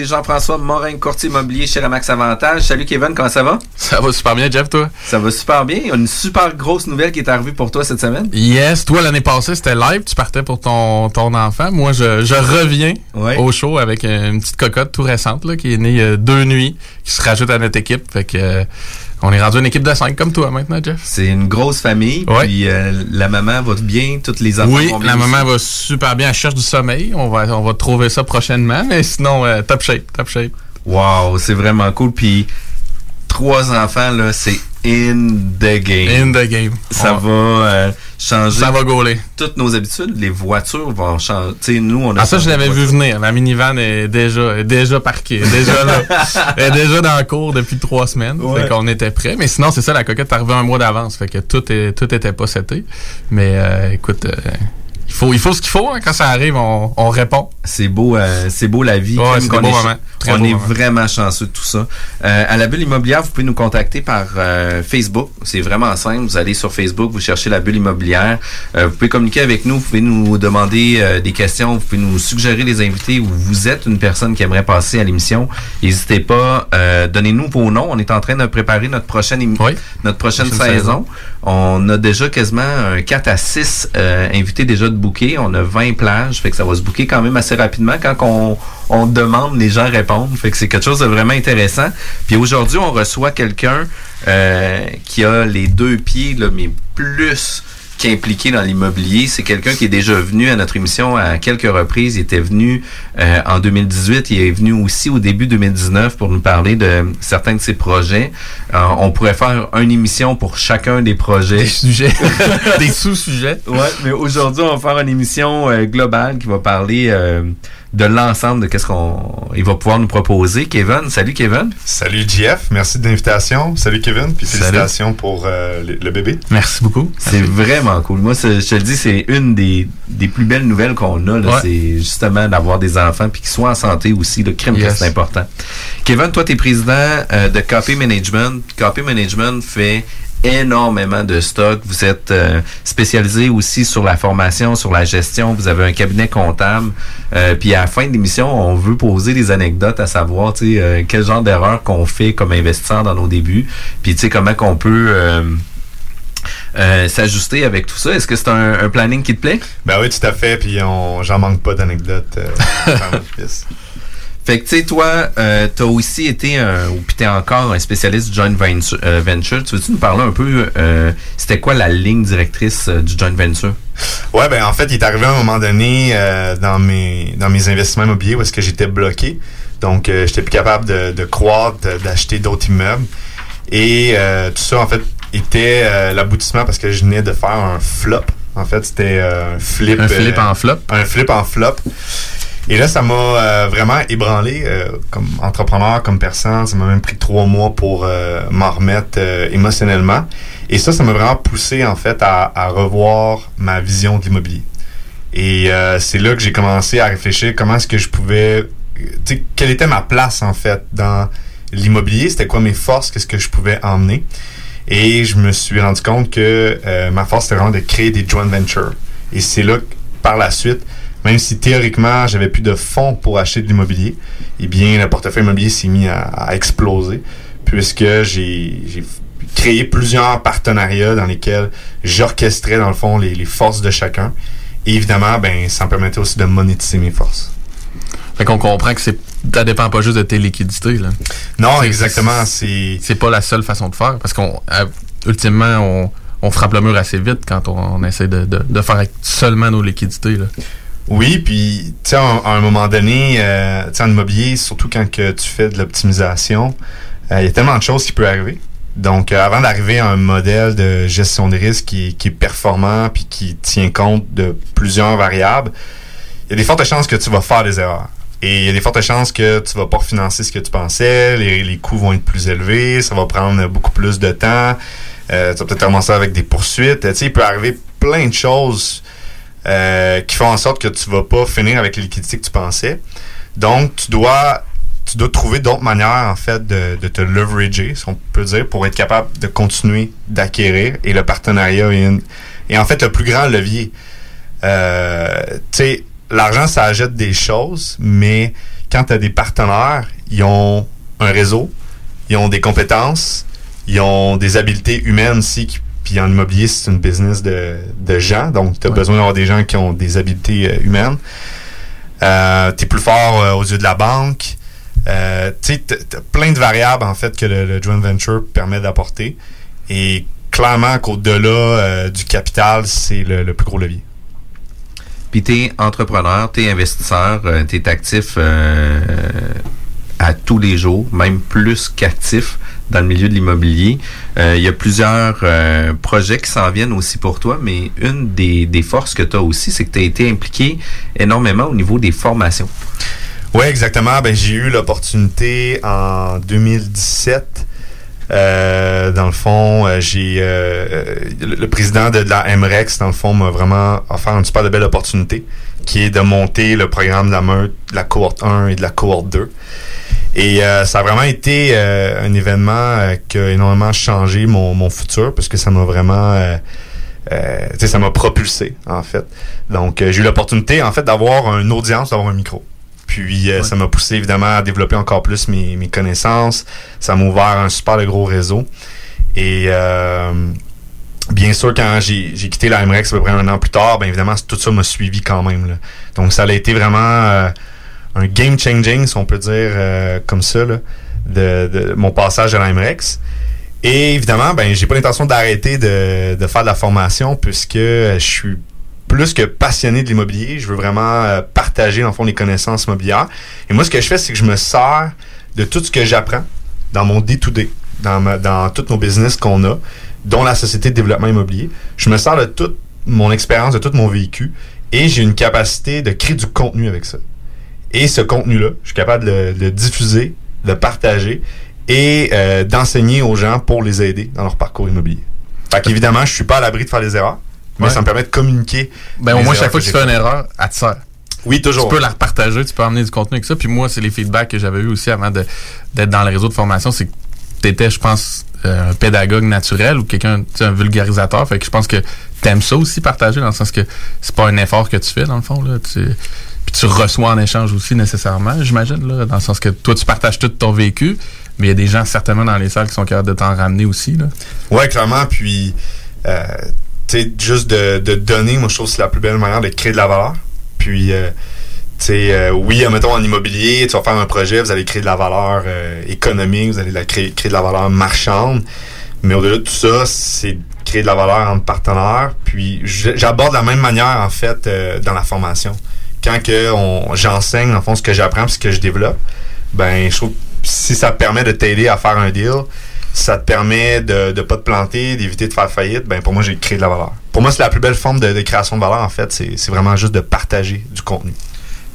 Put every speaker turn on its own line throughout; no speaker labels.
Jean-François Morin, courtier immobilier chez Remax Avantage. Salut Kevin, comment ça va?
Ça va super bien, Jeff, toi?
Ça va super bien. Il y a une super grosse nouvelle qui est arrivée pour toi cette semaine.
Yes, toi l'année passée c'était live, tu partais pour ton, ton enfant. Moi je, je reviens
Ouais.
au show avec une petite cocotte tout récente là, qui est née a deux nuits, qui se rajoute à notre équipe. Fait que euh, on est rendu une équipe de cinq comme toi maintenant, Jeff.
C'est une grosse famille.
Ouais.
Puis euh, la maman va bien, toutes les enfants
Oui,
vont bien
la
aussi.
maman va super bien, elle cherche du sommeil. On va, on va trouver ça prochainement, mais sinon, euh, top shape, top shape.
Wow, c'est vraiment cool. Puis trois enfants, là, c'est in the game.
In the game.
Ça va euh, changer
Ça va gauler.
toutes nos habitudes. Les voitures vont changer. Nous, on a
Ah ça, je l'avais vu venir. La minivan est déjà, est déjà parquée, déjà là. Elle est déjà dans le cours depuis trois semaines.
Ouais.
Fait qu'on était prêts. Mais sinon, c'est ça, la coquette est arrivée un mois d'avance. Fait que tout est, tout était pas seté. Mais euh, écoute, euh, il faut, il faut ce qu'il faut. hein. Quand ça arrive, on, on répond.
C'est beau, euh, c'est beau la vie.
Ouais, des beaux
est.
Très
on est vraiment chanceux de tout ça. Euh, à la bulle immobilière, vous pouvez nous contacter par euh, Facebook. C'est vraiment simple. Vous allez sur Facebook, vous cherchez la bulle immobilière. Euh, vous pouvez communiquer avec nous. Vous pouvez nous demander euh, des questions. Vous pouvez nous suggérer des invités ou vous êtes une personne qui aimerait passer à l'émission. N'hésitez pas. Euh, Donnez-nous vos noms. On est en train de préparer notre prochaine émission
Oui.
notre prochaine
Prochaine
saison. On a déjà quasiment un 4 à 6 euh, invités déjà de On a 20 plages, fait que ça va se booker quand même assez rapidement. Quand on, on demande, les gens répondent. Fait que c'est quelque chose de vraiment intéressant. Puis aujourd'hui, on reçoit quelqu'un euh, qui a les deux pieds, là, mais plus qu'impliqué dans l'immobilier. C'est quelqu'un qui est déjà venu à notre émission à quelques reprises. Il était venu euh, en 2018. Il est venu aussi au début 2019 pour nous parler de certains de ses projets. Euh, on pourrait faire une émission pour chacun des projets.
Des sujets, des sous-sujets.
Ouais, mais aujourd'hui, on va faire une émission euh, globale qui va parler euh, de l'ensemble de qu'est-ce qu'on il va pouvoir nous proposer. Kevin, salut Kevin.
Salut Jeff, merci de l'invitation. Salut Kevin, puis
Salut.
félicitations pour euh, le, le bébé.
Merci beaucoup.
C'est vraiment cool. Moi, je te le dis, c'est une des, des plus belles nouvelles qu'on a. là.
Ouais.
C'est justement d'avoir des enfants puis qu'ils soient en santé aussi. Le crime,
Yes.
c'est important. Kevin, toi, tu es président euh, de Copy Management. Copy Management fait énormément de stock. Vous êtes euh, spécialisé aussi sur la formation, sur la gestion. Vous avez un cabinet comptable. Euh, puis à la fin de l'émission, on veut poser des anecdotes à savoir, tu sais, euh, quel genre d'erreur qu'on fait comme investisseur dans nos débuts. Puis tu sais comment qu'on peut euh, euh, s'ajuster avec tout ça. Est-ce que c'est un, un planning qui te plaît?
Ben oui, tout à fait, puis on, j'en manque pas d'anecdotes. euh.
Fait que, tu sais, toi, euh, t'as aussi été, un, ou puis t'es encore un spécialiste du joint venture. euh, venture. Tu veux-tu nous parler un peu, euh, c'était quoi la ligne directrice euh, du joint venture?
Ouais, ben en fait, il est arrivé à un moment donné dans mes dans mes investissements immobiliers où est-ce que j'étais bloqué. Donc, j'étais plus capable de, de croître, d'acheter d'autres immeubles. Et tout ça, en fait, était l'aboutissement parce que je venais de faire un flop. En fait, c'était un flip.
Un flip en flop?
un flip en flop. Et là, ça m'a euh, vraiment ébranlé euh, comme entrepreneur, comme personne. Ça m'a même pris trois mois pour euh, m'en remettre euh, émotionnellement. Et ça, ça m'a vraiment poussé en fait à, à revoir ma vision de l'immobilier. Et euh, c'est là que j'ai commencé à réfléchir comment est-ce que je pouvais, euh, quelle était ma place en fait dans l'immobilier, c'était quoi mes forces, qu'est-ce que je pouvais emmener? Et je me suis rendu compte que ma force c'était vraiment de créer des joint ventures. Et c'est là que, par la suite, même si théoriquement j'avais plus de fonds pour acheter de l'immobilier, eh bien le portefeuille immobilier s'est mis à, à exploser puisque j'ai j'ai créé plusieurs partenariats dans lesquels j'orchestrais dans le fond les, les forces de chacun Et évidemment, ben, ça me permettait aussi de monétiser mes forces.
Fait qu'on comprend que c'est ça dépend pas juste de tes liquidités. Là.
Non, exactement. C'est
C'est pas la seule façon de faire parce qu'on euh, ultimement on, on frappe le mur assez vite quand on, on essaie de, de, de faire avec seulement nos liquidités. Là.
Oui, puis tu sais, à, un- moment donné, euh, tu sais, en immobilier, surtout quand tu fais de l'optimisation, euh, il y a tellement de choses qui peuvent arriver. Donc, euh, avant d'arriver à un modèle de gestion des risques qui, est performant puis qui tient compte de plusieurs variables, il y a des fortes chances que tu vas faire des erreurs. Et il y a des fortes chances que tu vas pas refinancer ce que tu pensais, les, les coûts vont être plus élevés, ça va prendre beaucoup plus de temps, tu vas peut-être commencer avec des poursuites. Tu sais, il peut arriver plein de choses euh, qui font en sorte que tu vas pas finir avec les liquidités que tu pensais. Donc, tu dois, tu dois trouver d'autres manières, en fait, de, de te leverager, si on peut dire, pour être capable de continuer d'acquérir. Et le partenariat est, est en fait le plus grand levier. Euh, tu sais, l'argent, ça achète des choses, mais quand tu as des partenaires, ils ont un réseau, ils ont des compétences, ils ont des habiletés humaines aussi. qui- Puis en immobilier, c'est une business de, de gens, donc tu as
Ouais.
besoin d'avoir des gens qui ont des habiletés euh, humaines. Euh, tu es plus fort euh, aux yeux de la banque. Euh, tu plein de variables en fait que le, le joint venture permet d'apporter. Et clairement qu'au-delà euh, du capital, c'est le, le plus gros levier.
Puis t'es entrepreneur, t'es investisseur, euh, t'es actif à tous les jours, même plus qu'actif dans le milieu de l'immobilier. Euh, Il y a plusieurs euh, projets qui s'en viennent aussi pour toi, mais une des, des forces que tu as aussi, c'est que tu as été impliqué énormément au niveau des formations.
Oui, exactement. Ben, j'ai eu l'opportunité en 2017. Euh, dans le fond, euh, j'ai euh, le, le président de, la MREX, dans le fond, m'a vraiment offert une super belle opportunité, qui est de monter le programme de la meute, de la cohorte 1 et de la cohorte 2. Et euh, ça a vraiment été euh, un événement euh, qui a énormément changé mon, mon futur, parce que ça m'a vraiment... euh, euh, tu sais, ça m'a propulsé, en fait. Donc, euh, j'ai eu l'opportunité, en fait, d'avoir une audience, d'avoir un micro. Puis euh, ça m'a poussé évidemment à développer encore plus mes, mes connaissances. Ça m'a ouvert un super de gros réseau. Et euh, bien sûr, quand j'ai j'ai quitté la MREX à peu près un an plus tard, bien évidemment, tout ça m'a suivi quand même. là. Donc ça a été vraiment euh, un game changing, si on peut dire euh, comme ça, là, de, de mon passage à la MREX. Et évidemment, ben j'ai pas l'intention d'arrêter de, de faire de la formation puisque je suis plus que passionné de l'immobilier. Je veux vraiment euh, partager, dans fond, les connaissances immobilières. Et moi, ce que je fais, c'est que je me sers de tout ce que j'apprends dans mon day-to-day, dans, ma- dans tous nos business qu'on a, dont la Société de développement immobilier. Je me sers de toute mon expérience, de tout mon vécu, et j'ai une capacité de créer du contenu avec ça. Et ce contenu-là, je suis capable de le, diffuser, de le partager et euh, d'enseigner aux gens pour les aider dans leur parcours immobilier. Fait qu'évidemment, je suis pas à l'abri de faire des erreurs, mais
Ouais.
ça me permet de communiquer.
Ben, au moins, chaque fois que
que
tu fais une erreur, elle te sert.
Oui, toujours.
Tu peux la repartager, tu peux amener du contenu avec ça. Puis moi, c'est les feedbacks que j'avais eu aussi avant d'être dans le réseau de formation. C'est que tu étais, je pense, euh, un pédagogue naturel ou quelqu'un, tu sais, un vulgarisateur. Fait que je pense que t'aimes ça aussi partager dans le sens que c'est pas un effort que tu fais dans le fond. Là. Tu, tu reçois en échange aussi nécessairement, j'imagine, là, dans le sens que toi, tu partages tout ton vécu, mais il y a des gens certainement dans les salles qui sont capables de t'en ramener aussi. Là.
Ouais, clairement. Puis, euh, tu sais, juste de, de donner, moi, je trouve que c'est la plus belle manière de créer de la valeur. Puis, euh, tu sais, euh, oui, mettons en immobilier, tu vas faire un projet, vous allez créer de la valeur euh, économique, vous allez la créer, créer de la valeur marchande. Mais au-delà de tout ça, c'est créer de la valeur entre partenaires. Puis, j'aborde de la même manière, en fait, euh, dans la formation. Quand que j'enseigne, en fond, ce que j'apprends ce que je développe, ben, je trouve que si ça te permet de t'aider à faire un deal, ça te permet de ne pas te planter, d'éviter de faire faillite, ben pour moi, j'ai créé de la valeur. Pour moi, c'est la plus belle forme de, de création de valeur, en fait. C'est c'est vraiment juste de partager du contenu.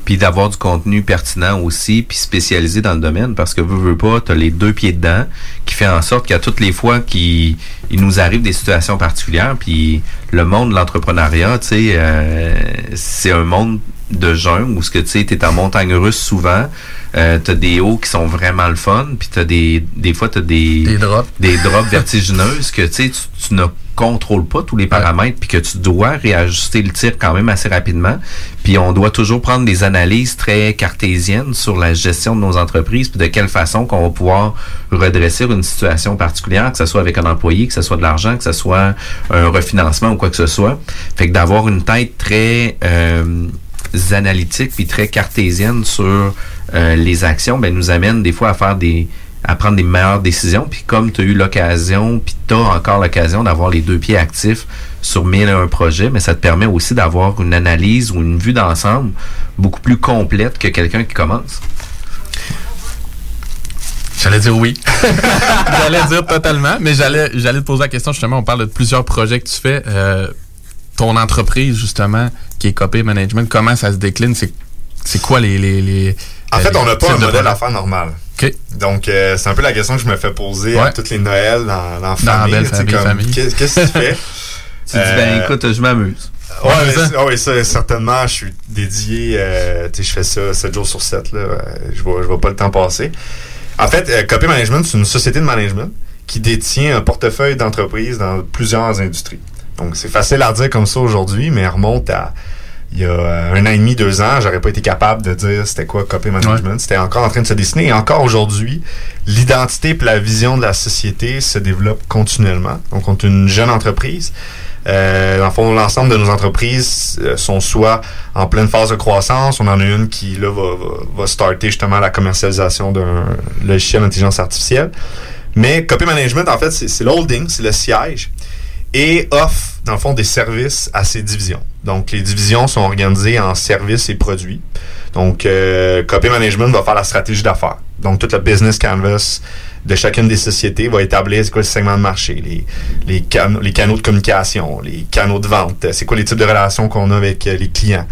Puis d'avoir du contenu pertinent aussi, puis spécialisé dans le domaine, parce que veux, veux pas, tu as les deux pieds dedans, qui fait en sorte qu'à toutes les fois qu'il il nous arrive des situations particulières, puis le monde de l'entrepreneuriat, tu sais, euh, c'est un monde de jungle où ce que tu sais, t'es en montagne russe souvent, euh, t'as des hauts qui sont vraiment le fun, puis t'as des des fois t'as des
Des drops.
des drops vertigineuses que tu sais tu, tu n'as contrôles pas tous les paramètres puis que tu dois réajuster le tir quand même assez rapidement. Puis on doit toujours prendre des analyses très cartésiennes sur la gestion de nos entreprises puis de quelle façon qu'on va pouvoir redresser une situation particulière, que ce soit avec un employé, que ce soit de l'argent, que ce soit un refinancement ou quoi que ce soit. Fait que d'avoir une tête très euh, analytique puis très cartésienne sur euh, les actions, ben nous amène des fois à faire des à prendre des meilleures décisions. Puis comme tu as eu l'occasion, puis tu as encore l'occasion d'avoir les deux pieds actifs sur mille et un projets, mais ça te permet aussi d'avoir une analyse ou une vue d'ensemble beaucoup plus complète que quelqu'un qui commence.
J'allais dire oui. j'allais dire totalement, mais j'allais j'allais te poser la question justement. On parle de plusieurs projets que tu fais. Euh, ton entreprise justement, qui est Copy Management, comment ça se décline C'est quoi les, les, les
En fait,
les
on n'a pas un modèle d'affaires normal.
OK.
Donc, euh, c'est un peu la question que je me fais poser à
Ouais.
toutes les Noëls dans, dans famille.
la famille, famille.
Qu'est- Qu'est-ce que tu fais?
Tu dis, ben
Euh,
écoute, je m'amuse.
Ouais,
Ouais,
mais
ça.
oui, ça, certainement, je suis dédié, euh, tu sais, je fais ça 7 jours sur 7, là, euh, je vois, je vois pas le temps passer. En fait, euh, Copy Management, c'est une société de management qui détient un portefeuille d'entreprises dans plusieurs industries. Donc, c'est facile à dire comme ça aujourd'hui, mais elle remonte à il y a euh, un an et demi, deux ans, j'aurais pas été capable de dire c'était quoi Copy Management. C'était encore en train de se dessiner. Et encore aujourd'hui, l'identité et la vision de la société se développe continuellement. Donc, on est une jeune entreprise. Euh, dans le fond, l'ensemble de nos entreprises euh, sont soit en pleine phase de croissance, on en a une qui là va, va, va starter justement la commercialisation d'un logiciel d'intelligence artificielle. Mais Copy Management, en fait, c'est c'est l'holding, c'est le siège et offre, dans le fond, des services à ses divisions. Donc, les divisions sont organisées en services et produits. Donc, euh, Copy Management va faire la stratégie d'affaires. Donc, tout le business canvas de chacune des sociétés va établir c'est quoi le segment de marché, les, les, canaux, les canaux de communication, les canaux de vente, c'est quoi les types de relations qu'on a avec euh, les clients.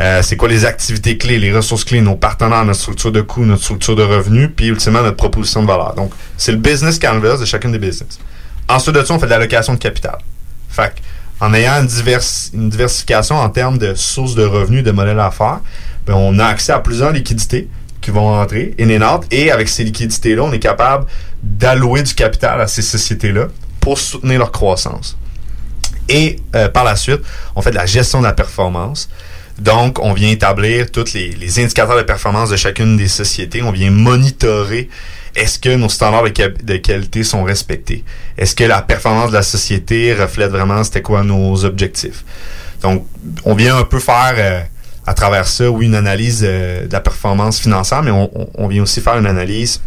Euh, c'est quoi les activités clés, les ressources clés, nos partenaires, notre structure de coûts, notre structure de revenus, puis ultimement notre proposition de valeur. Donc, c'est le business canvas de chacune des business. Ensuite de ça, on fait de l'allocation de capital. Fait en ayant une, divers- une diversification en termes de sources de revenus, de modèles d'affaires, ben, on a accès à plusieurs liquidités qui vont entrer, in and out, et avec ces liquidités-là, on est capable d'allouer du capital à ces sociétés-là pour soutenir leur croissance. Et euh, par la suite, on fait de la gestion de la performance. Donc, on vient établir tous les indicateurs de performance de chacune des sociétés. On vient monitorer est-ce que nos standards de, qualité sont respectés? Est-ce que la performance de la société reflète vraiment c'était quoi nos objectifs? Donc, on vient un peu faire euh, à travers ça, oui, une analyse euh, de la performance financière, mais on, on- on vient aussi faire une analyse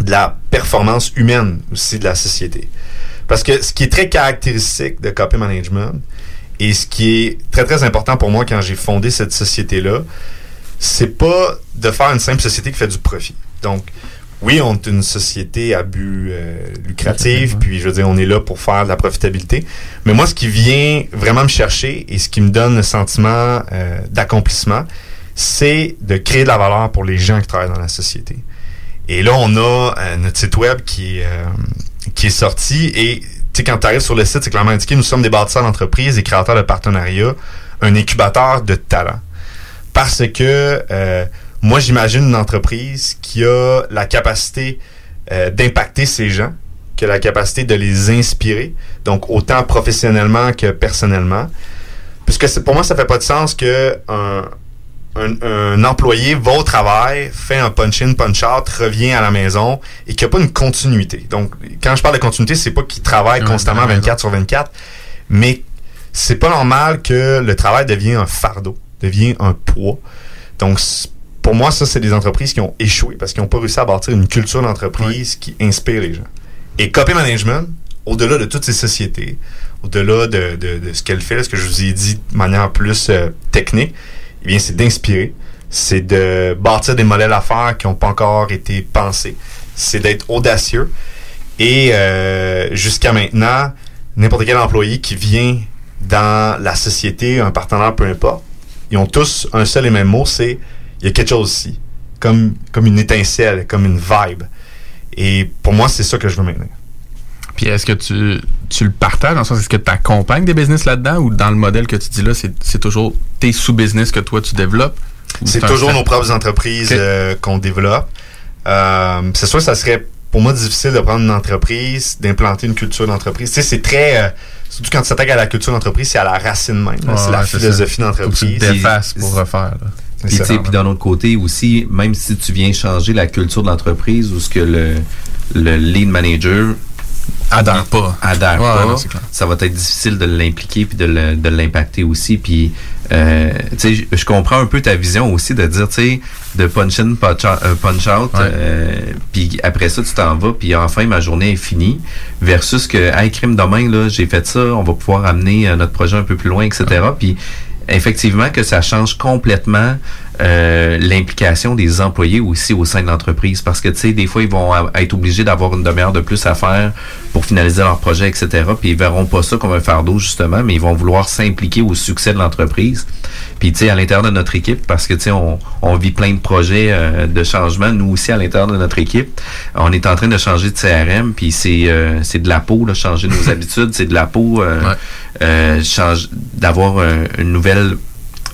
de la performance humaine aussi de la société. Parce que ce qui est très caractéristique de Copy Management et ce qui est très très important pour moi quand j'ai fondé cette société-là, c'est pas de faire une simple société qui fait du profit. Donc, oui, on est une société à but euh, lucratif, puis je veux dire, on est là pour faire de la profitabilité. Mais moi, ce qui vient vraiment me chercher et ce qui me donne le sentiment euh, d'accomplissement, c'est de créer de la valeur pour les gens qui travaillent dans la société. Et là, on a euh, notre site web qui est, euh, qui est sorti. Et tu sais, quand tu arrives sur le site, c'est clairement indiqué, nous sommes des bâtisseurs d'entreprise, des créateurs de partenariats, un incubateur de talent. Parce que euh, moi, j'imagine une entreprise qui a la capacité euh, d'impacter ces gens, qui a la capacité de les inspirer, donc autant professionnellement que personnellement. Puisque pour moi, ça fait pas de sens que un, un, un employé va au travail, fait un punch-in, punch-out, revient à la maison et qu'il n'y a pas une continuité. Donc, quand je parle de continuité, c'est pas qu'il travaille constamment
à la
24 sur 24, mais c'est pas normal que le travail devienne un fardeau, devienne un poids. Donc, pour moi, ça, c'est des entreprises qui ont échoué parce qu'ils n'ont pas réussi à bâtir une culture d'entreprise qui inspire les gens. Et Copy Management, au-delà de toutes ces sociétés, au-delà de, de- de ce qu'elle fait, ce que je vous ai dit de manière plus euh, technique, eh bien, c'est d'inspirer, c'est de bâtir des modèles d'affaires qui n'ont pas encore été pensés, c'est d'être audacieux. Et euh, jusqu'à maintenant, n'importe quel employé qui vient dans la société, un partenaire, peu importe, ils ont tous un seul et même mot, c'est il y a quelque chose ici, comme, comme une étincelle, comme une vibe. Et pour moi, c'est ça que je veux maintenir.
Puis est-ce que tu, tu le partages dans le sens, est-ce que tu accompagnes des business là-dedans ou dans le modèle que tu dis là, c'est, c'est toujours tes sous-business que toi tu développes?
C'est toujours nos propres entreprises euh, qu'on développe. Euh, c'est sûr ça serait pour moi difficile de prendre une entreprise, d'implanter une culture d'entreprise. Tu sais, c'est très... euh, surtout quand tu t'attaques à la culture d'entreprise, c'est à la racine même.
Ouais,
c'est la philosophie
que tu
d'entreprise.
te pour refaire. là.
Puis,
ça.
tu sais, puis d'un autre côté aussi, même si tu viens changer la culture de l'entreprise ou ce que le, le lead manager
Adhère pas.
adhère
Ouais,
pas,
non,
ça va être difficile de l'impliquer puis de l'impacter aussi. Puis, euh, tu sais, je- comprends un peu ta vision aussi de dire, tu sais, de punch in, punch out, euh, punch out,
Ouais.
euh, puis après ça, tu t'en vas, puis enfin, ma journée est finie, versus que, hey, crime demain, là, j'ai fait ça, on va pouvoir amener euh, notre projet un peu plus loin, etc. Puis, effectivement, que ça change complètement euh, l'implication des employés aussi au sein de l'entreprise. Parce que tu sais des fois ils vont a- être obligés d'avoir une demi-heure de plus à faire pour finaliser leur projet etc puis ils verront pas ça comme un fardeau justement mais ils vont vouloir s'impliquer au succès de l'entreprise. Puis tu sais à l'intérieur de notre équipe parce que tu sais on, on vit plein de projets euh, de changement nous aussi à l'intérieur de notre équipe on est en train de changer de CRM puis c'est euh, c'est de la peau là, changer nos habitudes c'est de la peau euh,
Ouais.
euh, change d'avoir un- une nouvelle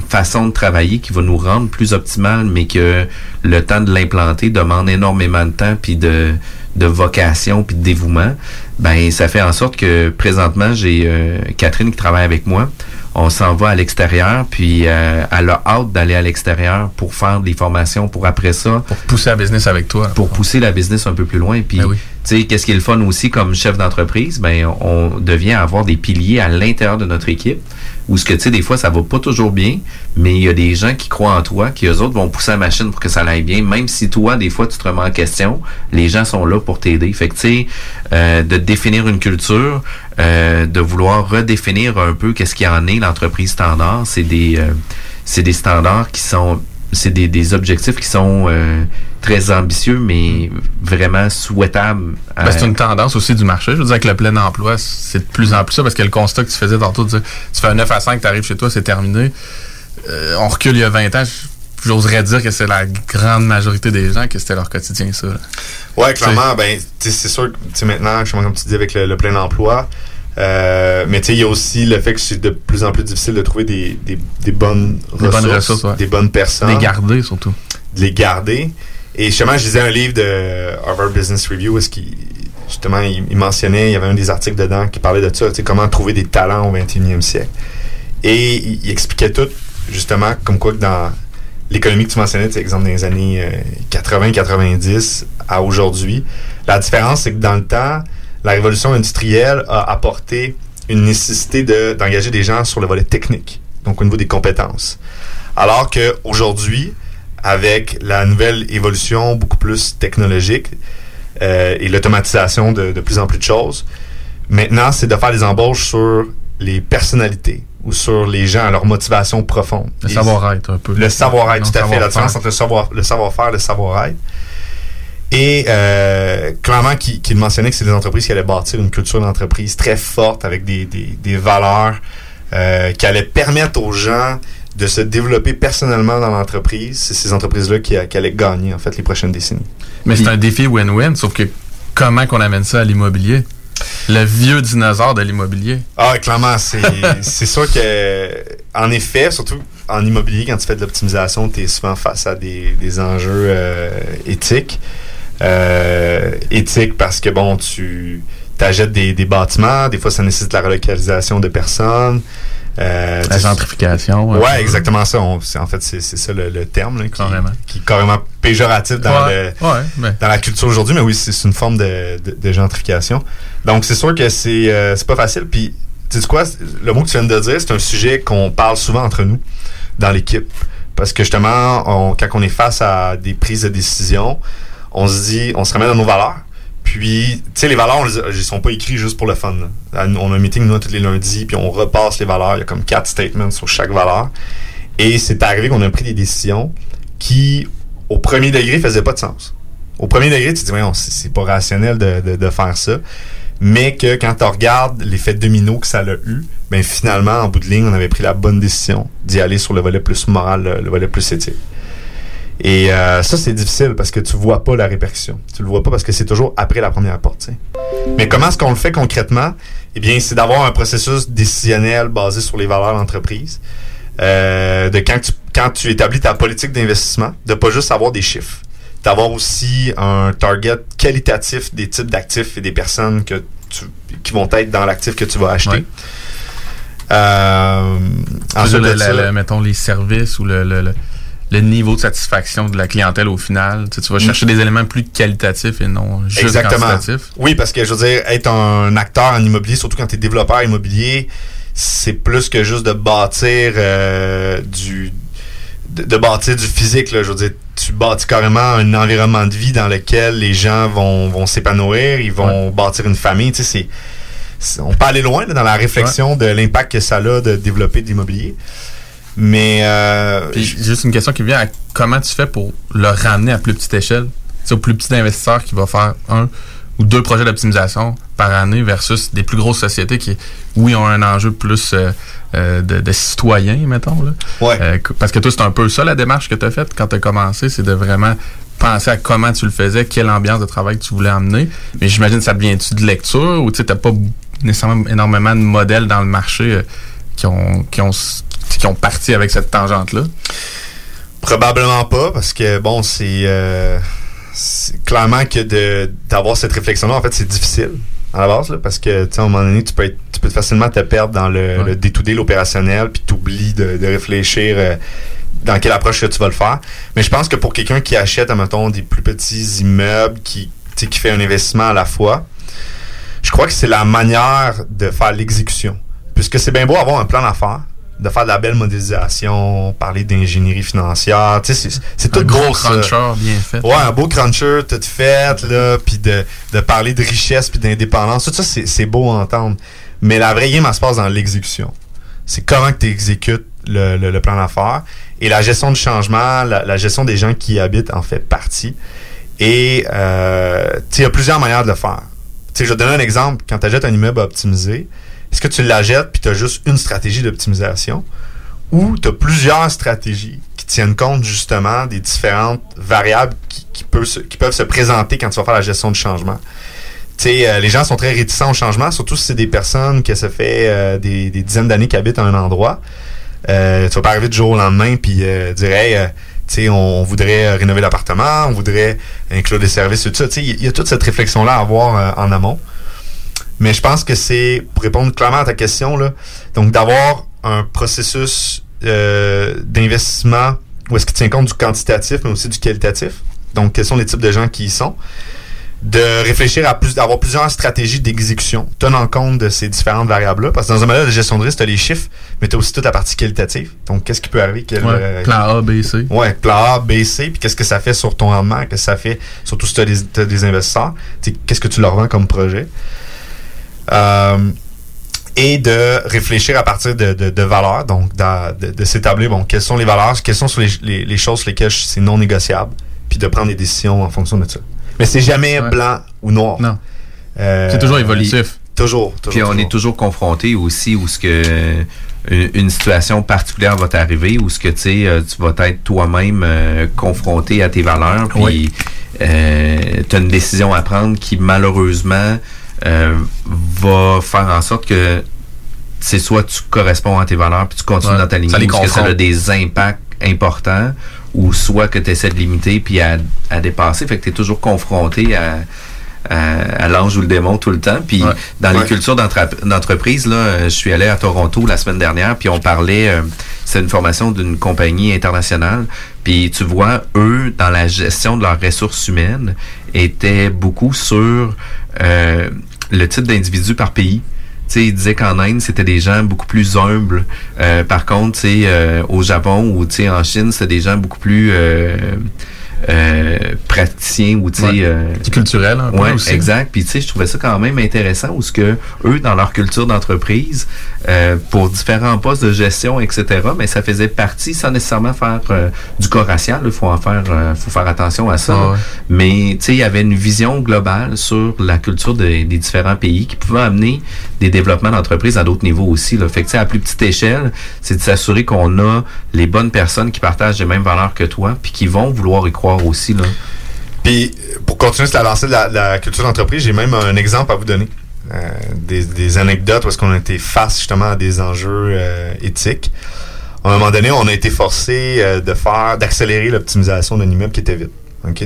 façon de travailler qui va nous rendre plus optimal, mais que le temps de l'implanter demande énormément de temps puis de, de vocation puis de dévouement, ben ça fait en sorte que présentement j'ai euh, Catherine qui travaille avec moi. On s'en va à l'extérieur, puis euh, elle a hâte d'aller à l'extérieur pour faire des formations, pour après ça,
Pour pousser la business avec toi.
pour pousser la business un peu plus loin. Puis,
Ben oui.
tu sais, qu'est-ce qui est le fun aussi comme chef d'entreprise? Ben, on devient avoir des piliers à l'intérieur de notre équipe. Où ce que, tu sais, des fois, ça va pas toujours bien, mais il y a des gens qui croient en toi, qui eux autres vont pousser la machine pour que ça aille bien. Même si toi, des fois, tu te remets en question, les gens sont là pour t'aider. Fait euh, de définir une culture, euh, de vouloir redéfinir un peu qu'est-ce qu'il y en est, l'entreprise standard, c'est des, euh, c'est des standards qui sont c'est des, des objectifs qui sont euh, très ambitieux, mais vraiment souhaitables.
Ben, c'est une tendance aussi du marché. Je veux dire, avec le plein emploi, c'est de plus en plus ça, parce que le constat que tu faisais tantôt, tu fais un 9 à 5, tu arrives chez toi, c'est terminé. Euh, on recule il y a 20 ans, j'oserais dire que c'est la grande majorité des gens que c'était leur quotidien, ça. là.
Ouais, clairement, ben, c'est sûr que tu sais, maintenant, comme tu dis, avec le, le plein emploi, euh, mais tu sais, il y a aussi le fait que c'est de plus en plus difficile de trouver des, des, des bonnes
Des
ressources,
bonnes ressources, ouais.
des bonnes personnes,
Les garder, surtout.
de les garder. Et justement, je lisais un livre de Harvard Business Review où est-ce qu'il, justement, il, il mentionnait, il y avait un des articles dedans qui parlait de ça, tu sais, comment trouver des talents au 21e siècle. Et il, il expliquait tout, justement, comme quoi que dans l'économie que tu mentionnais, tu sais, exemple, dans les années euh, 80-90 à aujourd'hui, la différence, c'est que dans le temps, la révolution industrielle a apporté une nécessité de- d'engager des gens sur le volet technique, donc au niveau des compétences. Alors qu'aujourd'hui, avec la nouvelle évolution beaucoup plus technologique euh, et l'automatisation de, de plus en plus de choses, maintenant, c'est de faire des embauches sur les personnalités ou sur les gens, leur motivation profonde.
Le savoir-être, un peu.
le savoir-être, tout à fait. La différence entre le savoir, le savoir-faire et le savoir-être. Et euh, clairement, qui, qui mentionnait que c'est des entreprises qui allaient bâtir une culture d'entreprise très forte avec des, des, des valeurs euh, qui allaient permettre aux gens de se développer personnellement dans l'entreprise. C'est ces entreprises-là qui, qui allaient gagner, en fait, les prochaines décennies.
Mais c'est un défi win-win, sauf que comment qu'on amène ça à l'immobilier? Le vieux dinosaure de l'immobilier.
Ah, clairement, c'est c'est sûr que, en effet, surtout en immobilier, quand tu fais de l'optimisation, tu es souvent face à des, des enjeux euh, éthiques. Euh, éthiques parce que, bon, tu t'achètes des, des bâtiments, des fois, ça nécessite la relocalisation de personnes. Euh,
La gentrification.
Ouais,
peu.
exactement ça. On- en fait, c'est c'est ça le, le terme là, qui,
Carrément.
qui est carrément péjoratif dans
ouais,
le
ouais, ben,
dans la culture aujourd'hui, mais oui, c'est une forme de, de, de gentrification. Donc, c'est sûr que c'est euh, c'est pas facile. Puis, tu sais quoi, le mot que tu viens de dire, c'est un sujet qu'on parle souvent entre nous dans l'équipe. Parce que justement, on, quand on est face à des prises de décision, on se dit, on se remet dans nos valeurs. Puis, tu sais, les valeurs, on ils sont pas écrits juste pour le fun. On a un meeting, nous, tous les lundis, puis on repasse les valeurs. Il y a comme quatre statements sur chaque valeur. Et c'est arrivé qu'on a pris des décisions qui, au premier degré, faisaient pas de sens. Au premier degré, tu te dis, Voyons, c'est pas rationnel de, faire ça. Mais que quand tu regardes l'effet domino que ça a eu, ben finalement, en bout de ligne, on avait pris la bonne décision d'y aller sur le volet plus moral, le volet plus éthique. Et euh, ça, c'est difficile parce que tu vois pas la répercussion. Tu le vois pas parce que c'est toujours après la première porte. tu sais. Mais comment est-ce qu'on le fait concrètement? Eh bien, c'est d'avoir un processus décisionnel basé sur les valeurs d'entreprise. Euh, de quand tu, quand tu établis ta politique d'investissement, de pas juste avoir des chiffres. d'avoir aussi un target qualitatif des types d'actifs et des personnes que tu, qui vont être dans l'actif que tu vas acheter.
Ouais.
Euh, ensuite
le-
ça-
le- mettons les services ou le, le, niveau de satisfaction de la clientèle au final. Tu, sais, tu vas chercher des éléments plus qualitatifs et non juste
Mm. Exactement.
quantitatifs.
Oui, parce que je veux dire, être un acteur en immobilier, surtout quand tu es développeur immobilier, c'est plus que juste de bâtir euh, du de, de bâtir du physique. Là. Je veux dire, tu bâtis carrément un environnement de vie dans lequel les gens vont, vont s'épanouir, ils vont bâtir une famille. Tu sais, c'est, on peut aller loin là, dans la réflexion de l'impact que ça a de développer de l'immobilier. Mais euh,
Puis juste une question qui vient à comment tu fais pour le ramener à plus petite échelle? Sais, au plus petit investisseur qui va faire un ou deux projets d'optimisation par année versus des plus grosses sociétés qui, oui, ont un enjeu plus euh, euh, de, de citoyen, mettons. Là.
ouais.
Euh, que- parce que toi, c'est un peu ça la démarche que tu as faite quand tu as commencé, c'est de vraiment penser à comment tu le faisais, quelle ambiance de travail tu voulais amener. Mais j'imagine que ça vient-tu de lecture ou tu n'as pas nécessairement énormément de modèles dans le marché qui, ont, qui, ont, qui ont parti avec cette tangente-là?
Probablement pas, parce que bon, c'est euh, clairement que de d'avoir cette réflexion-là, en fait, c'est difficile à la base, là, parce que tu sais, à un moment donné, tu peux être, tu peux facilement te perdre dans le,
Ouais.
le l'opérationnel, puis t'oublies de, de réfléchir euh, dans quelle approche que tu vas le faire. Mais je pense que pour quelqu'un qui achète, mettons, des plus petits immeubles, qui tu sais, qui fait un investissement à la fois, je crois que c'est la manière de faire l'exécution. Puisque c'est bien beau avoir un plan d'affaires, de faire de la belle modélisation, parler d'ingénierie financière, tu sais, c'est- tout
un gros
beau,
cruncher bien fait.
Ouais, un beau cruncher tout fait, là, puis de, de parler de richesse puis d'indépendance, tout ça, c'est beau à entendre. Mais la vraie game, elle se passe dans l'exécution. C'est comment que tu exécutes le, le, le plan d'affaires. Et la gestion du changement, la, la gestion des gens qui y habitent en fait partie. Et, euh, tu sais, il y a plusieurs manières de le faire. Tu sais, je vais te donner un exemple. Quand tu achètes un immeuble optimisé, est-ce que tu l'achètes puis tu as juste une stratégie d'optimisation? Ou tu as plusieurs stratégies qui tiennent compte justement des différentes variables qui, peuvent se, présenter quand tu vas faire la gestion du changement? Euh, les gens sont très réticents au changement, surtout si c'est des personnes que ça fait euh, des, dizaines d'années qui habitent à un endroit. Euh, tu vas pas arriver du jour au lendemain puis euh, dire hey, on, on voudrait rénover l'appartement, on voudrait inclure des services, tout ça. Il y, a toute cette réflexion-là à avoir en amont. Mais je pense que c'est, pour répondre clairement à ta question, là, donc d'avoir un processus euh, d'investissement où est-ce qu'il tient compte du quantitatif, mais aussi du qualitatif. Donc, quels sont les types de gens qui y sont? De réfléchir à plus, d'avoir plusieurs stratégies d'exécution, tenant compte de ces différentes variables-là. Parce que dans un modèle de gestion de risque, tu as les chiffres, mais tu as aussi toute la partie qualitative. Donc, qu'est-ce qui peut arriver? Quel,
Ouais,
euh,
plan A, B, C.
Ouais, plan A, B, C, puis qu'est-ce que ça fait sur ton rendement, qu'est-ce que ça fait, surtout si tu as des, t'as des investisseurs, qu'est-ce que tu leur vends comme projet? Euh, et de réfléchir à partir de, de, de valeurs, donc de, de s'établir, bon, quelles sont les valeurs, quelles sont les, les, les choses sur lesquelles c'est non négociable, puis de prendre des décisions en fonction de ça. Mais c'est jamais
Ouais.
blanc ou noir.
Non.
Euh,
C'est toujours évolutif.
Toujours, toujours.
Puis on
toujours.
est toujours confronté aussi où ce que une, une situation particulière va t'arriver où ce que tu sais euh, tu vas être toi-même euh, confronté à tes valeurs puis
Oui.
euh, tu as une décision à prendre qui malheureusement euh, va faire en sorte que c'est soit tu corresponds à tes valeurs puis tu continues
Ouais.
dans ta ligne
Ça
est-ce que ça a des impacts importants ou soit que tu essaies de limiter puis à, à dépasser fait que tu es toujours confronté à à, à l'ange ou le démon tout le temps. Puis
Ouais.
dans les
Ouais.
cultures d'entreprise, là, euh, je suis allé à Toronto la semaine dernière, puis on parlait, euh, c'est une formation d'une compagnie internationale. Puis tu vois, eux, dans la gestion de leurs ressources humaines, étaient beaucoup sur euh, le type d'individu par pays. Tu sais, il disait qu'en Inde, c'était des gens beaucoup plus humbles. Euh, par contre, euh, au Japon ou en Chine, c'était des gens beaucoup plus euh, euh, praticiens ou tu sais,
Ouais.
euh,
culturel, un peu
Ouais,
aussi.
exact. Puis tu sais, je trouvais ça quand même intéressant où ce que eux, dans leur culture d'entreprise, euh, pour différents postes de gestion, etc., mais ça faisait partie, sans nécessairement faire euh, du corps racial. Il faut en faire, euh, faut faire attention à ça.
Ah ouais.
Mais tu sais, il y avait une vision globale sur la culture de- des différents pays qui pouvait amener des développements d'entreprise à d'autres niveaux aussi. Là. Fait que tu sais, à plus petite échelle, c'est de s'assurer qu'on a les bonnes personnes qui partagent les mêmes valeurs que toi, puis qui vont vouloir y croire aussi. Là.
Puis, pour continuer sur la lancée de la, la culture d'entreprise, j'ai même un exemple à vous donner. Euh, des, anecdotes est-ce qu'on a été face justement à des enjeux euh, éthiques. À un moment donné, on a été forcé euh, de faire, d'accélérer l'optimisation d'un immeuble qui était vide.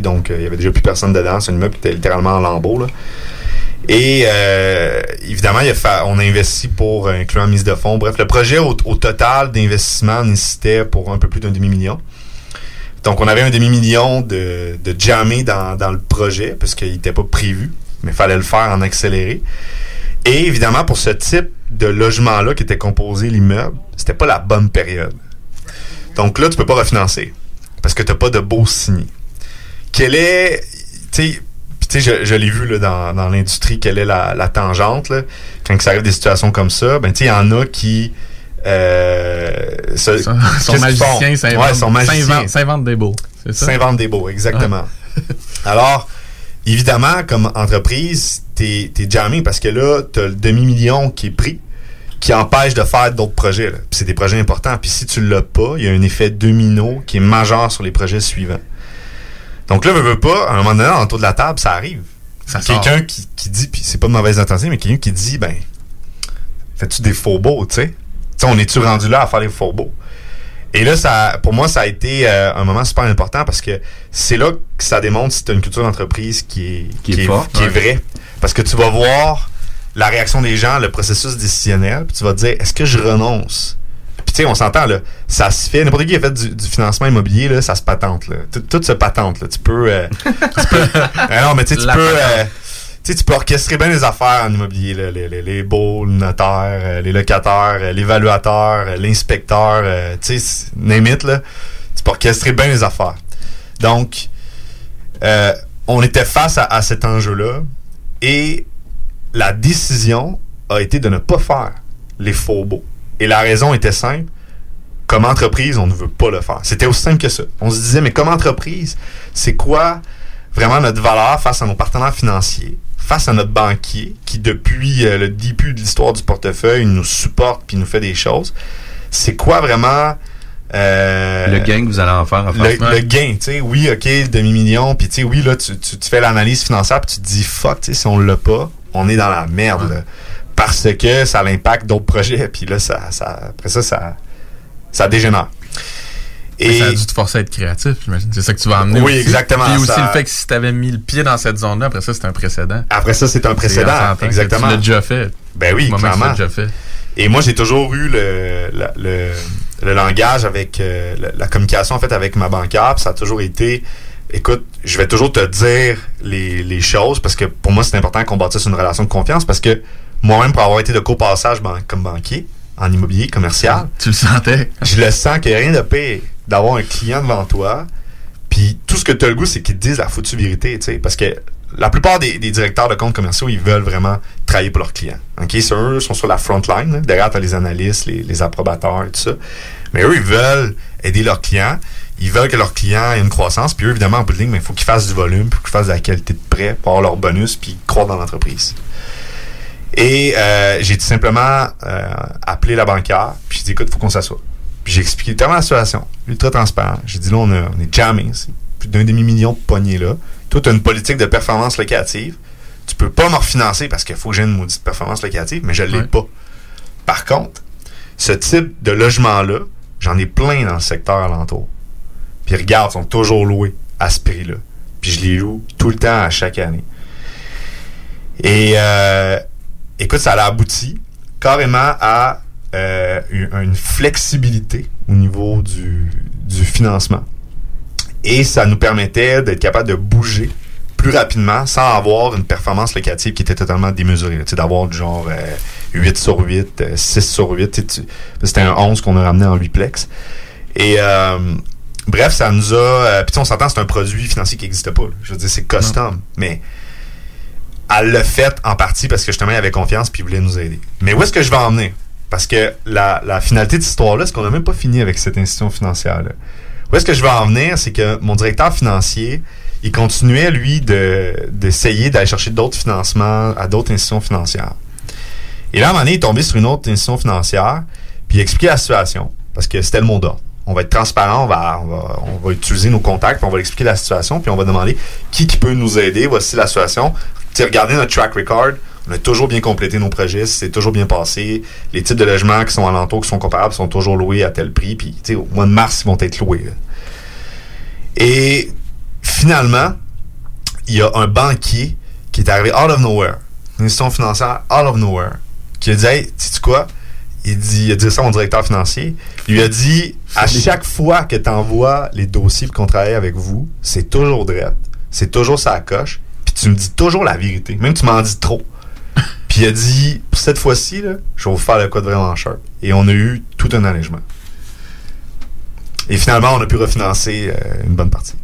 Donc, il y avait déjà plus personne dedans. C'est un immeuble qui était littéralement en lambeaux, là. Et évidemment, on a investi pour inclure une mise de fonds. Bref, le projet au, au total d'investissement nécessitait pour un peu plus d'un demi-million. Donc, on avait un demi-million de, de jammé dans, dans le projet parce qu'il n'était pas prévu, mais il fallait le faire en accéléré. Et évidemment, pour ce type de logement-là qui était composé l'immeuble, c'était pas la bonne période. Donc là, tu peux pas refinancer parce que tu pas de beau signé. Quelle est, tu sais, je, l'ai vu là, dans, dans l'industrie, quelle est la, la tangente là, quand ça arrive des situations comme ça. Ben tu sais, il y en a qui euh, se-
Son, son magicien s'invente
Ouais,
des beaux.
S'invente des beaux, exactement. Alors, évidemment, comme entreprise, t'es es jammé parce que là, t'as le demi-million qui est pris, qui empêche de faire d'autres projets. c'est des projets importants. Puis si tu l'as pas, il y a un effet domino qui est majeur sur les projets suivants. Donc là, veux, veux pas, à un moment donné, autour de la table, ça arrive. Quelqu'un qui, qui dit, puis c'est pas de mauvaise intention, mais quelqu'un qui dit, ben, fais-tu des faux beaux, tu sais? On est-tu rendu là à faire faux beaux? Et là, ça, pour moi, ça a été euh, un moment super important parce que c'est là que ça démontre si tu as une culture d'entreprise qui est,
Qui est forte,
qui est vraie. Parce que tu vas voir la réaction des gens, le processus décisionnel, puis tu vas te dire, est-ce que je renonce? Puis tu sais, on s'entend, là, ça se fait, n'importe qui a fait du, du financement immobilier, là, ça se patente, là. Tout, tout se patente, là. Tu peux... euh, tu peux non, mais tu sais, tu
La
peux... sais, tu peux orchestrer bien les affaires en immobilier, les, les, les baux, le notaire, euh, les locataires, euh, l'évaluateur, euh, l'inspecteur, tu sais, name là. Tu peux orchestrer bien les affaires. Donc, on était face à, à cet enjeu-là et la décision a été de ne pas faire les faux baux. Et la raison était simple. Comme entreprise, on ne veut pas le faire. C'était aussi simple que ça. On se disait, mais comme entreprise, c'est quoi vraiment notre valeur face à nos partenaires financiers, face à notre banquier, qui depuis euh, le début de l'histoire du portefeuille nous supporte puis nous fait des choses. C'est quoi vraiment euh,
Le gain que vous allez en faire en
le, le gain, tu sais, oui, ok, demi-million, puis tu sais, oui, là, tu, tu, tu fais l'analyse financière, puis tu te dis, fuck, tu sais, si on l'a pas, on est dans la merde, là. parce que ça l'impact d'autres projets, puis là, ça, ça, après ça, ça, ça dégénère. Et
Ça a dû te forcer à être créatif, j'imagine. C'est ça que tu vas amener.
Oui,
aussi.
exactement,
Puis aussi le fait que si tu avais mis le pied dans cette zone-là, après ça, c'est un précédent.
après ça, c'est un précédent, exactement.
Tu l'as déjà fait.
Ben oui, clairement.
l'as déjà fait.
Et moi, j'ai toujours eu le, le, le langage avec euh, la, communication en fait avec ma banquière. puis Ça a toujours été, écoute, je vais toujours te dire les, les choses parce que pour moi, c'est important qu'on bâtisse une relation de confiance parce que moi-même, pour avoir été de copassage ban- comme banquier en immobilier commercial,
Tu le sentais.
je le sens qu'il n'y a rien de pire d'avoir un client devant toi. Puis tout ce que tu as le goût, c'est qu'ils te disent la foutue vérité, tu sais. Parce que la plupart des, directeurs de comptes commerciaux, ils veulent vraiment travailler pour leurs clients. OK? C'est eux, ils sont sur la front line. Derrière, tu as les analystes, les, approbateurs et tout ça. Mais eux, ils veulent aider leurs clients. Ils veulent que leurs clients aient une croissance. Puis eux, évidemment, en bout de ligne, il faut qu'ils fassent du volume, qu'ils fassent de la qualité de prêt pour avoir leur bonus, puis croire dans l'entreprise. Et euh, j'ai tout simplement euh, appelé la banquière, puis j'ai dit, écoute, il faut qu'on s'assoie. Puis j'ai expliqué tellement la situation, ultra transparent. J'ai dit, là, on, a- on est jammé, c'est plus d'un demi-million de poignées là. Toi, tu as une politique de performance locative. Tu peux pas me refinancer parce qu'il faut que j'ai une maudite performance locative, mais je l'ai
Ouais.
pas. Par contre, ce type de logement-là, j'en ai plein dans le secteur alentour. Puis regarde, ils sont toujours loués à ce prix-là. Puis je les loue tout le temps à chaque année. Et euh, écoute, ça a abouti carrément à euh, une, flexibilité au niveau du, du financement. Et ça nous permettait d'être capable de bouger plus rapidement sans avoir une performance locative qui était totalement démesurée. d'avoir du genre euh, 8 sur 8, euh, 6 sur 8. tu sais, tu- C'était un 11 qu'on a ramené en 8 plex. Et euh, bref, ça nous a... euh, Puis on s'entend, c'est un produit financier qui n'existe pas. là. Je veux dire, c'est custom. Mais elle l'a fait en partie parce que justement, il avait confiance puis il voulait nous aider. Mais où est-ce que je vais en venir? Parce que la, la finalité de cette histoire-là, c'est qu'on n'a même pas fini avec cette institution financière-là. Où est-ce que je vais en venir? C'est que mon directeur financier, il continuait, lui, de d'essayer d'aller chercher d'autres financements à d'autres institutions financières. Et là, à un moment donné, il est tombé sur une autre institution financière, puis il a expliqué la situation. Parce que c'était le mot d'ordre. On va être transparent, on va, on va, on va utiliser nos contacts, puis on va expliquer la situation, puis on va demander qui, qui peut nous aider. Voici la situation. Tu regardez notre track record. On a toujours bien complété nos projets, c'est toujours bien passé. Les types de logements qui sont alentours, qui sont comparables, sont toujours loués à tel prix. Puis, tu sais, au mois de mars, ils vont être loués. là. Et finalement, il y a un banquier qui est arrivé out of nowhere, une institution financière out of nowhere, qui a dit Hey, sais-tu quoi? Il, dit, il a dit ça à mon directeur financier. Il lui a dit À chaque fois que tu envoies les dossiers pour qu'on travaille avec vous, c'est toujours direct, c'est toujours ça coche, puis tu me dis toujours la vérité, même tu m'en dis trop. Puis il a dit cette fois-ci, je vais vous faire le code vraiment sharp. Et on a eu tout un allègement. Et finalement, on a pu refinancer euh, une bonne partie.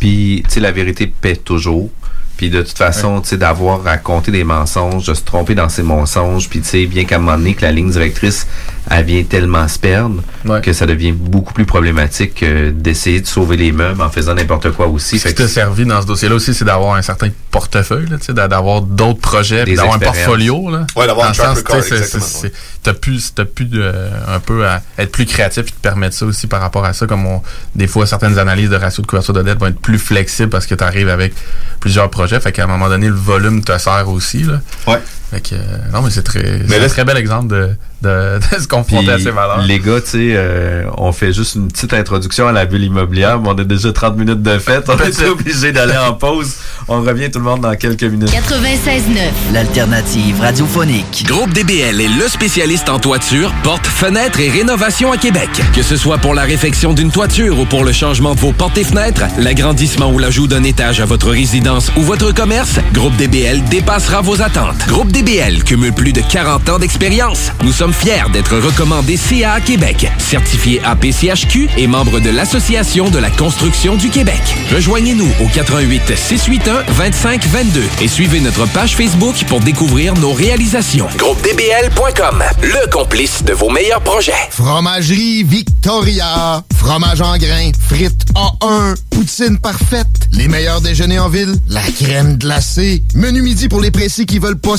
Puis, tu sais, la vérité paie toujours. Puis de toute façon, tu sais, d'avoir raconté des mensonges, de se tromper dans ces mensonges, puis tu sais, bien qu'à un moment donné que la ligne directrice, elle vient tellement se perdre
Ouais.
que ça devient beaucoup plus problématique que d'essayer de sauver les meubles en faisant n'importe quoi aussi.
Ce qui t'a servi dans ce dossier-là aussi, c'est d'avoir un certain portefeuille, d'avoir d'autres projets, d'avoir un portfolio. Là,
Ouais, d'avoir
Dans
un track
sens,
record,
tu sais, c'est-
exactement,
T'as pu, t'as pu de- un peu à être plus créatif et te permettre ça aussi par rapport à ça. Comme on, des fois, certaines analyses de ratio de couverture de dette vont être plus flexibles parce que tu arrives avec plusieurs projets. Fait qu'à un moment donné, le volume te sert aussi. Là.
Ouais.
Fait que, euh, non, mais c'est très, c'est
là,
un très bel exemple de, de, de se confronter à ces valeurs.
les gars, tu sais, euh, on fait juste une petite introduction à la bulle immobilière, mais on a déjà 30 minutes de fête. On est obligé d'aller en pause. On revient tout le monde dans quelques minutes.
96.9.
L'alternative radiophonique.
Groupe DBL est le spécialiste en toiture, portes, fenêtres et rénovation à Québec. Que ce soit pour la réfection d'une toiture ou pour le changement de vos portes et fenêtres, l'agrandissement ou l'ajout d'un étage à votre résidence ou votre commerce, Groupe DBL dépassera vos attentes. Groupe DBL cumule plus de 40 ans d'expérience. Nous sommes fiers d'être recommandés CA Québec, certifié APCHQ et membre de l'Association de la construction du Québec. Rejoignez-nous au 88 681 25 22 et suivez notre page Facebook pour découvrir nos réalisations. GroupeDBL.com, le complice de vos meilleurs projets.
Fromagerie Victoria. Fromage en grains. Frites A1. Poutine parfaite. Les meilleurs déjeuners en ville. La crème glacée. Menu midi pour les pressés qui veulent pas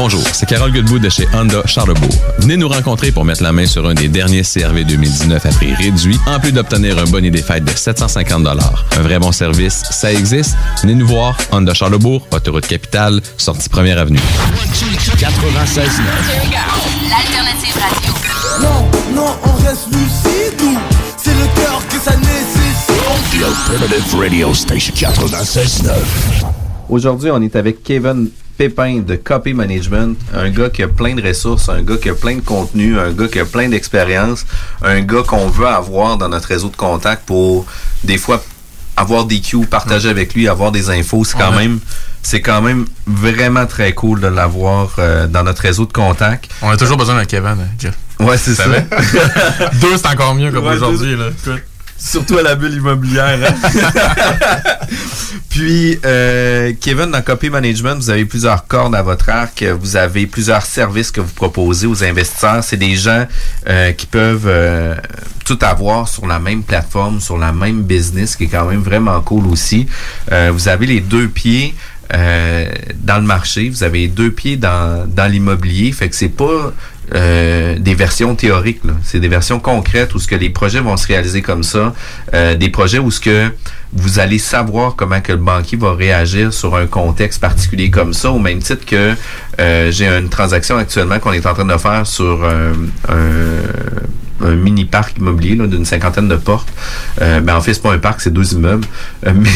Bonjour, c'est Carole Goodwood de chez Honda Charlebourg. Venez nous rencontrer pour mettre la main sur un des derniers CRV 2019 à prix réduit, en plus d'obtenir un bonnet des fêtes de 750 Un vrai bon service, ça existe. Venez nous voir, Honda Charlebourg, autoroute capitale, sortie première avenue.
96.9.
L'alternative radio.
Non, non, on reste lucide c'est le cœur que ça nécessite
Alternative Radio Station 96.9.
Aujourd'hui, on est avec Kevin Pépin de Copy Management, un gars qui a plein de ressources, un gars qui a plein de contenu, un gars qui a plein d'expérience, un gars qu'on veut avoir dans notre réseau de contacts pour des fois avoir des cues, partager avec lui, avoir des infos, c'est quand même c'est quand même vraiment très cool de l'avoir euh, dans notre réseau de contacts.
On a toujours besoin d'un Kevin, hein, Jeff.
Ouais, c'est ça.
Deux, c'est encore mieux comme
Ouais,
aujourd'hui. là.
Surtout à la bulle immobilière. hein. Puis, euh, Kevin, dans Copy Management, vous avez plusieurs cordes à votre arc. Vous avez plusieurs services que vous proposez aux investisseurs. C'est des gens euh, qui peuvent euh, tout avoir sur la même plateforme, sur la même business, qui est quand même vraiment cool aussi. Euh, vous avez les deux pieds dans le marché, vous avez deux pieds dans, dans l'immobilier. Fait que c'est pas euh, des versions théoriques, c'est des versions concrètes où ce que les projets vont se réaliser comme ça, euh, des projets où ce que vous allez savoir comment que le banquier va réagir sur un contexte particulier comme ça, au même titre que euh, j'ai une transaction actuellement qu'on est en train de faire sur un, un mini parc immobilier d'une cinquantaine de portes. Euh, ben en fait, c'est pas un parc, c'est deux immeubles, Euh, mais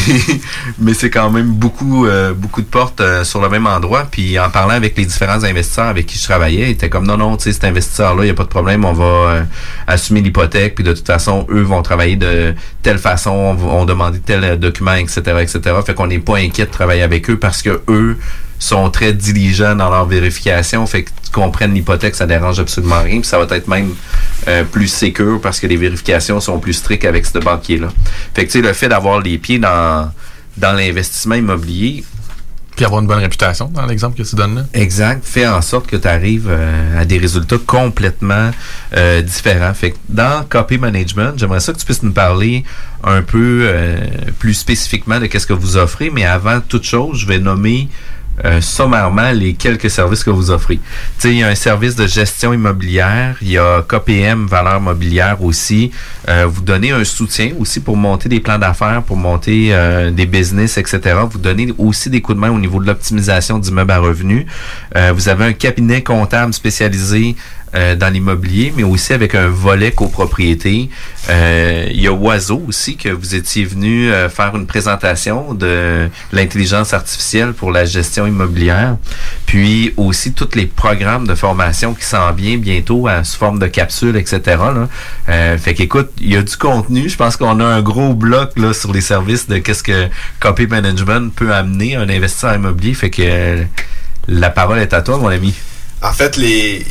mais c'est quand même beaucoup euh, beaucoup de portes euh, sur le même endroit. Puis en parlant avec les différents investisseurs avec qui je travaillais, ils étaient comme non non, tu sais cet investisseur là, il y a pas de problème, on va assumer l'hypothèque, puis de toute façon eux vont travailler de telle façon, on on demander tel document, etc., etc. Fait qu'on n'est pas inquiet de travailler avec eux parce que eux sont très diligents dans leur vérification, fait que tu comprennes l'hypothèque, ça dérange absolument rien, puis ça va être même euh, plus sécure parce que les vérifications sont plus strictes avec ce banquier-là. Fait que tu sais, le fait d'avoir les pieds dans, dans l'investissement immobilier,
Puis avoir une bonne réputation dans l'exemple que tu donnes là.
Exact. Fait en sorte que tu arrives euh, à des résultats complètement euh, différents. Fait que dans Copy Management, j'aimerais ça que tu puisses nous parler un peu euh, plus spécifiquement de qu'est-ce que vous offrez. Mais avant toute chose, je vais nommer euh, sommairement les quelques services que vous offrez. Tu il y a un service de gestion immobilière, il y a KPM Valeur Mobilière aussi. Euh, vous donnez un soutien aussi pour monter des plans d'affaires, pour monter euh, des business, etc. Vous donnez aussi des coups de main au niveau de l'optimisation d'immeubles à revenus. Euh, vous avez un cabinet comptable spécialisé euh, dans l'immobilier, mais aussi avec un volet copropriété. Euh, il y a Oiseau aussi que vous étiez venu euh, faire une présentation de l'intelligence artificielle pour la gestion immobilière. Puis aussi tous les programmes de formation qui s'en viennent bientôt à, sous forme de capsules, etc. Là. Euh, fait qu'écoute, il y a du contenu. Je pense qu'on a un gros bloc là sur les services de qu'est-ce que Copy Management peut amener à un investisseur immobilier. Fait que euh, la parole est à toi, mon ami.
En fait, les,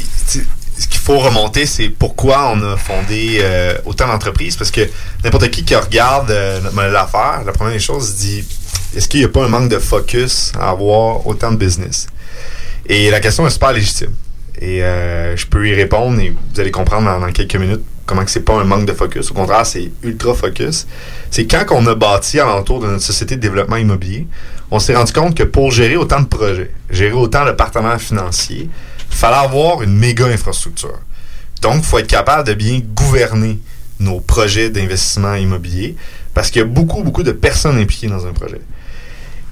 ce qu'il faut remonter, c'est pourquoi on a fondé euh, autant d'entreprises. Parce que n'importe qui qui regarde euh, notre modèle d'affaires, la première des choses, se dit est-ce qu'il n'y a pas un manque de focus à avoir autant de business? Et la question est super légitime. Et euh, je peux y répondre et vous allez comprendre dans, quelques minutes comment que c'est pas un manque de focus. Au contraire, c'est ultra focus. C'est quand on a bâti alentour de notre société de développement immobilier, on s'est rendu compte que pour gérer autant de projets, gérer autant de partenaires financiers, fallait avoir une méga infrastructure. Donc, il faut être capable de bien gouverner nos projets d'investissement immobilier parce qu'il y a beaucoup, beaucoup de personnes impliquées dans un projet.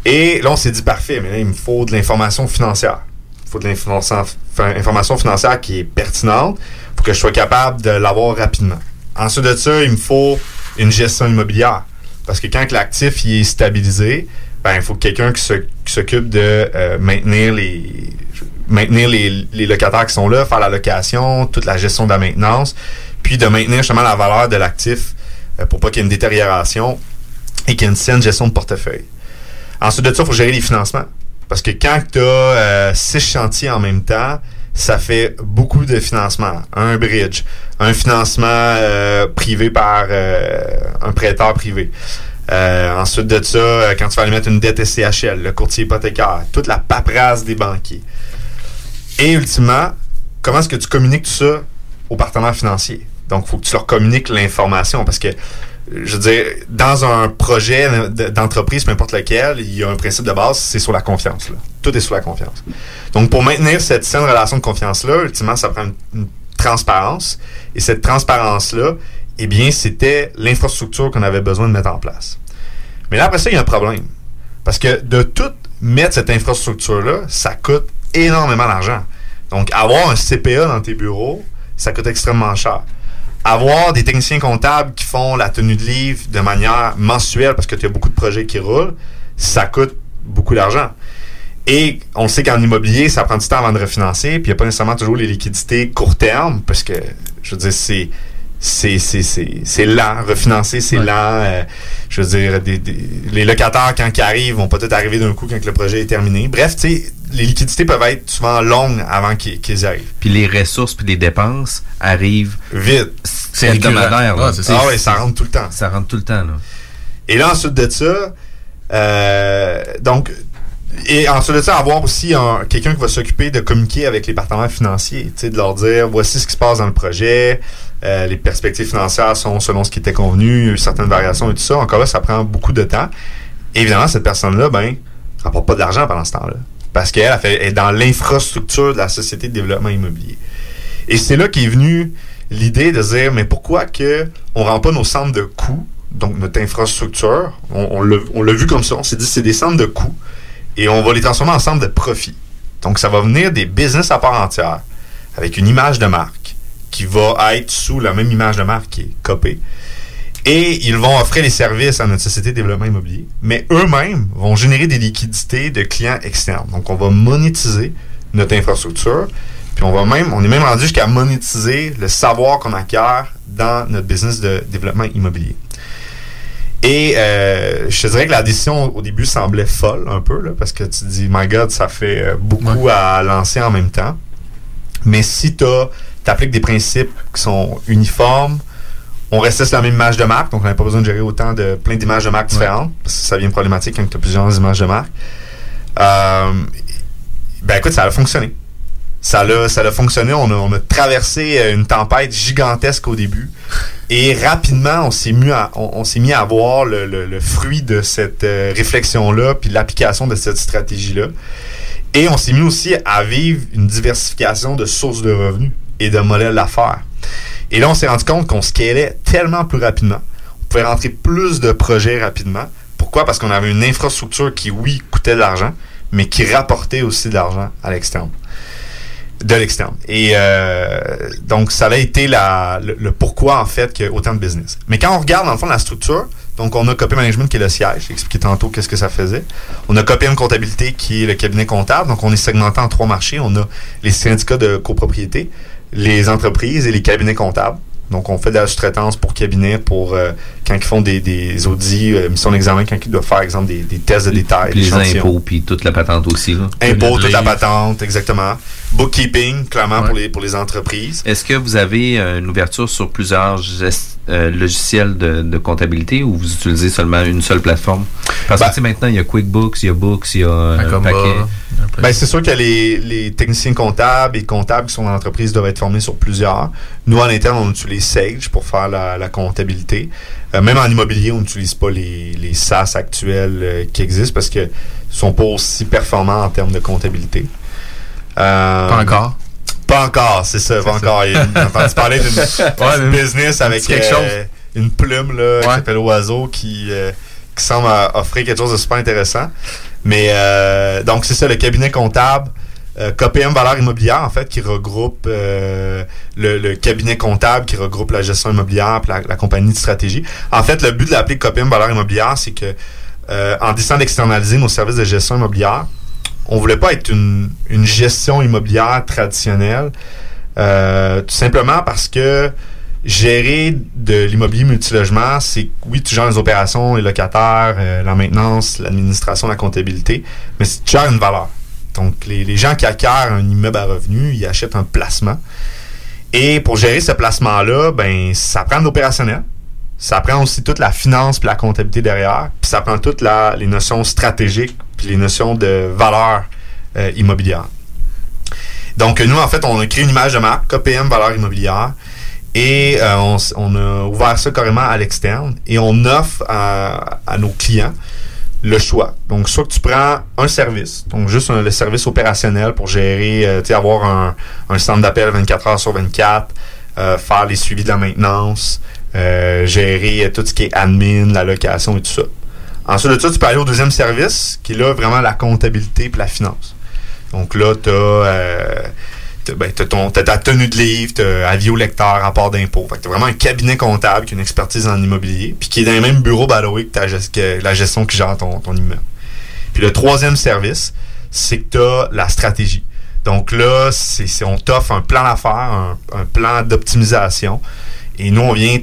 Et là, on s'est dit parfait, mais là, il me faut de l'information financière. Il faut de l'information information financière qui est pertinente pour que je sois capable de l'avoir rapidement. Ensuite de ça, il me faut une gestion immobilière. Parce que quand l'actif est stabilisé, ben, il faut quelqu'un qui s'occupe de euh, maintenir les maintenir les, les locataires qui sont là, faire la location, toute la gestion de la maintenance, puis de maintenir justement la valeur de l'actif euh, pour pas qu'il y ait une détérioration et qu'il y ait une saine gestion de portefeuille. Ensuite de ça, il faut gérer les financements. Parce que quand tu as six chantiers en même temps, ça fait beaucoup de financement. Un bridge, un financement euh, privé par euh, un prêteur privé. Euh, ensuite de ça, euh, quand tu vas aller mettre une dette SCHL, le courtier hypothécaire, toute la paperasse des banquiers. Et ultimement, comment est-ce que tu communiques tout ça aux partenaires financiers? Donc, il faut que tu leur communiques l'information parce que, je veux dire, dans un projet d'entreprise, peu importe lequel, il y a un principe de base, c'est sur la confiance. Tout est sur la confiance. Donc, pour maintenir cette saine relation de confiance-là, ultimement, ça prend une, une transparence. Et cette transparence-là, eh bien, c'était l'infrastructure qu'on avait besoin de mettre en place. Mais là, après ça, il y a un problème. Parce que de tout mettre cette infrastructure-là, ça coûte énormément d'argent. Donc, avoir un CPA dans tes bureaux, ça coûte extrêmement cher. Avoir des techniciens comptables qui font la tenue de livre de manière mensuelle, parce que tu as beaucoup de projets qui roulent, ça coûte beaucoup d'argent. Et on sait qu'en immobilier, ça prend du temps avant de refinancer, puis il n'y a pas nécessairement toujours les liquidités court terme, parce que, je veux dire, c'est c'est c'est c'est c'est lent refinancer c'est lent euh, je veux dire des, des- les locataires quand ils arrivent vont pas tout arriver d'un coup quand le projet est terminé bref tu sais les liquidités peuvent être souvent longues avant qu'ils arrivent
Puis les ressources puis les dépenses arrivent
vite
c'est hebdomadaire. là.
Ah, c'est ça. Ah ouais, ça rentre tout le temps.
Ça rentre tout le temps. Là.
Et là, ensuite de ça, euh, donc, et ensuite de ça, avoir aussi un- quelqu'un qui va s'occuper de communiquer avec les partenaires financiers, tu sais, de leur dire voici ce qui se passe dans le projet, euh, les perspectives financières sont selon ce qui était convenu, certaines variations et tout ça. Encore là, ça prend beaucoup de temps. Évidemment, cette personne-là, ben, rapporte pas d'argent pendant ce temps-là. Parce qu'elle est dans l'infrastructure de la société de développement immobilier. Et c'est là qu'est venue l'idée de dire, mais pourquoi que on rend pas nos centres de coûts, donc notre infrastructure, on, on l'a vu comme ça, on s'est dit c'est des centres de coûts, et on va les transformer en centres de profit. Donc ça va venir des business à part entière, avec une image de marque, qui va être sous la même image de marque qui est copée. Et ils vont offrir les services à notre société de développement immobilier, mais eux-mêmes vont générer des liquidités de clients externes. Donc, on va monétiser notre infrastructure, puis on va même, on est même rendu jusqu'à monétiser le savoir qu'on acquiert dans notre business de développement immobilier. Et euh, je te dirais que la décision au début semblait folle un peu, là, parce que tu te dis, my God, ça fait euh, beaucoup à lancer en même temps. Mais si tu appliques des principes qui sont uniformes, on reste sur la même image de marque, donc on n'a pas besoin de gérer autant de plein d'images de marque différentes, parce que ça devient problématique quand tu as plusieurs images de marque. Euh, ben écoute, ça a fonctionné. Ça a, ça a fonctionné. On a, on a traversé euh, une tempête gigantesque au début. Et rapidement, on s'est mis à, on, on s'est mis à voir le, le- le fruit de cette euh, réflexion-là, puis l'application de cette stratégie-là. Et on s'est mis aussi à vivre une diversification de sources de revenus et de modèles d'affaires. Et là, on s'est rendu compte qu'on scalait tellement plus rapidement. On pouvait rentrer plus de projets rapidement. Pourquoi? Parce qu'on avait une infrastructure qui, oui, coûtait de l'argent, mais qui rapportait aussi de l'argent à l'externe. De l'externe. Et euh, donc, ça avait été le pourquoi, en fait, qu'il y a autant de business. Mais quand on regarde, dans le fond, la structure, donc on a Copy Management qui est le siège. J'ai expliqué tantôt qu'est-ce que ça faisait. On a Copy Comptabilité qui est le cabinet comptable. Donc, on est segmenté en trois marchés. On a les syndicats de copropriété, les entreprises et les cabinets comptables. Donc, on fait de la sous-traitance pour cabinets pour euh, quand ils font des, des audits, euh, missions d'examen, quand ils doivent faire, exemple, des, des tests de détail.
Puis les impôts, puis toute la patente aussi. Là.
Impôts, toute la patente, exactement. Bookkeeping, clairement, pour, les, pour les entreprises.
Est-ce que vous avez euh, une ouverture sur plusieurs euh, logiciels de, de comptabilité ou vous utilisez seulement une seule plateforme? Parce que tu sais, maintenant, il y a QuickBooks, il y a Books, il y a euh, un paquet.
Ben, c'est sûr que les, les techniciens comptables et comptables qui sont dans l'entreprise doivent être formés sur plusieurs. Nous, à l'interne, on utilise Sage pour faire la, la comptabilité. Euh, même en immobilier, on n'utilise pas les, les SaaS actuels euh, qui existent parce que sont pas aussi performants en termes de comptabilité. Euh,
Pas encore.
Pas encore, c'est ça, pas encore. Il a- J'ai entendu parler d'une business avec
quelque
euh,
chose.
une plume là, qui s'appelle Oiseau qui, euh, qui semble offrir quelque chose de super intéressant. Mais donc c'est ça, le cabinet comptable. KPM Valeur Immobilière, en fait, qui regroupe euh, le, le cabinet comptable, qui regroupe la gestion immobilière, puis la, la compagnie de stratégie. En fait, le but de l'appeler KPM Valeur Immobilière, c'est que euh, en décidant d'externaliser nos services de gestion immobilière, on voulait pas être une, une gestion immobilière traditionnelle, euh, tout simplement parce que gérer de l'immobilier multilogement, c'est oui, tu gères les opérations, les locataires, euh, la maintenance, l'administration, la comptabilité, mais tu gères une valeur. Donc, les, les gens qui acquièrent un immeuble à revenu, ils achètent un placement. Et pour gérer ce placement-là, ben, ça prend de l'opérationnel. Ça prend aussi toute la finance puis la comptabilité derrière. Puis ça prend toutes les notions stratégiques puis les notions de valeur euh, immobilière. Donc, nous, en fait, on a créé une image de marque, KPM Valeur Immobilière. Et euh, on, a ouvert ça carrément à l'externe. Et on offre à, nos clients le choix. Donc, soit que tu prends un service, donc juste le service opérationnel pour gérer, euh, tu sais, avoir un, un centre d'appel 24 heures sur 24, euh, faire les suivis de la maintenance, gérer tout ce qui est admin, la location et tout ça. Ensuite de ça, tu peux aller au deuxième service, qui est là vraiment la comptabilité et la finance. Donc là, tu as, ben, t'as ton, t'as ta tenue de livre, tu as avis au lecteur, rapport d'impôt. Que t'as vraiment un cabinet comptable qui a une expertise en immobilier, puis qui est dans le même bureau, by que, la gestion qui gère ton, immeuble. Puis le troisième service, c'est que tu as la stratégie. Donc là, c'est, on t'offre un plan d'affaires, un plan d'optimisation. Et nous, on vient,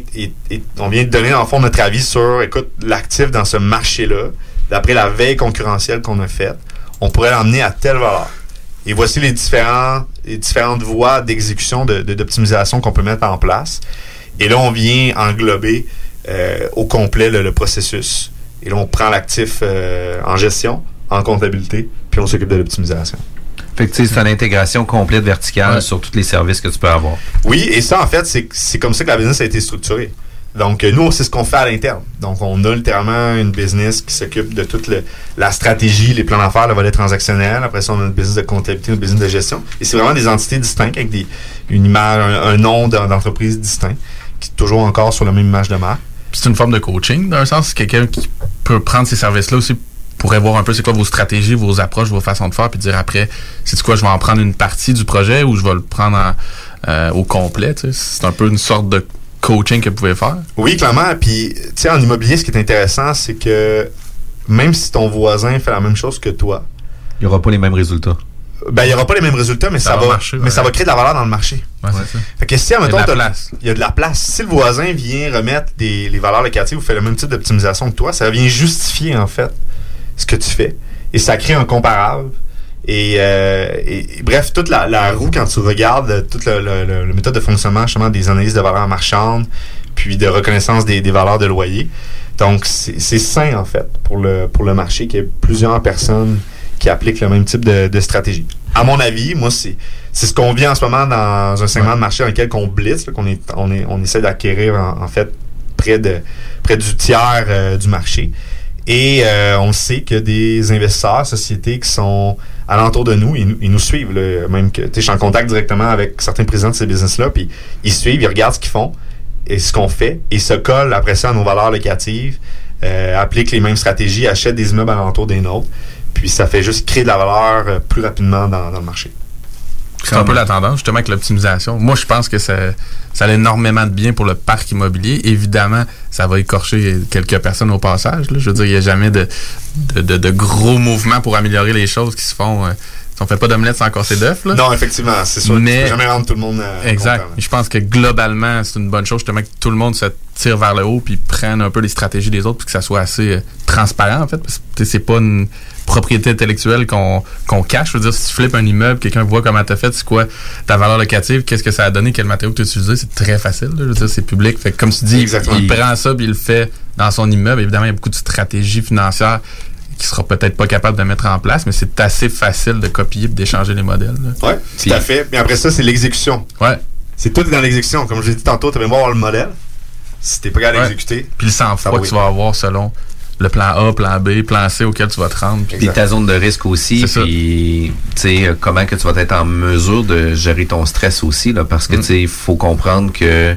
on vient donner, le fond, notre avis sur, écoute, l'actif dans ce marché-là, d'après la veille concurrentielle qu'on a faite, on pourrait l'emmener à telle valeur. Et voici les, différents, différentes voies d'exécution, de, de- d'optimisation qu'on peut mettre en place. Et là, on vient englober euh, au complet le, le processus. Et là, on prend l'actif euh, en gestion, en comptabilité, puis on s'occupe de l'optimisation.
Fait que tu sais, c'est une intégration complète verticale sur tous les services que tu peux avoir.
Oui, et ça, en fait, c'est, c'est comme ça que la business a été structurée. Donc, euh, nous, c'est ce qu'on fait à l'interne. Donc, on a littéralement une business qui s'occupe de toute le- la stratégie, les plans d'affaires, le volet transactionnel. Après ça, on a une business de comptabilité, une business de gestion. Et c'est vraiment des entités distinctes avec des, une image, un, un nom d'en- d'entreprise distinct, qui est toujours encore sur la même image de marque.
Puis c'est une forme de coaching, d'un sens. C'est quelqu'un qui peut prendre ces services-là aussi pourrait voir un peu c'est quoi vos stratégies, vos approches, vos façons de faire, puis dire après, c'est quoi, je vais en prendre une partie du projet ou je vais le prendre en, euh, au complet. tu sais? C'est un peu une sorte de coaching que vous pouvez faire.
Oui, clairement. Puis, tu sais, en immobilier, ce qui est intéressant, c'est que même si ton voisin fait la même chose que toi,
Il n'y aura pas les mêmes résultats.
ben, il n'y aura pas les mêmes résultats, mais ça,
Ça va
va,
marcher,
mais
ouais.
ça va créer de la valeur dans le marché.
Ouais, c'est ça.
Fait que si, admettons, il y a de la place. Si le voisin vient remettre des, les valeurs locatives ou fait le même type d'optimisation que toi, ça vient justifier, en fait, ce que tu fais. Et ça crée un comparable. Et, euh, et- bref, toute la, la roue, quand tu regardes euh, toute le, le- le- méthode de fonctionnement, justement, des analyses de valeurs marchandes, puis de reconnaissance des, des valeurs de loyer. Donc, c'est sain, en fait, pour le, pour le marché qu'il y ait plusieurs personnes qui appliquent le même type de, de stratégie. À mon avis, moi, c'est ce qu'on vit en ce moment dans un segment de marché dans lequel on blitz, qu'on est, on, est, on essaie d'acquérir en, en fait près de près du tiers euh, du marché. Et euh, on sait que des investisseurs, sociétés qui sont alentour de nous, ils, nous- suivent. même que, je suis en contact directement avec certains présidents de ces business-là, puis ils suivent, ils regardent ce qu'ils font et ce qu'on fait, et se collent après ça à nos valeurs locatives, euh, appliquent les mêmes stratégies, achètent des immeubles alentour des nôtres, puis ça fait juste créer de la valeur euh, plus rapidement dans le marché.
C'est un peu la tendance, justement, avec l'optimisation. Moi, je pense que ça, ça a énormément de bien pour le parc immobilier. Évidemment, ça va écorcher quelques personnes au passage. Je veux dire, il n'y a jamais de, de, de- de gros mouvements pour améliorer les choses qui se font. euh, on fait pas d'omelette sans casser d'œufs. là.
Non, effectivement, c'est sûr.
Mais-
tu peux jamais rendre tout le monde euh,
Exact.
content.
Je pense que globalement, c'est une bonne chose justement que tout le monde se tire vers le haut puis prenne un peu les stratégies des autres puis que ça soit assez euh, transparent en fait. Parce que c'est pas une propriété intellectuelle qu'on qu'on cache. Je veux dire, si tu flippes un immeuble, quelqu'un voit comment t'as fait, c'est quoi ta valeur locative, qu'est-ce que ça a donné, quel matériau que tu as utilisé, c'est très facile. là. Je veux dire, c'est public. Fait que comme tu dis,
Exactement.
il prend ça puis il le fait dans son immeuble. Évidemment, il y a beaucoup de stratégies financières qu'il sera peut-être pas capable de mettre en place, mais c'est assez facile de copier et d'échanger les modèles.
Ouais, tout à fait. Mais après ça, c'est l'exécution.
Ouais.
C'est tout dans l'exécution. Comme je l'ai dit tantôt, tu vas voir le modèle. Si t'es pas capable
Ouais.
d'exécuter.
Puis le sang-froid que tu vas avoir selon le plan A, plan B, plan C auquel tu vas te rendre.
Puis ta zone de risque aussi, puis tu sais euh, comment que tu vas être en mesure de gérer ton stress aussi là, parce que
Mm.
tu sais il faut comprendre que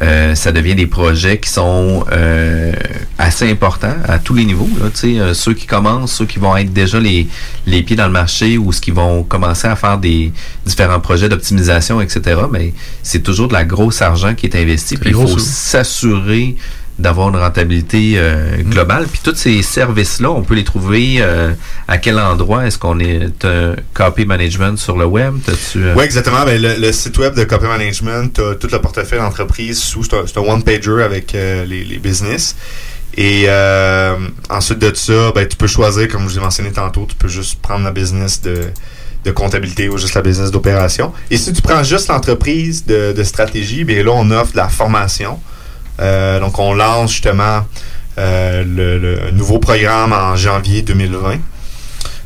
euh, ça devient des projets qui sont euh, assez importants à tous les niveaux là, tu sais euh, ceux qui commencent, ceux qui vont être déjà les les pieds dans le marché ou ceux qui vont commencer à faire des différents projets d'optimisation etc. Mais c'est toujours de la grosse argent qui est investi, puis il faut s'assurer d'avoir une rentabilité euh, globale. Puis tous ces services-là, on peut les trouver euh, à quel endroit? Est-ce qu'on est un copy management sur le web? Euh,
Oui, exactement. Ben, le, le site web de Copy Management, tu tout le portefeuille d'entreprise sous. C'est un, one-pager avec euh, les, business. Et ensuite de ça, ben, tu peux choisir, comme je vous ai mentionné tantôt, tu peux juste prendre la business de, de comptabilité ou juste la business d'opération. Et si tu prends juste l'entreprise de, de stratégie, bien là, on offre de la formation. Euh, donc, on lance justement euh, le, le nouveau programme en janvier 2020.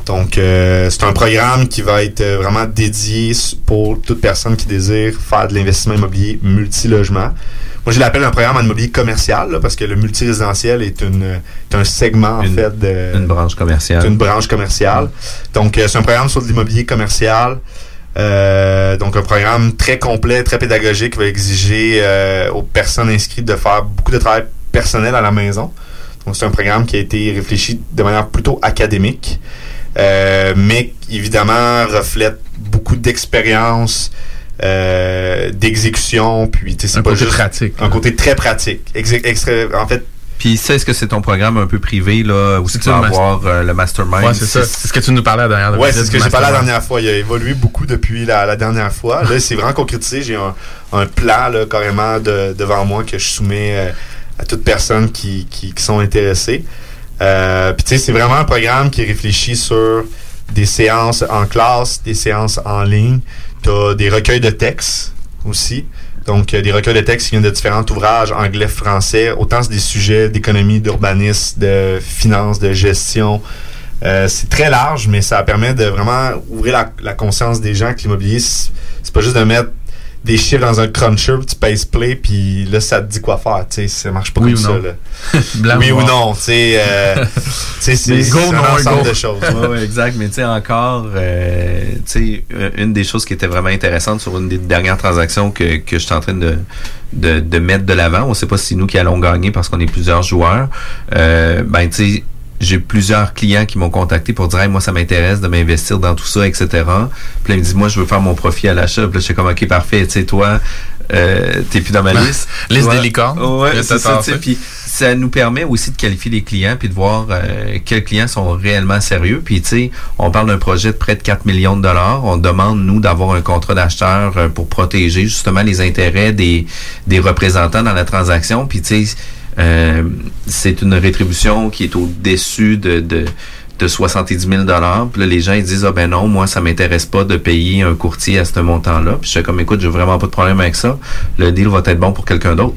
Donc, euh, c'est un programme qui va être euh, vraiment dédié pour toute personne qui désire faire de l'investissement immobilier multilogement. Moi, je l'appelle un programme en immobilier commercial là, parce que le multirésidentiel est, une, est un segment, en fait, de,
une branche commerciale?
une branche commerciale. Donc, euh, c'est un programme sur de l'immobilier commercial. Euh, donc, un programme très complet, très pédagogique qui va exiger euh, aux personnes inscrites de faire beaucoup de travail personnel à la maison. Donc, c'est un programme qui a été réfléchi de manière plutôt académique, euh, mais qui, évidemment reflète beaucoup d'expérience, d'exécution, puis c'est
Un
pas
côté
juste
pratique.
un côté très pratique. Extra- en fait,
Puis ça, est-ce que c'est ton programme un peu privé là, où tu vas avoir euh, le mastermind?
Ouais, c'est ça. C'est ce que tu nous parlais la dernière
Ouais,
visite
c'est ce que j'ai parlé la dernière fois. Il a évolué beaucoup depuis la, la dernière fois. Là, c'est vraiment concrétisé. J'ai un, un plan là, carrément de- devant moi que je soumets euh, à toute personne qui, qui, qui sont intéressées. Euh, Puis tu sais, c'est vraiment un programme qui réfléchit sur des séances en classe, des séances en ligne. Tu as des recueils de textes aussi. Donc, euh, des recueils de textes qui viennent de différents ouvrages anglais, français. Autant c'est des sujets d'économie, d'urbanisme, de finance, de gestion. Euh, c'est très large, mais ça permet de vraiment ouvrir la, conscience des gens que l'immobilier, c'est pas juste de mettre des chiffres dans un cruncher, tu pèses play, puis là, ça te dit quoi faire. Tu sais, ça marche pas
Oui
comme
ou
ça. Là. Oui
ou
non. Tu sais, euh, c'est un ensemble
go.
de choses.
Ouais, ouais, exact. Mais tu sais, encore, euh, tu sais, euh, une des choses qui était vraiment intéressante sur une des dernières transactions que, que je suis en train de, de, de mettre de l'avant, on sait pas si c'est nous qui allons gagner parce qu'on est plusieurs joueurs, euh, ben tu sais, j'ai plusieurs clients qui m'ont contacté pour dire hey, moi ça m'intéresse de m'investir dans tout ça etc puis là ils me disent moi je veux faire mon profit à l'achat puis là je suis comme ok parfait tu sais toi euh, t'es plus dans ma liste
Liste
Toi-
des licornes.
ouais c'est ça puis ça nous permet aussi de qualifier les clients puis de voir euh, quels clients sont réellement sérieux. Puis tu sais, on parle d'un projet de près de 4 millions de dollars. On demande nous d'avoir un contrat d'acheteur euh, pour protéger justement les intérêts des des représentants dans la transaction. Puis tu sais, euh, c'est une rétribution qui est au-dessus de, de de 70 000 Puis là, les gens, ils disent, ah ben non, moi, ça m'intéresse pas de payer un courtier à ce montant-là. Puis je fais comme, écoute, j'ai vraiment pas de problème avec ça. Le deal va être bon pour quelqu'un d'autre.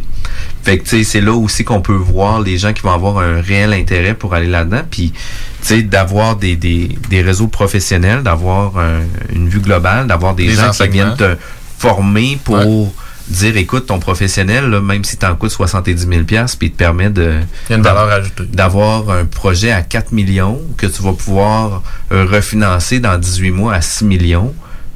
Fait que, tu sais, c'est là aussi qu'on peut voir les gens qui vont avoir un réel intérêt pour aller là-dedans. Puis, tu sais, d'avoir des, des, des réseaux professionnels, d'avoir un- une vue globale, d'avoir des,
Des
gens qui viennent te former pour dire, écoute, ton professionnel, là, même si t'en coûte 70 000 puis il te permet de...
Il y a une valeur ajoutée.
D'avoir un projet à 4 millions que tu vas pouvoir euh, refinancer dans 18 mois à 6 millions.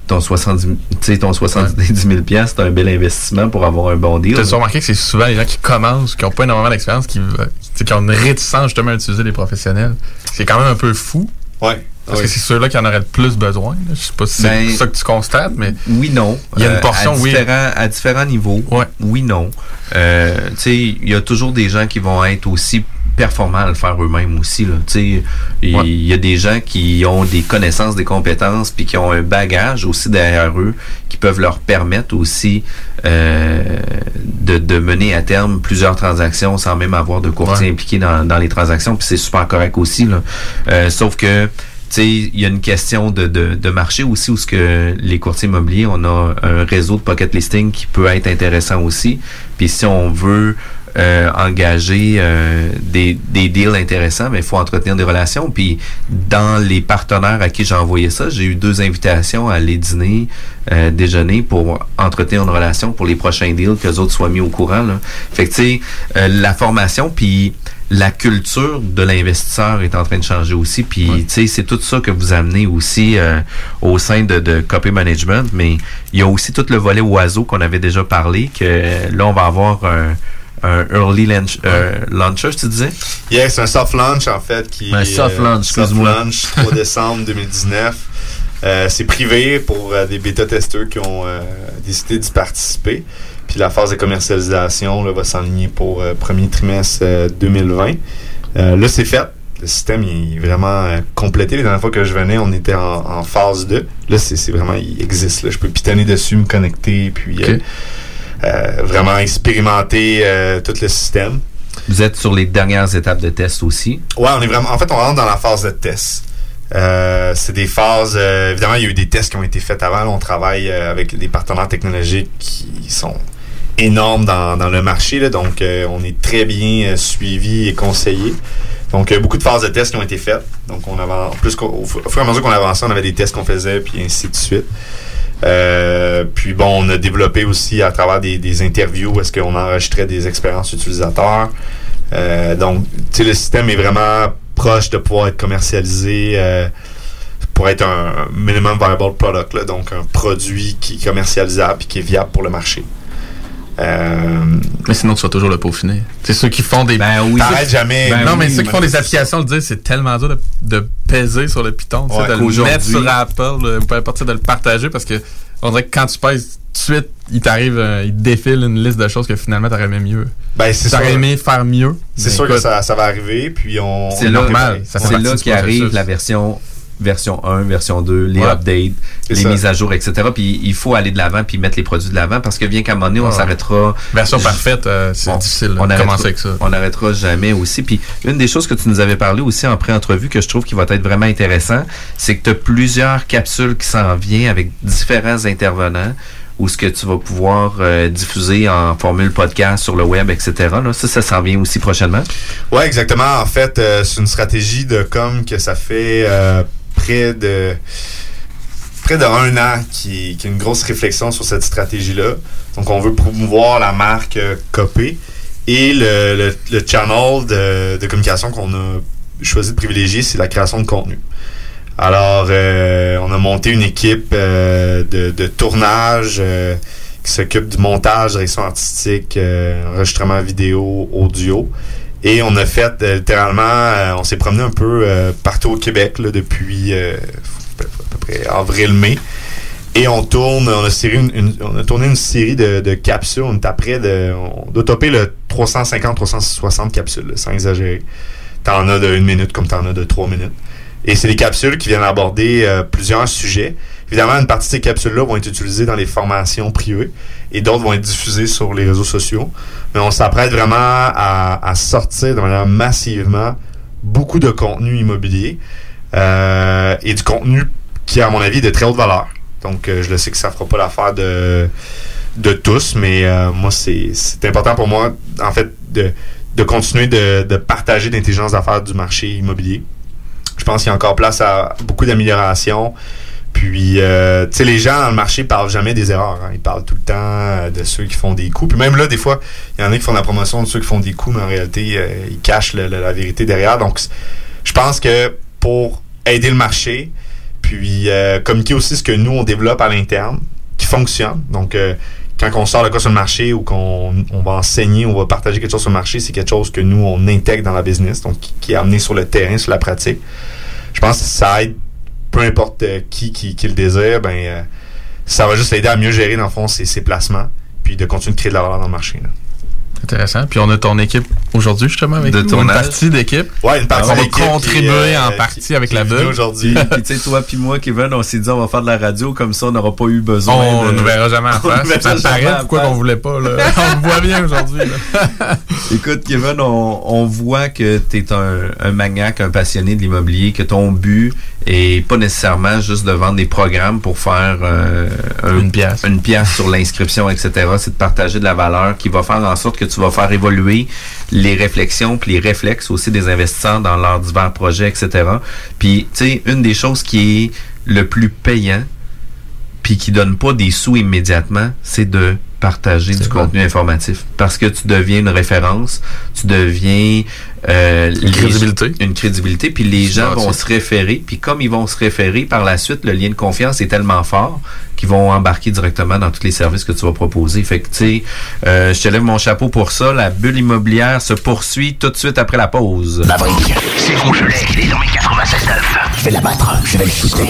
Ton 70, tu sais, ton 70 000 c'est un bel investissement pour avoir un bon deal.
Tu as remarqué que c'est souvent les gens qui commencent, qui n'ont pas énormément d'expérience, qui, euh, qui ont une réticence justement à utiliser les professionnels. C'est quand même un peu fou.
Ouais.
Parce que c'est ceux-là qui en auraient le plus besoin. Je sais pas si c'est
Ben,
ça que tu constates, mais.
Oui, non.
Il y a une
Euh,
portion,
à
oui.
À différents niveaux. Oui, non. Euh, tu sais, il y a toujours des gens qui vont être aussi performants à le faire eux-mêmes aussi. Là. Tu sais, Il
Ouais.
y a des gens qui ont des connaissances, des compétences, puis qui ont un bagage aussi derrière eux, qui peuvent leur permettre aussi euh, de, de mener à terme plusieurs transactions sans même avoir de courtier
Ouais.
impliqué dans, dans les transactions. Puis c'est super correct aussi. Là. Euh, sauf que il y a une question de, de, de marché aussi où ce que les courtiers immobiliers, on a un réseau de pocket listing qui peut être intéressant aussi. Puis si on veut euh, engager euh, des, des deals intéressants, mais il faut entretenir des relations. Puis dans les partenaires à qui j'ai envoyé ça, j'ai eu deux invitations à aller dîner, euh, déjeuner pour entretenir une relation pour les prochains deals, que les autres soient mis au courant. Là. Fait que tu sais, euh, la formation, puis la culture de l'investisseur est en train de changer aussi. Puis, tu sais, c'est tout ça que vous amenez aussi euh, au sein de, de Copy Management. Mais il y a aussi tout le volet oiseau qu'on avait déjà parlé, que là, on va avoir un, un early launch, euh, launcher, tu disais?
C'est un soft launch en fait qui
Un
est,
soft
euh,
launch,
soft
excuse-moi.
launch 3 décembre 2019. Euh, c'est privé pour euh, des bêta-testeurs qui ont euh, décidé d'y participer. Puis la phase de commercialisation là, va s'enligner pour euh, premier trimestre euh, 2020. Euh, là, c'est fait. Le système il est vraiment euh, complété. La dernière fois que je venais, on était en, en phase 2. Là, c'est vraiment, il existe. Là. Je peux pitonner dessus, me connecter, puis euh, euh, vraiment expérimenter euh, tout le système.
Vous êtes sur les dernières étapes de test aussi?
Ouais, on est vraiment. En fait, on rentre dans la phase de test. Euh, c'est des phases. euh, évidemment, il y a eu des tests qui ont été faits avant. Là, on travaille euh, avec des partenaires technologiques qui sont énormes dans, dans le marché. Là, donc, euh, on est très bien euh, suivi et conseillé. Donc, euh, beaucoup de phases de tests qui ont été faites. Donc, on avait, en plus, au, fu- au fur et à mesure qu'on avançait, on avait des tests qu'on faisait, puis ainsi de suite. Puis bon, on a développé aussi à travers des, des interviews est-ce qu'on enregistrait des expériences utilisateurs. Donc, tu sais, le système est vraiment proche de pouvoir être commercialisé pour être un minimum viable product, là, donc un produit qui est commercialisable et qui est viable pour le marché. Euh,
Mais sinon, tu vas toujours le peaufiner. C'est ceux qui font des.
Ben oui.
T'arrêtes jamais.
Ben non, mais ceux qui font des applications le disent, c'est tellement dur de, de peser sur le Python,
Ouais,
de le mettre sur Apple, ou peu importe, de le partager parce que on dirait que quand tu pèses tout de suite, il t'arrive, euh, il te défile une liste de choses que finalement t'aurais aimé mieux.
Ben, c'est
T'aurais aimé faire mieux.
C'est sûr que ça, ça va arriver, puis on.
C'est là-
normal,
C'est là
du
qui arrive
processus.
la version version 1, version 2, les
Ouais.
updates, les
ça.
mises à jour, etc. Puis il faut aller de l'avant puis mettre les produits de l'avant parce que bien qu'à un moment donné, on
Ouais.
s'arrêtera.
Version parfaite, euh, c'est
Bon,
difficile
on arrêtera-
commencer avec ça.
On n'arrêtera jamais aussi. Puis une des choses que tu nous avais parlé aussi en pré-entrevue que je trouve qui va être vraiment intéressant, c'est que tu as plusieurs capsules qui s'en viennent avec différents intervenants ou ce que tu vas pouvoir euh, diffuser en formule podcast sur le web, etc. Là, ça, ça s'en vient aussi prochainement.
Ouais, exactement. En fait, euh, c'est une stratégie de com que ça fait euh, près de près d'un an qui, qui a une grosse réflexion sur cette stratégie-là. Donc, on veut promouvoir la marque euh, Copé et le, le, channel de, de communication qu'on a choisi de privilégier, c'est la création de contenu. Alors, euh, on a monté une équipe euh, de, de tournage qui s'occupe du montage, direction artistique, enregistrement vidéo, audio. Et on a fait euh, littéralement, euh, on s'est promené un peu euh, partout au Québec là, depuis à peu près avril-mai. Et on tourne, on a, série une- une- on a tourné une série de, de capsules. On est après de. On doit le 350-360 capsules, là, sans exagérer. T'en as de une minute comme t'en as de trois minutes. Et c'est des capsules qui viennent aborder plusieurs sujets. Évidemment, une partie de ces capsules-là vont être utilisées dans les formations privées et d'autres vont être diffusées sur les réseaux sociaux. Mais on s'apprête vraiment à, sortir de manière massivement beaucoup de contenu immobilier. euh, et du contenu qui, à mon avis, est de très haute valeur. Donc, euh, je le sais que ça fera pas l'affaire de, tous, mais euh, moi, c'est important pour moi, en fait, de, continuer de, partager l'intelligence d'affaires du marché immobilier. Je pense qu'il y a encore place à beaucoup d'amélioration. Puis, euh, tu sais, les gens dans le marché parlent jamais des erreurs. hein. Ils parlent tout le temps euh, de ceux qui font des coups. Puis même là, des fois, il y en a qui font la promotion de ceux qui font des coups, mais en réalité, euh, ils cachent la vérité derrière. Donc, je pense que pour aider le marché, puis communiquer aussi ce que nous, on développe à l'interne, qui fonctionne. Donc, quand on sort de quoi sur le marché ou qu'on on va enseigner, on va partager quelque chose sur le marché, c'est quelque chose que nous, on intègre dans la business, donc qui, qui est amené sur le terrain, sur la pratique. Je pense que ça aide, peu importe euh, qui, qui, qui le désire, ben, euh, ça va juste l'aider à mieux gérer, dans le fond, ses, ses placements, puis de continuer de créer de la valeur dans le marché. là.
Intéressant. Puis on a ton équipe aujourd'hui, justement, avec
De
nous. Une partie d'équipe.
Ouais, une partie
On va contribuer
euh,
en
qui-
partie avec
qui
la bulle.
aujourd'hui.
Puis tu sais, toi puis moi, Kevin, on s'est dit on va faire de la radio comme ça, on n'aura pas eu besoin.
On
de-
ne verra jamais en
On
face. Ça paraît pourquoi qu'on voulait pas. Là? On le voit bien aujourd'hui.
Écoute, Kevin, on, on voit que tu es un, un maniaque, un passionné de l'immobilier, que ton but est pas nécessairement juste de vendre des programmes pour faire euh, un-
Une pièce.
une pièce sur l'inscription, etc. C'est de partager de la valeur qui va faire en sorte que tu vas faire évoluer les réflexions puis les réflexes aussi des investisseurs dans leurs divers projets, etc. Puis, tu sais, une des choses qui est le plus payant puis qui donne pas des sous immédiatement, c'est de partager du contenu informatif parce que tu deviens une référence, tu deviens euh,
Une
les-
crédibilité.
une crédibilité, puis les gens vont
c'est-
se référer, puis comme ils vont se référer par la suite, le lien de confiance est tellement fort qu'ils vont embarquer directement dans tous les services que tu vas proposer. Fait que tu sais, euh, je te lève mon chapeau pour ça. La bulle immobilière se poursuit tout de suite après la pause.
Maverick, c'est son gelé, il est dans mes 96.9. Je vais l'abattre, je vais le shooter.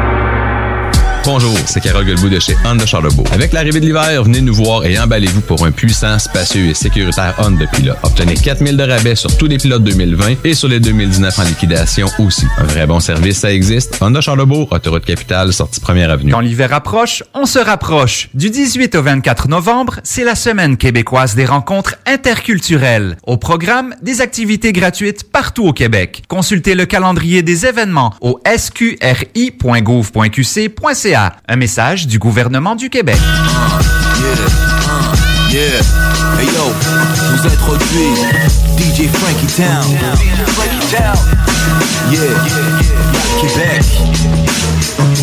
Bonjour, c'est Carole Guilbeault de chez Honda Charlebourg. Avec l'arrivée de l'hiver, venez nous voir et emballez-vous pour un puissant, spacieux et sécuritaire Honda Pilot. Obtenez 4000 de rabais sur tous les pilotes 2020 et sur les 2019 en liquidation aussi. Un vrai bon service, ça existe. Honda Charlebourg, autoroute capitale, sortie première avenue.
Quand l'hiver approche, on se rapproche. Du 18 au 24 novembre, c'est la semaine québécoise des rencontres interculturelles. Au programme, des activités gratuites partout au Québec. Consultez le calendrier des événements au sqri.gouv.qc.ca. Un message du gouvernement du Québec.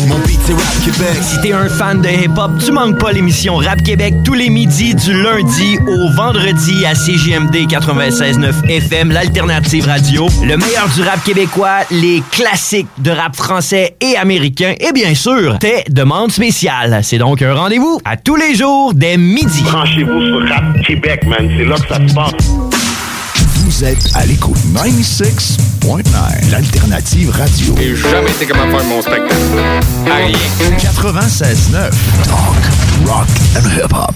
Mon beat c'est Rap Québec.
Si t'es un fan de hip-hop, tu manques pas l'émission Rap Québec tous les midis du lundi au vendredi à CJMD 96.9 FM, l'alternative radio. Le meilleur du rap québécois, les classiques de rap français et américain et bien sûr, tes demandes spéciales. C'est donc un rendez-vous à tous les jours dès midi.
Branchez-vous sur Rap Québec, man. C'est là que ça se passe.
Vous êtes à l'écoute 96.9, l'alternative radio.
J'ai jamais été capable de faire mon spectacle. À rien.
96.9, talk, rock and hip-hop.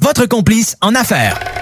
Votre complice en affaires.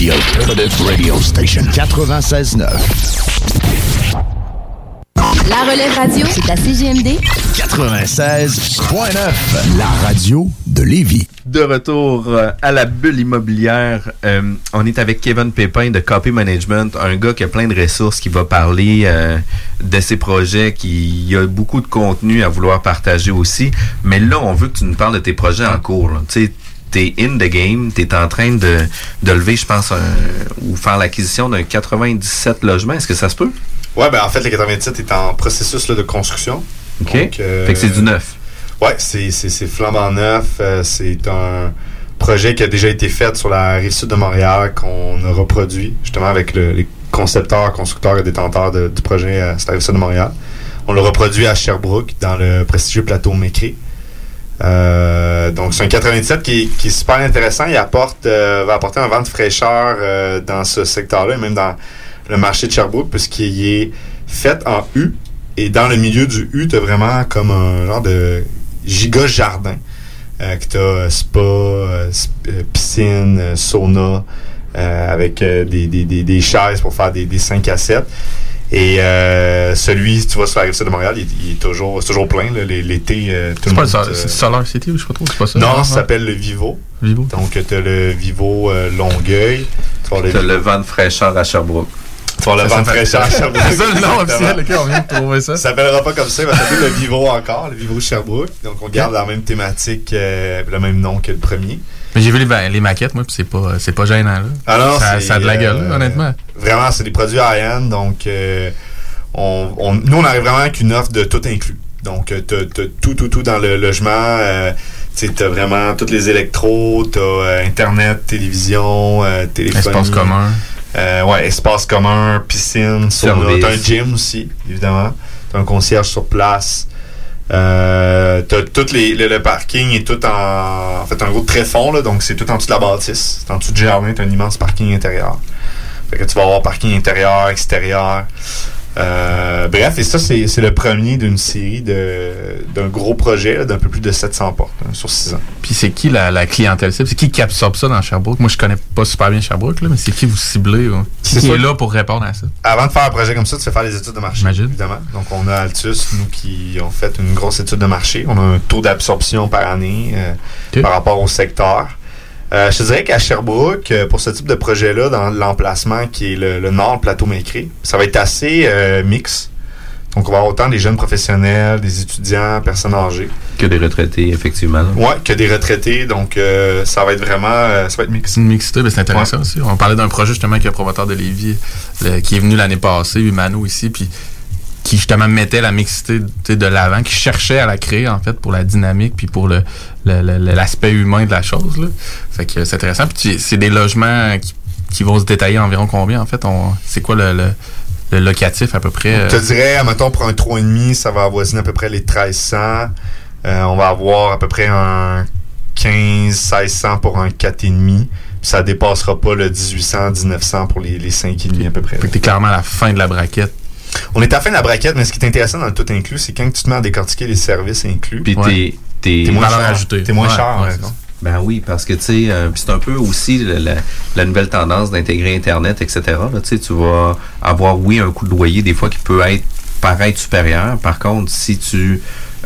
The Alternative Radio Station 96.9.
La relève radio, c'est à CGMD
96.9. La radio de Lévis.
De retour euh, à la bulle immobilière, euh, on est avec Kevin Pépin de Copy Management, un gars qui a plein de ressources, qui va parler euh, de ses projets, qui il a beaucoup de contenu à vouloir partager aussi. Mais là, on veut que tu nous parles de tes projets en cours. Tu sais, t'es in the game, t'es en train de, de lever, je pense, un- ou faire l'acquisition d'un 97 logements. Est-ce que ça se peut?
Ouais, ben en fait, le 87 est en processus là, de construction.
OK.
Donc, euh,
fait que c'est du neuf.
Ouais, c'est, c'est, c'est flambant neuf. Euh, c'est un projet qui a déjà été fait sur la rive sud de Montréal qu'on a reproduit justement avec le- les concepteurs, constructeurs et détenteurs de- du projet euh, sur la rive sud de Montréal. On l'a reproduit à Sherbrooke dans le prestigieux plateau Mécré. Euh, donc c'est un 97 qui, est- qui est super intéressant. Il apporte, euh, va apporter un vent de fraîcheur euh, dans ce secteur-là, et même dans le marché de Sherbrooke, puisqu'il est fait en U. Et dans le milieu du U, tu as vraiment comme un genre de giga jardin. Euh, que tu as spa, euh, sp- euh, piscine, sauna, avec des, des, des, des chaises pour faire des 5 à 7. Et euh, celui, tu vois, sur la rive de Montréal, il, il est toujours, c'est toujours plein. L'été, euh, tout le
pas
monde... euh,
c'est Solar City ou je sais pas trop, c'est pas ça?
non, ça s'appelle le Vivo.
Vivo.
Donc, tu as le Vivo euh, Longueuil. Tu
T'as le vent de fraîcheur à Sherbrooke.
Tu vas le
Ça
vent de
s'appelle-
fraîcheur à Sherbrooke.
C'est ça le nom officiel, ok, on vient de trouver ça.
Ça s'appellera pas comme ça, il va s'appeler le Vivo encore, le Vivo Sherbrooke. Donc, on garde la même thématique, euh, le même nom que le premier.
Mais j'ai vu les, ma- les maquettes, moi, puis c'est pas, c'est pas gênant, là.
Alors,
ça,
c'est,
ça a de la gueule,
euh,
là, honnêtement.
Vraiment, c'est des produits high-end, donc euh, on, on- nous, on arrive vraiment avec une offre de tout inclus. Donc, euh, t'as, t'as tout, tout, tout dans le logement. Euh, t'as vraiment tous les électros, t'as euh, Internet, télévision, euh, téléphonie.
Espace commun.
Euh, ouais, espace commun, piscine. T'as un gym aussi, évidemment. T'as un concierge sur place. Euh, t'as tout les, le, parking est tout en, en fait un gros tréfonds là, donc c'est tout en dessous de la bâtisse. C'est en dessous du jardin, t'as un immense parking intérieur. Fait que tu vas avoir parking intérieur, extérieur. Euh, bref, et ça, c'est c'est le premier d'une série de d'un gros projet d'un peu plus de 700 portes hein, sur 6 ans.
Puis c'est qui la, la clientèle cible? C'est qui qui absorbe ça dans Sherbrooke? Moi, je connais pas super bien Sherbrooke, là, mais c'est qui vous ciblez? là? Qui, est là pour répondre à ça?
Avant de faire un projet comme ça, tu fais faire les études de marché, évidemment. Donc, on a Altus, nous, qui ont fait une grosse étude de marché. On a un taux d'absorption par année euh, par rapport au secteur. Euh, je te dirais qu'à Sherbrooke, euh, pour ce type de projet-là, dans l'emplacement qui est le, le nord, le plateau Mécré, ça va être assez euh, mix. Donc, on va avoir autant des jeunes professionnels, des étudiants, personnes âgées.
Que des retraités, effectivement.
Ouais, que des retraités. Donc, euh, ça va être vraiment... euh, ça va être mix.
C'est une mixité, mais c'est intéressant aussi. On parlait d'un projet justement qui est un promoteur de Lévis, le- qui est venu l'année passée, Mano ici, puis qui justement mettait la mixité de l'avant, qui cherchait à la créer en fait pour la dynamique puis pour le le- le- le- l'aspect humain de la chose. Là. Fait que c'est intéressant. Puis tu- c'est des logements qui, qui vont se détailler environ combien en fait? On C'est quoi le, le, le locatif à peu près
Je
euh,
te dirais, mettons, pour un 3,5, ça va avoisiner à peu près les 1300. Euh, on va avoir à peu près un 15-1600 pour un 4,5. Puis ça dépassera pas le 1800, 1900 pour les, les 5,5 à peu près.
Fait que t'es clairement à la fin de la braquette.
On est à la fin de la braquette, mais ce qui est intéressant dans le tout inclus, c'est quand tu te mets à décortiquer les services inclus.
Puis t'es-
moins cher. T'es moins
Ouais,
cher,
ouais. Ben oui, parce que tu sais, euh, c'est un peu aussi la, nouvelle tendance d'intégrer Internet, etc. Là, tu vas avoir, oui, un coût de loyer des fois qui peut être paraître supérieur. Par contre, si tu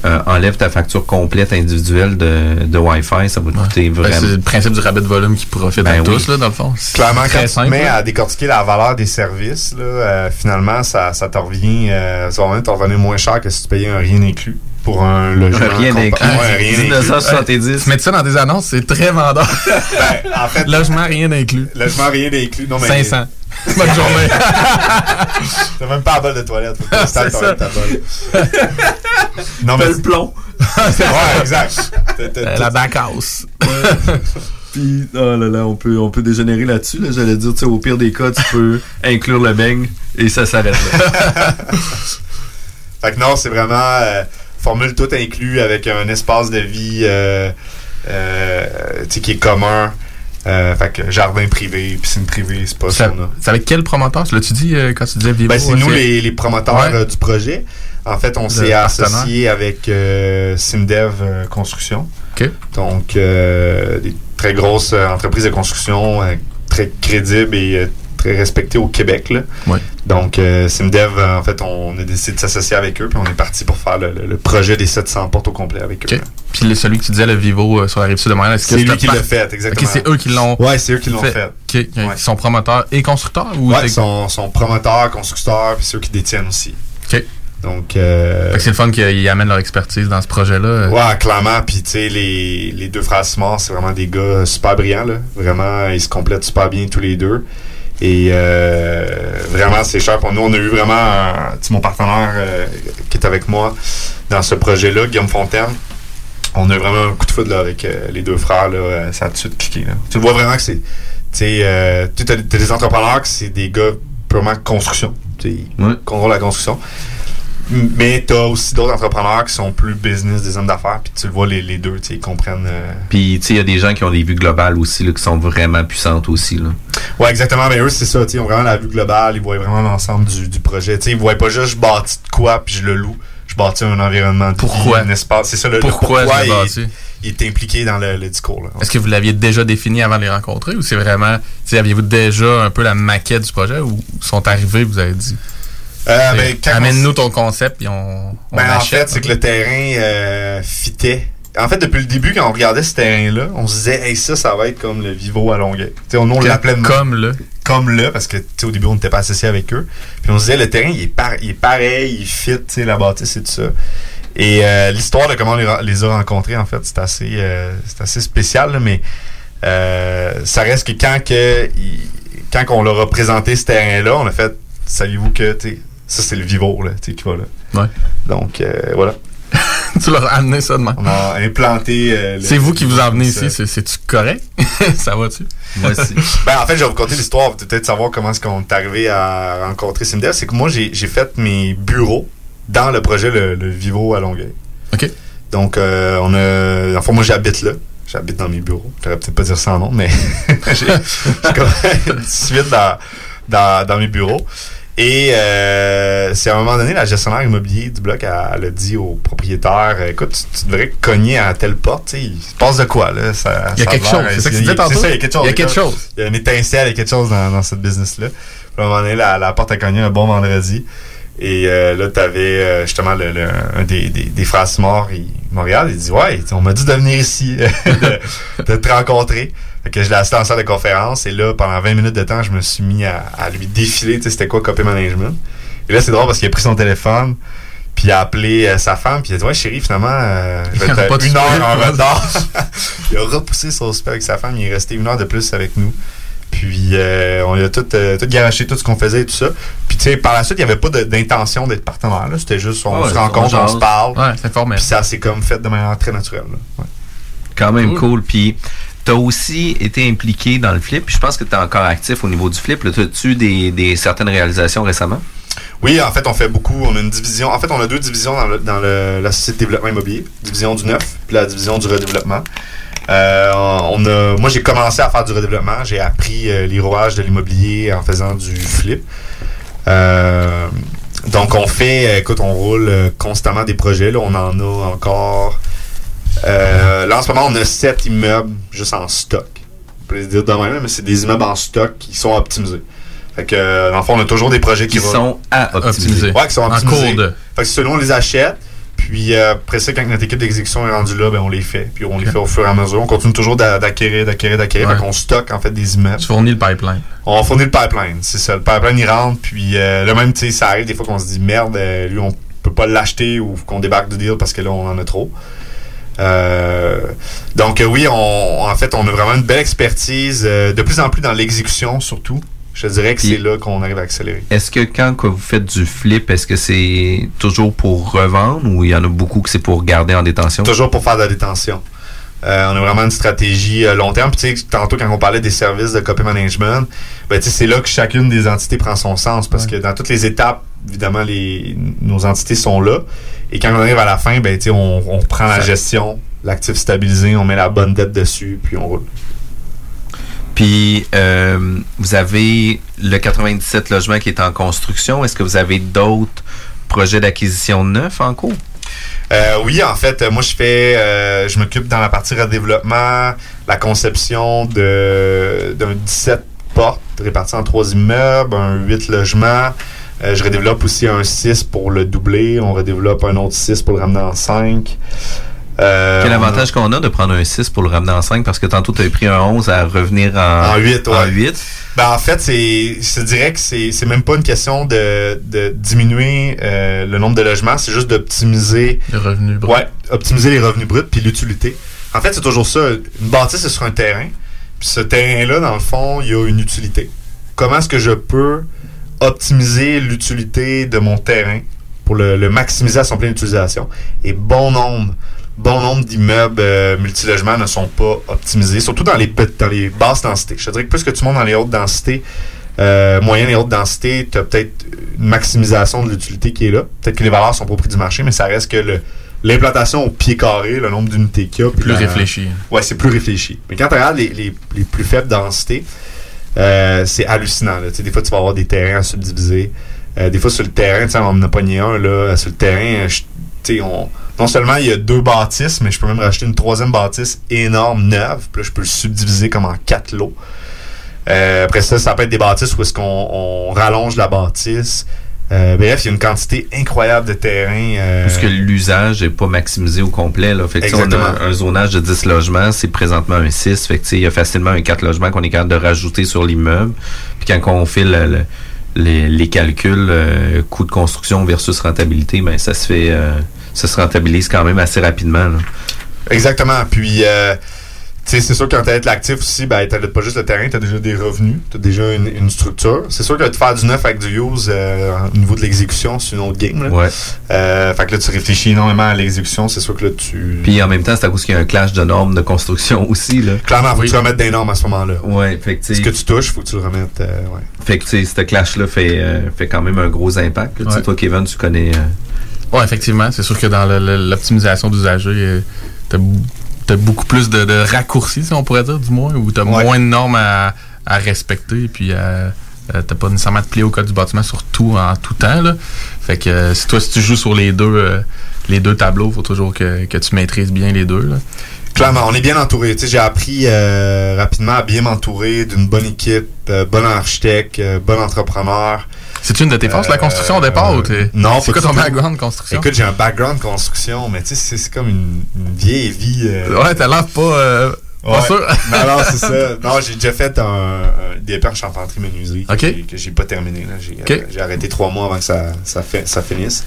euh, enlève ta facture complète individuelle de, de Wi-Fi, ça va te coûter
Ben,
vraiment.
c'est le principe du rabais de volume qui profite
Ben
à
oui.
tous, là, dans le fond. C'est
Clairement, quand
très
tu te
simple,
mets
là.
à décortiquer la valeur des services, là, euh, finalement, ça, ça te revient, euh, ça va même te revenir moins cher que si tu payais un rien inclus pour un logement.
Rien inclus.
Ouais, rien inclus.
1970.
Tu mets ça dans des annonces, c'est très vendeur.
Ben, en fait,
Logement, rien d'inclus.
logement rien inclus. Non, mais
500. Bonne journée.
T'as même pas la balle de toilette. Tu
C'est ça.
ta balle. non, mais.
le plomb.
ouais, exact. T'as- t'as-
Euh, La backhouse.
Puis, oh là là, on peut, on peut dégénérer là-dessus. Là, J'allais dire, tu sais, au pire des cas, tu peux inclure le beigne et ça s'arrête là.
Fait que non, c'est vraiment euh, formule tout inclus avec un espace de vie euh, euh, tu qui est commun. Euh, fait que jardin privé, piscine privée, c'est pas ça.
C'est avec quel promoteur? L'as-tu dit euh, quand tu disais Vivo?
Ben, c'est
euh,
nous les, les promoteurs
Ouais.
euh, du projet. En fait, on s'est associé avec Simdev Construction.
OK.
Donc, des très grosses entreprises de construction, très crédibles et très respectées au Québec. Là. Donc, euh, Simdev, euh, en fait, on a décidé de s'associer avec eux, puis on est parti pour faire le, le- le projet des 700 portes au complet avec eux.
OK. Puis celui que tu disais, le Vivo euh, sur la rive sud de Montréal, est-ce que
C'est lui
c'était
qui l'a fait, exactement.
OK, c'est eux qui l'ont
Ouais, c'est eux qui l'ont fait.
OK. Ils sont promoteurs et constructeurs? Ou
Ouais, ils sont, sont promoteurs, constructeurs, puis ceux qui détiennent aussi.
OK.
Donc, euh,
Fait c'est le fun qu'ils amènent leur expertise dans ce projet-là.
Ouais, clairement. Puis, tu sais, les, les deux frères Simard, c'est vraiment des gars super brillants, là. Vraiment, ils se complètent super bien tous les deux. Et euh, vraiment, c'est cher pour nous. On a eu vraiment, un- mon partenaire euh, qui est avec moi dans ce projet-là, Guillaume Fontaine. On a eu vraiment un coup de foudre là, avec euh, les deux frères. Là, ça a tout de suite cliqué. Là. Tu vois vraiment que c'est. Tu tu as, des entrepreneurs que c'est des gars purement construction. Ils contrôlent la construction. Mais tu as aussi d'autres entrepreneurs qui sont plus business, des hommes d'affaires. Puis tu le vois, les, les deux, tu sais, ils comprennent. euh,
Puis, tu sais, il y a des gens qui ont des vues globales aussi, là, qui sont vraiment puissantes aussi. Là.
Ouais, exactement. Mais eux, c'est ça. tu sais, Ils ont vraiment la vue globale. Ils voient vraiment l'ensemble du, du projet. Tu sais, ils voient pas juste je bâtis de quoi puis je le loue. Je bâtis un environnement de
Pourquoi?
vie, un espace. C'est ça le le
Pourquoi je le
il, est impliqué dans le, le discours. Là.
Est-ce que vous l'aviez déjà défini avant de les rencontrer ou c'est vraiment, tu sais, aviez-vous déjà un peu la maquette du projet ou sont arrivés, vous avez dit,
Euh, ben,
amène-nous ton concept puis on, on
Ben, en fait, c'est que le terrain euh, fitait. En fait, depuis le début, quand on regardait ce terrain-là, on se disait, hey, ça, ça va être comme le Vivo à Longueuil. On, l'appelait
comme le.
Comme le, parce que, au début, on n'était pas associé avec eux. Puis on se disait, le terrain, il est, par- il est pareil, il fit, tu sais, la bâtisse et tout ça. Et euh, l'histoire de comment on les, a rencontrés, en fait, c'est assez, euh, assez spécial, là, mais euh, ça reste que quand, que, il- quand on leur a présenté ce terrain-là, on a fait, saviez-vous que, ça, c'est le Vivo, là, tu sais, qui va là.
Ouais.
Donc, euh, voilà.
tu leur as amené ça de même.
On a implanté. euh,
C'est vous qui vous en venez
ça.
ici, c'est- c'est-tu correct? ça va-tu?
Moi aussi.
ben, en fait, je vais vous conter l'histoire, peut-être savoir comment est-ce qu'on est arrivé à rencontrer Simdev. C'est que moi, j'ai fait mes bureaux dans le projet Le, le Vivo à Longueuil.
OK.
Donc, euh, on a. Enfin, moi, j'habite là. J'habite dans mes bureaux. Je peut-être pas dire ça en nom, mais j'ai comme une suite dans, dans, dans mes bureaux. Et euh, c'est à un moment donné, la gestionnaire immobilier du bloc, elle, elle a dit au propriétaire Écoute, tu, tu devrais cogner à telle porte. tu sais, Il se passe de quoi, là ça,
Il y a
ça
quelque chose, c'est ça que tu
il y a-
disais tantôt?
C'est ça, il y a quelque chose.
Il y a quelque chose.
Il y a une étincelle, il y a quelque chose dans, dans cette business-là. À un moment donné, la, la porte a cogné un bon vendredi. Et euh, là, tu avais justement le, le- un des, des, des frères morts, il me regarde, il dit Ouais, on m'a dit de venir ici, de, de te rencontrer. Fait que je l'ai assis en salle de conférence et là, pendant 20 minutes de temps, je me suis mis à, à lui défiler, tu sais, c'était quoi copy management. Et là, c'est drôle parce qu'il a pris son téléphone, puis il a appelé euh, sa femme, puis il a dit Ouais, chérie, finalement, euh, je vais être une heure en retard. il a repoussé son super avec sa femme, il est resté une heure de plus avec nous. Puis euh, on a tout, euh, tout garoché, tout ce qu'on faisait et tout ça. Puis tu sais, par la suite, il n'y avait pas d'intention d'être partenaire. là. C'était juste, on
Ah ouais,
se rencontre,
on
se parle.
Ouais, c'est formel.
Puis ça s'est comme fait de manière très naturelle. là. Ouais.
Quand même
Cool.
cool. Puis, tu as aussi été impliqué dans le flip. Je pense que tu es encore actif au niveau du flip. As-tu des, des certaines réalisations récemment?
Oui, en fait, on fait beaucoup. On a une division. En fait, on a deux divisions dans, la société de développement immobilier. Division du neuf, puis la division du redéveloppement. Euh, moi, j'ai commencé à faire du redéveloppement. J'ai appris euh, de l'immobilier en faisant du flip. Euh, donc, on fait, euh, écoute, on roule constamment des projets. Là, on en a encore. Euh, là, en ce moment, on a sept immeubles juste en stock. On peut les dire de même, mais c'est des immeubles en stock qui sont optimisés. Fait que, euh, dans le fond, on a toujours des projets qui,
sont à optimiser.
Ouais, qui sont
En
optimisés.
cours de.
Fait que selon on les achète, Puis euh, après ça, quand notre équipe d'exécution est rendue là, ben, on les fait. Puis on les fait au fur et à mesure. On continue toujours d'a- d'acquérir, d'acquérir, d'acquérir.
Ouais.
Fait qu'on stocke en fait des immeubles.
Tu fournis le pipeline.
On fournit le pipeline, c'est ça. Le pipeline, il rentre, puis euh, là même, tu sais, ça arrive des fois qu'on se dit, merde, lui, on peut pas l'acheter ou qu'on débarque du deal parce que là, on en a trop. Euh, donc euh, oui, on, en fait, on a vraiment une belle expertise, euh, de plus en plus dans l'exécution surtout. Je dirais que c'est là qu'on arrive à accélérer.
Est-ce que quand que vous faites du flip, est-ce que c'est toujours pour revendre ou il y en a beaucoup que c'est pour garder en détention?
Toujours pour faire de la détention. Euh, on a vraiment une stratégie euh, long terme. Puis, tu sais, tantôt, quand on parlait des services de copy management, ben, tu sais, c'est là que chacune des entités prend son sens. Parce que dans toutes les étapes, évidemment, les, nos entités sont là. Et quand on arrive à la fin, ben, on, on prend la gestion, l'actif stabilisé, on met la bonne dette dessus, puis on roule.
Puis, euh, vous avez le 97 logements qui est en construction. Est-ce que vous avez d'autres projets d'acquisition neufs en cours?
Euh, oui, en fait, euh, moi je fais, euh, je m'occupe dans la partie redéveloppement, la conception d'un 17 portes réparties en trois immeubles, un 8 logements. Euh, je redéveloppe aussi un 6 pour le doubler. On redéveloppe un autre 6 pour le ramener en 5. Euh,
Quel avantage qu'on a de prendre un 6 pour le ramener en 5? Parce que tantôt, tu avais pris un 11 à revenir en,
En 8, ouais.
en 8.
Ben, en fait, c'est, je te dirais que c'est, c'est même pas une question de, de diminuer euh, le nombre de logements, c'est juste d'optimiser.
Les revenus bruts.
Ouais, optimiser les revenus bruts puis l'utilité. En fait, c'est toujours ça. Une bâtisse, c'est sur un terrain. Puis ce terrain-là, dans le fond, il y a une utilité. Comment est-ce que je peux optimiser l'utilité de mon terrain pour le, le maximiser à son plein utilisation? Et bon nombre, bon nombre d'immeubles euh, multilogements ne sont pas optimisés, surtout dans les, dans les basses densités. Je te dirais que plus que tu montes dans les hautes densités, euh, moyenne et haute densité, tu as peut-être une maximisation de l'utilité qui est là. Peut-être que les valeurs sont pas au prix du marché, mais ça reste que l'implantation au pied carré, le nombre d'unités qu'il y a.
Plus
la-
réfléchi.
Ouais, c'est plus réfléchi. Mais quand tu regardes les, les- les plus faibles densités, euh, c'est hallucinant. Là. Des fois, tu vas avoir des terrains à subdiviser. Euh, des fois, sur le terrain, on en a pogné un, là, sur le terrain, je- tu sais, on, non seulement il y a deux bâtisses, mais je peux même racheter une troisième bâtisse énorme, neuve. Puis là, je peux le subdiviser comme en quatre lots. Euh, après ça, ça peut être des bâtisses où est-ce qu'on on rallonge la bâtisse. Euh, bref, il y a une quantité incroyable de terrain. euh,
Parce que l'usage n'est pas maximisé au complet. Là. Fait que, on a un zonage de 10 logements, c'est présentement un 6. Fait que, il y a facilement un 4 logements qu'on est capable de rajouter sur l'immeuble. Puis quand on fait le- le- les, les calculs, euh, coût de construction versus rentabilité, ben, ça se fait, euh, ça se rentabilise quand même assez rapidement. là.
Exactement. Puis, euh, sais, c'est sûr que quand t'as l'actif aussi, ben, t'as pas juste le terrain, t'as déjà des revenus, t'as déjà une, une structure. C'est sûr que de faire du neuf avec du use euh, au niveau de l'exécution, c'est une autre game. Là.
Ouais.
Euh, fait que là, tu réfléchis énormément à l'exécution. C'est sûr que là, tu.
Puis en même temps, c'est à cause qu'il y a un clash de normes de construction aussi. Là.
Clairement, faut que tu remettes des normes à ce moment-là.
Ouais, fait que, tu sais-
Ce que tu touches, faut que tu le remettes. euh, ouais.
Fait que, tu sais, ce clash-là fait, euh, fait quand même un gros impact. là.
Ouais.
Toi, Kevin, tu connais. euh,
Ouais, effectivement. C'est sûr que dans l'optimisation d'usager, euh, t'as t'as beaucoup plus de, de raccourcis, si on pourrait dire, du moins, ou t'as moins de normes à, à respecter, puis à- euh, t'as pas nécessairement de plier au code du bâtiment sur tout en tout temps. Là. Fait que euh, si toi, si tu joues sur les deux, euh, les deux tableaux, faut toujours que, que tu maîtrises bien les deux. Là.
Clairement, on est bien entouré. J'ai appris euh, rapidement à bien m'entourer d'une bonne équipe, euh, bon architecte, euh, bon entrepreneur.
C'est une de tes forces, la construction, au départ, ou t'es-
Non,
c'est quoi ton background construction?
Écoute, j'ai un background construction, mais tu sais, c'est- comme une, une vieille vie. euh,
Ouais, t'as l'air pas, euh, pas
Ouais.
sûr.
non, non, c'est ça. Non, j'ai déjà fait un, un DP en charpenterie menuiserie que
Ok.
j'ai- que j'ai pas terminé. là. J'ai euh, arrêté trois mois avant que ça, ça, fait, ça finisse.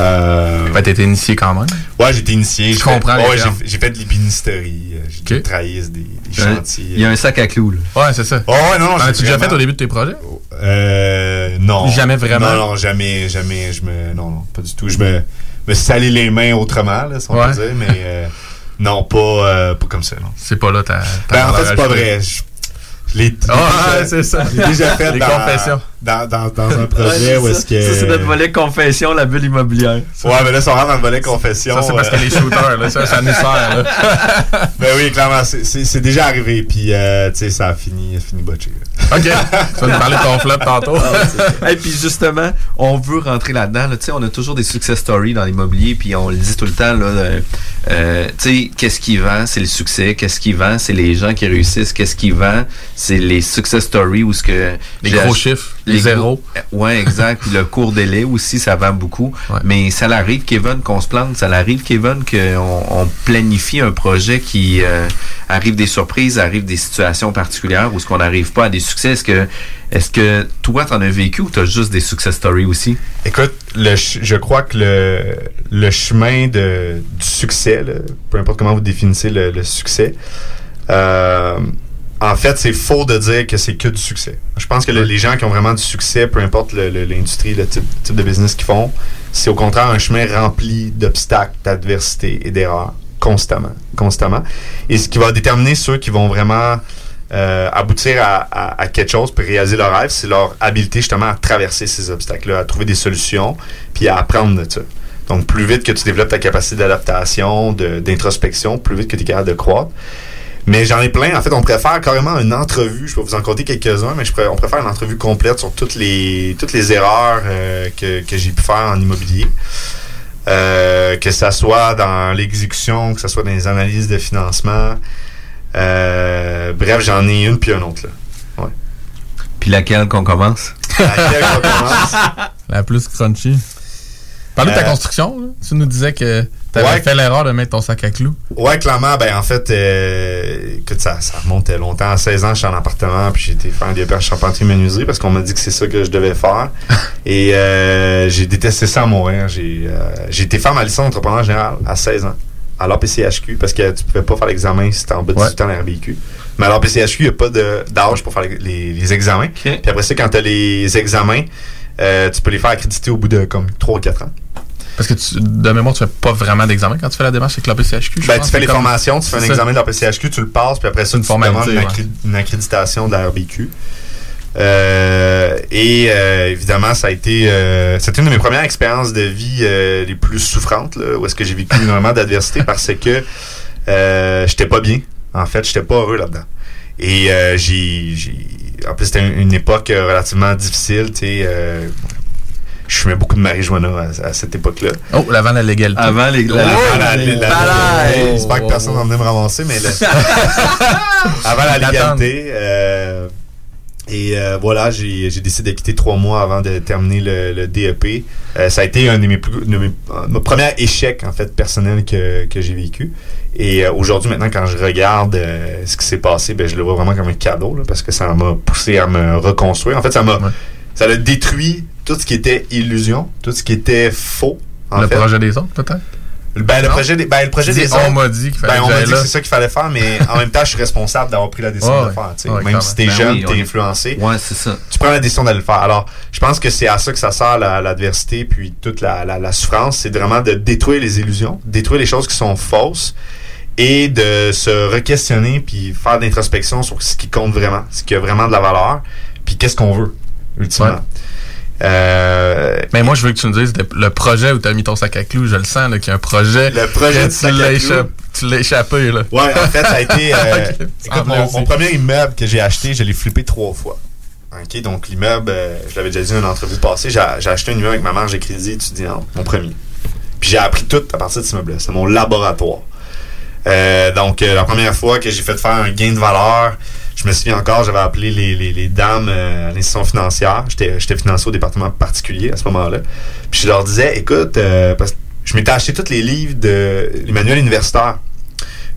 Euh,
Ben, t'étais initié quand même.
Ouais, j'ai été initié.
Je comprends
fait- ouais, j'ai j'ai fait de l'ébénisterie. euh, J'ai okay. travaillé des, des
Il y a un-
chantiers.
Il y a un sac à clous. Là.
Ouais, c'est ça.
Oh, ouais, non, non,
as-tu déjà fait au début de tes projets?
Euh, non.
Jamais vraiment?
Non, non, jamais, jamais. Je me, non, non, pas du tout. Je me, me salais les mains autrement, là, si on
Ouais.
peut dire, mais euh, non, pas, euh, pas comme ça, non.
C'est pas là ta. ta
Ben, en fait, c'est pas vrai. Je, je l'ai
Ah,
déjà fait
Les
dans,
confessions.
Dans, dans, dans un projet où est-ce que.
Ça, c'est notre volet confession, la bulle immobilière.
Ouais, mais là, si on rentre dans le volet confession.
Ça, c'est parce
euh,
que les shooters, là, ça, ça nous sert, là.
ben oui, clairement, c'est- c'est c'est déjà arrivé, puis euh, tu sais, ça a fini, fini botché.
OK. Tu vas nous parler de ton flop tantôt.
Et puis justement, on veut rentrer là-dedans. Là. Tu sais, On a toujours des success stories dans l'immobilier, puis on le dit tout le temps. Là, euh, euh, tu sais, qu'est-ce qui vend, c'est le succès. Qu'est-ce qui vend, c'est les gens qui réussissent. Qu'est-ce qui vend, c'est les success stories où ce que
Les gros
ach-
chiffres. Les zéros.
Ouais, exact. Puis le court délai aussi, ça va beaucoup. Mais ça l'arrive, Kevin, qu'on se plante. Ça l'arrive, Kevin, qu'on on planifie un projet qui euh, arrive des surprises, arrive des situations particulières où ce qu'on n'arrive pas à des succès. Est-ce que, est-ce que toi, t'en as vécu ou t'as juste des success stories aussi?
Écoute, le, je crois que le, le chemin de, du succès, là, peu importe comment vous définissez le, le succès, euh, en fait, c'est faux de dire que c'est que du succès. Je pense que le- les gens qui ont vraiment du succès, peu importe le- le- l'industrie, le, type, type de business qu'ils font, c'est au contraire un chemin rempli d'obstacles, d'adversités et d'erreurs constamment, constamment. Et ce qui va déterminer ceux qui vont vraiment euh, aboutir à, à- à quelque chose puis réaliser leur rêve, c'est leur habileté justement à traverser ces obstacles-là, à trouver des solutions puis à apprendre de ça. Donc, plus vite que tu développes ta capacité d'adaptation, d'introspection, plus vite que tu es capable de croître. Mais j'en ai plein. En fait, on préfère carrément une entrevue. Je peux vous en compter quelques-uns, mais je on préfère une entrevue complète sur toutes les, toutes les erreurs euh, que, que j'ai pu faire en immobilier. Euh, que ça soit dans l'exécution, que ça soit dans les analyses de financement. Euh, bref, j'en ai une puis une autre. Là. Ouais.
Puis laquelle qu'on commence?
Laquelle qu'on commence?
La plus crunchy. Parle de ta
Euh,
construction. là. Tu nous disais que tu avais
Ouais.
fait l'erreur de mettre ton sac à clous.
Ouais, clairement, ben en fait, euh, écoute, ça, ça remonte longtemps. À 16 ans, je suis en appartement, puis j'ai été faire un DEP en charpentier menuiserie parce qu'on m'a dit que c'est ça que je devais faire. Et euh, j'ai détesté ça à mourir. J'ai euh, été faire ma licence d'entrepreneur général à 16 ans, à l'APCHQ, parce que tu pouvais pas faire l'examen si t'es en bas de 18 ans à l'RBQ. Mais à l'APCHQ, il n'y a pas de- d'âge pour faire les, les- les examens. Puis après ça, quand tu as les examens, euh, tu peux les faire accréditer au bout de comme 3 ou 4 ans.
Parce que tu, de mémoire, tu fais pas vraiment d'examen quand tu fais la démarche avec l'APCHQ.
Ben,
pense.
tu fais les
comme-
formations, tu fais un
ça.
examen de la PCHQ, tu le passes, puis après ça, tu
formalité,
demandes une,
ouais.
une accréditation de la RBQ. Euh, et euh, évidemment, ça a été euh, c'était une de mes premières expériences de vie les plus souffrantes, là, où est-ce que j'ai vécu énormément d'adversité parce que j'étais pas bien. En fait, j'étais pas heureux là-dedans. Et j'ai- en plus, c'était une, époque euh, relativement difficile, tu sais. euh, je fumais beaucoup de marijuana à, à cette époque-là.
Oh, avant la légalité.
Avant les- la-
Avant la- la- la-
Balaye!
J'espère que personne va venir me ramasser, mais avant la légalité. euh, et euh, voilà, j'ai j'ai décidé de quitter trois mois avant de terminer le, le DEP. Euh, ça a été un de mes, plus, de mes euh, mon premier échec en fait personnel que, que j'ai vécu. Et euh, aujourd'hui, maintenant, quand je regarde euh, ce qui s'est passé, ben, je le vois vraiment comme un cadeau là, parce que ça m'a poussé à me reconstruire. En fait, ça m'a ça a détruit tout ce qui était illusion, tout ce qui était faux. en
Le
fait.
projet des autres, peut-être?
Ben, le projet des, ben, le projet des
on m'a dit qu'il fallait
ben,
que
on m'a dit que c'est ça qu'il fallait faire, mais en même temps, je suis responsable d'avoir pris la décision
Ouais,
de le faire. tu sais.
ouais,
même si t'es
Ben
jeune,
oui,
t'es
est-
influencé.
Ouais, c'est ça.
Tu prends la décision d'aller le faire. Alors, je pense que c'est à ça que ça sert la- l'adversité, puis toute la, la, la souffrance, c'est vraiment de détruire les illusions, détruire les choses qui sont fausses et de se re-questionner puis faire de l'introspection sur ce qui compte vraiment, ce qui a vraiment de la valeur, puis qu'est-ce qu'on veut, ultimement. Euh,
Mais moi, je veux que tu me dises le projet où tu as mis ton sac à clous. Je le sens, qu'il y a un projet.
Le projet du sac à clous.
Tu l'as échappé, là.
Ouais, en fait, ça a été. euh, écoute, mon, mon premier immeuble que j'ai acheté, je l'ai flippé trois fois. OK, donc l'immeuble, euh, je l'avais déjà dit dans une entrevue passée, j'ai acheté un immeuble avec ma marge de crédit étudiante, mon premier. Puis j'ai appris tout à partir de cet immeuble-là. C'est mon laboratoire. Donc, la première fois que j'ai fait faire un gain de valeur, je me souviens encore, j'avais appelé les, les, les dames euh, à l'institution financière. J'étais j'étais financé au département particulier à ce moment-là. Puis je leur disais, écoute, euh, parce que je m'étais acheté tous les livres de les manuels universitaires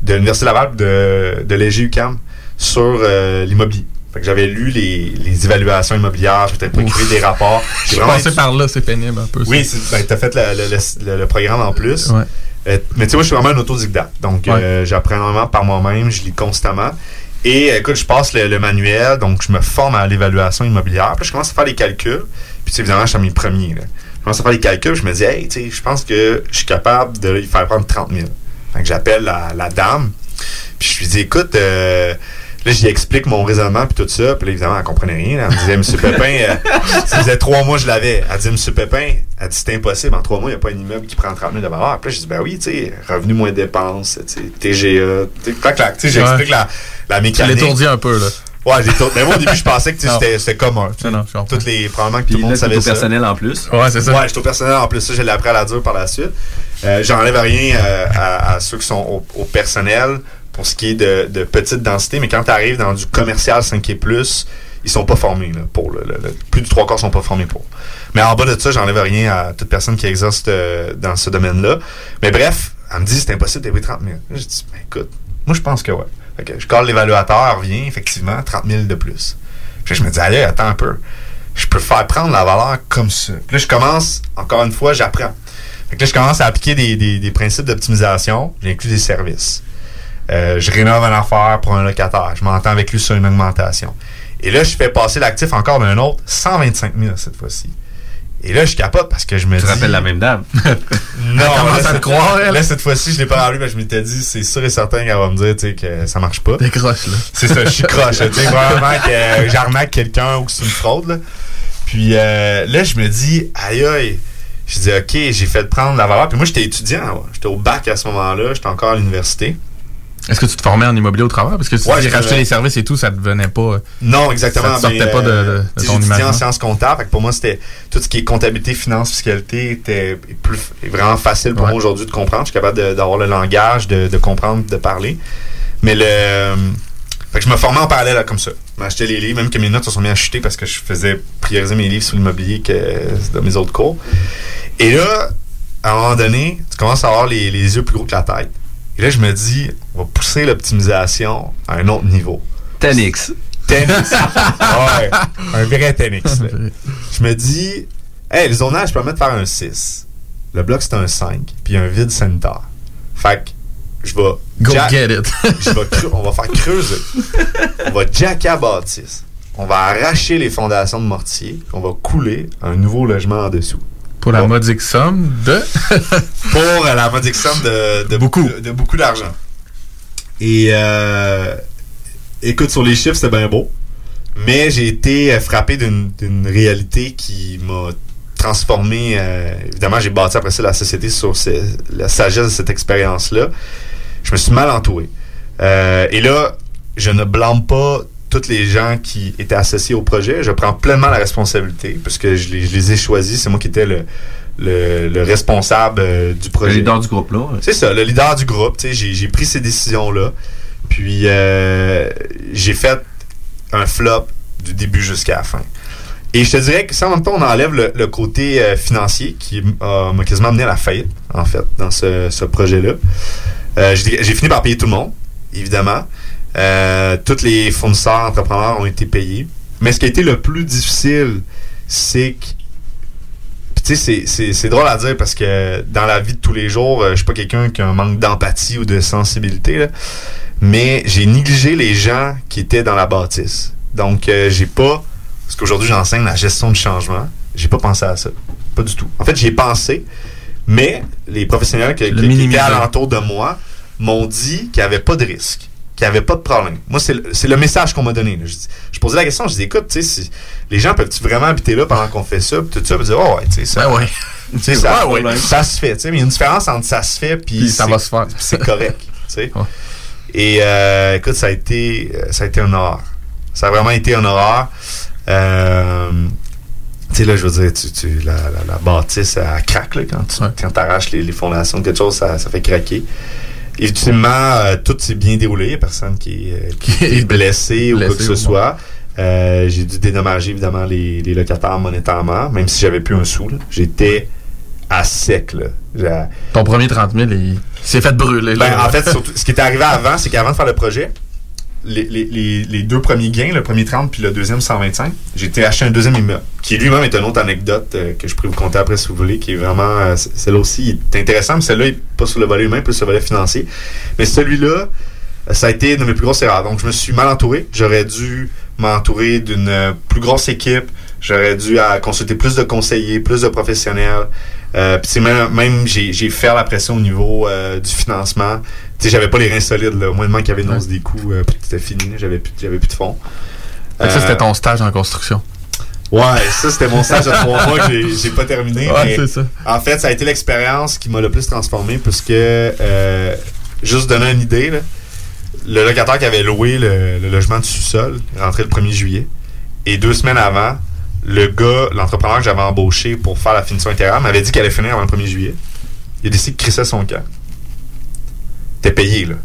de l'Université Laval de, de UQAM sur euh, l'immobilier. Fait que j'avais lu les, les évaluations immobilières, j'étais procuré des rapports. J'ai vraiment
passé par là, c'est pénible un peu. ça.
oui, ben, t'as fait le, le- le- le programme en plus.
Ouais.
Euh, mais tu sais, moi, je suis vraiment un autodidacte. Donc, euh, j'apprends énormément par moi-même, je lis constamment. Et euh, écoute, je passe le, le manuel, donc je me forme à l'évaluation immobilière. Puis je commence à faire les calculs. Puis tu sais, évidemment, je suis à mes premiers. Là. Je commence à faire les calculs, je me dis, hey, tu sais, je pense que je suis capable de lui faire prendre 30 000. Fait que j'appelle la, la dame. Puis je lui dis, écoute, euh, là, j'y explique mon raisonnement, puis tout ça. Puis là, évidemment, elle comprenait rien. là. Elle me disait, Monsieur Pépin, euh, ça faisait trois mois que je l'avais. Elle dit, Monsieur Pépin, elle dit, c'est impossible. En trois mois, il n'y a pas un immeuble qui prend 30 000 de valeur. Puis là, je dis, ben oui, tu sais, revenu moins dépenses, tu sais, TGA, tu sais, clac, clac. Tu sais, j'explique
Ouais.
la, la
Tu
mécanique.
l'étourdis un peu, là.
Ouais, j'ai tout. Mais moi, au début, je pensais que tu c'était commun. tu sais.
Non, non, je comprends.
Toutes les, probablement que
Puis
tout le monde savait
c'est au
ça.
personnel en plus.
Ouais, c'est ça.
Ouais, j'étais au personnel en plus. Ça, je l'ai appris à la dure par la suite. Euh, J'enlève rien euh, à, à ceux qui sont au, au personnel pour ce qui est de, de petite densité, mais quand tu arrives dans du commercial 5 et plus, ils sont pas formés pour le, plus du trois quarts sont pas formés pour. Mais en bas de ça, j'enlève rien à toute personne qui existe euh, dans ce domaine-là. Mais bref, elle me dit c'est impossible d'élever 30 000. Je dis ben écoute, moi je pense que ouais. Fait je colle l'évaluateur, revient effectivement 30 000 de plus. Puis je me dis allez attends un peu, je peux faire prendre la valeur comme ça. Puis là je commence encore une fois j'apprends. Fait que là je commence à appliquer des- des principes d'optimisation. J'inclus des services. Euh, je rénove une affaire pour un locataire. Je m'entends avec lui sur une augmentation. Et là, je fais passer l'actif encore d'un autre, 125 000 cette fois-ci. Et là, je capote parce que je me
Tu
dis...
rappelles la même dame?
Non, là,
à te
cette-
croire, elle.
Là, cette fois-ci, je l'ai pas rappelé, mais je m'étais dit, c'est sûr et certain qu'elle va me dire, tu sais, que ça marche pas.
Décroche, là.
C'est ça, je suis croche, tu sais, vraiment que euh, j'arnaque quelqu'un ou que c'est une fraude, là. Puis euh, là, je me dis, aïe aïe. Je dis, OK, j'ai fait prendre la valeur. Puis moi, j'étais étudiant, ouais. j'étais au bac à ce moment-là, j'étais encore à l'université.
Est-ce que tu te formais en immobilier au travers? Parce que si
Ouais,
tu rachetais les services et tout, ça devenait pas.
Non, exactement.
Ça te sortait
mais,
pas de,
euh,
de- de ton imaginaire.
en sciences comptables. Fait que pour moi, c'était tout ce qui est comptabilité, finance, fiscalité était plus vraiment facile pour
Ouais.
moi aujourd'hui de comprendre. Je suis capable d'avoir le langage, de, de comprendre, de parler. Mais le. euh, Fait que je me formais en parallèle là, comme ça. Je m'achetais les livres, même que mes notes se sont mis à chuter parce que je faisais prioriser mes livres sur l'immobilier que dans mes autres cours. Et là, à un moment donné, tu commences à avoir les, les yeux plus gros que la tête. Et là, je me dis, on va pousser l'optimisation à un autre niveau.
Tenix.
Tennis. ouais, un vrai là. Je me dis, hey, le zonage permet de faire un 6. Le bloc, c'est un 5. Puis un vide sanitaire. Fait que je vais.
Go
jack-
get it.
je vais creu- on va faire creuser. On va jacker à bâtisse. On va arracher les fondations de mortier. On va couler un nouveau logement en dessous.
Pour la modique somme de.
Pour la modique somme de, de beaucoup, de, de beaucoup d'argent. Et euh, écoute, sur les chiffres, c'est bien beau. Mais j'ai été euh, frappé d'une réalité qui m'a transformé. euh, évidemment, j'ai bâti après ça la société sur la sagesse de cette expérience-là. Je me suis mal entouré. Euh, et là, je ne blâme pas tous les gens qui étaient associés au projet. Je prends pleinement la responsabilité parce que je les, je les ai choisis. C'est moi qui étais le, le, le responsable euh, du projet.
Le leader du groupe, là.
C'est ça, le leader du groupe. tu sais, J'ai pris ces décisions-là. Puis euh, j'ai fait un flop du début jusqu'à la fin. Et je te dirais que ça, en même temps, on enlève le, le côté euh, financier qui m'a quasiment amené à la faillite, en fait, dans ce, ce projet-là. J'ai fini par payer tout le monde, évidemment. Euh, tous les fournisseurs, entrepreneurs ont été payés. Mais ce qui a été le plus difficile, c'est que tu sais, c'est- c'est- c'est drôle à dire parce que dans la vie de tous les jours, euh, je suis pas quelqu'un qui a un manque d'empathie ou de sensibilité, là. mais j'ai négligé les gens qui étaient dans la bâtisse. Donc, euh, j'ai pas, parce qu'aujourd'hui j'enseigne la gestion du changement, j'ai pas pensé à ça. Pas du tout. En fait, j'y ai pensé, mais les professionnels qui, qui- étaient alentour de moi m'ont dit qu'il n'y avait pas de risque, qu'il n'y avait pas de problème. Moi, c'est le, le message qu'on m'a donné. Je, posais la question, je dis, écoute, tu sais, si- les gens peuvent-tu vraiment habiter là pendant qu'on fait ça, puis tout ça, puis dire, oh ouais, tu sais, ça,
Ben ouais.
ça,
Ouais, ouais.
ça se fait, tu sais, mais il y a une différence entre ça se fait puis
ça
c'est-
va se faire.
c'est correct. Et euh, écoute, ça a été, euh, ça a été un horreur. Ça a vraiment été un horreur. Euh, tu sais, là, je veux dire, tu, tu, la, la, la bâtisse, elle craque, là, quand tu quand t'arraches les, les fondations de quelque chose, ça, ça fait craquer. Ultimement, euh, tout s'est bien déroulé. Il n'y a personne qui, est, euh, qui est blessé ou quoi que ce soit. Euh, j'ai dû dédommager, évidemment, les, les locataires monétairement, même si j'avais plus un sou. là. J'étais à sec, là.
Ton premier 30 000, il s'est fait brûler.
ben, en fait, surtout, ce qui était arrivé avant, c'est qu'avant de faire le projet, les, deux premiers gains, le premier 30 puis le deuxième 125, j'ai été acheter un deuxième immeuble, qui lui-même est une autre anecdote euh, que je pourrais vous conter après si vous voulez, qui est vraiment, euh, celle-là aussi est intéressante, mais celle-là est pas sur le volet humain, plus sur le volet financier. Mais celui-là, ça a été une de mes plus grosses erreurs. Donc, je me suis mal entouré. J'aurais dû m'entourer d'une euh, plus grosse équipe. J'aurais dû consulter plus de conseillers, plus de professionnels. Euh, Puis, même, même j'ai j'ai fait la pression au niveau euh, du financement. Tu sais, j'avais pas les reins solides. Là. Au moins, qu'il y avait une hausse des coûts, euh, puis c'était fini. J'avais plus, j'avais plus de fonds.
Ça,
Euh,
c'était ton stage en construction.
Ouais, ça c'était mon stage de trois mois que j'ai- pas terminé.
Ouais,
mais
ça.
En fait, ça a été l'expérience qui m'a le plus transformé puisque euh, juste donner une idée, là, le locataire qui avait loué le, le logement de sous-sol rentré le 1er juillet. Et deux semaines avant, le gars, l'entrepreneur que j'avais embauché pour faire la finition intérieure, m'avait dit qu'il allait finir avant le 1er juillet. Il a décidé de crisser son camp. Il était payé, là.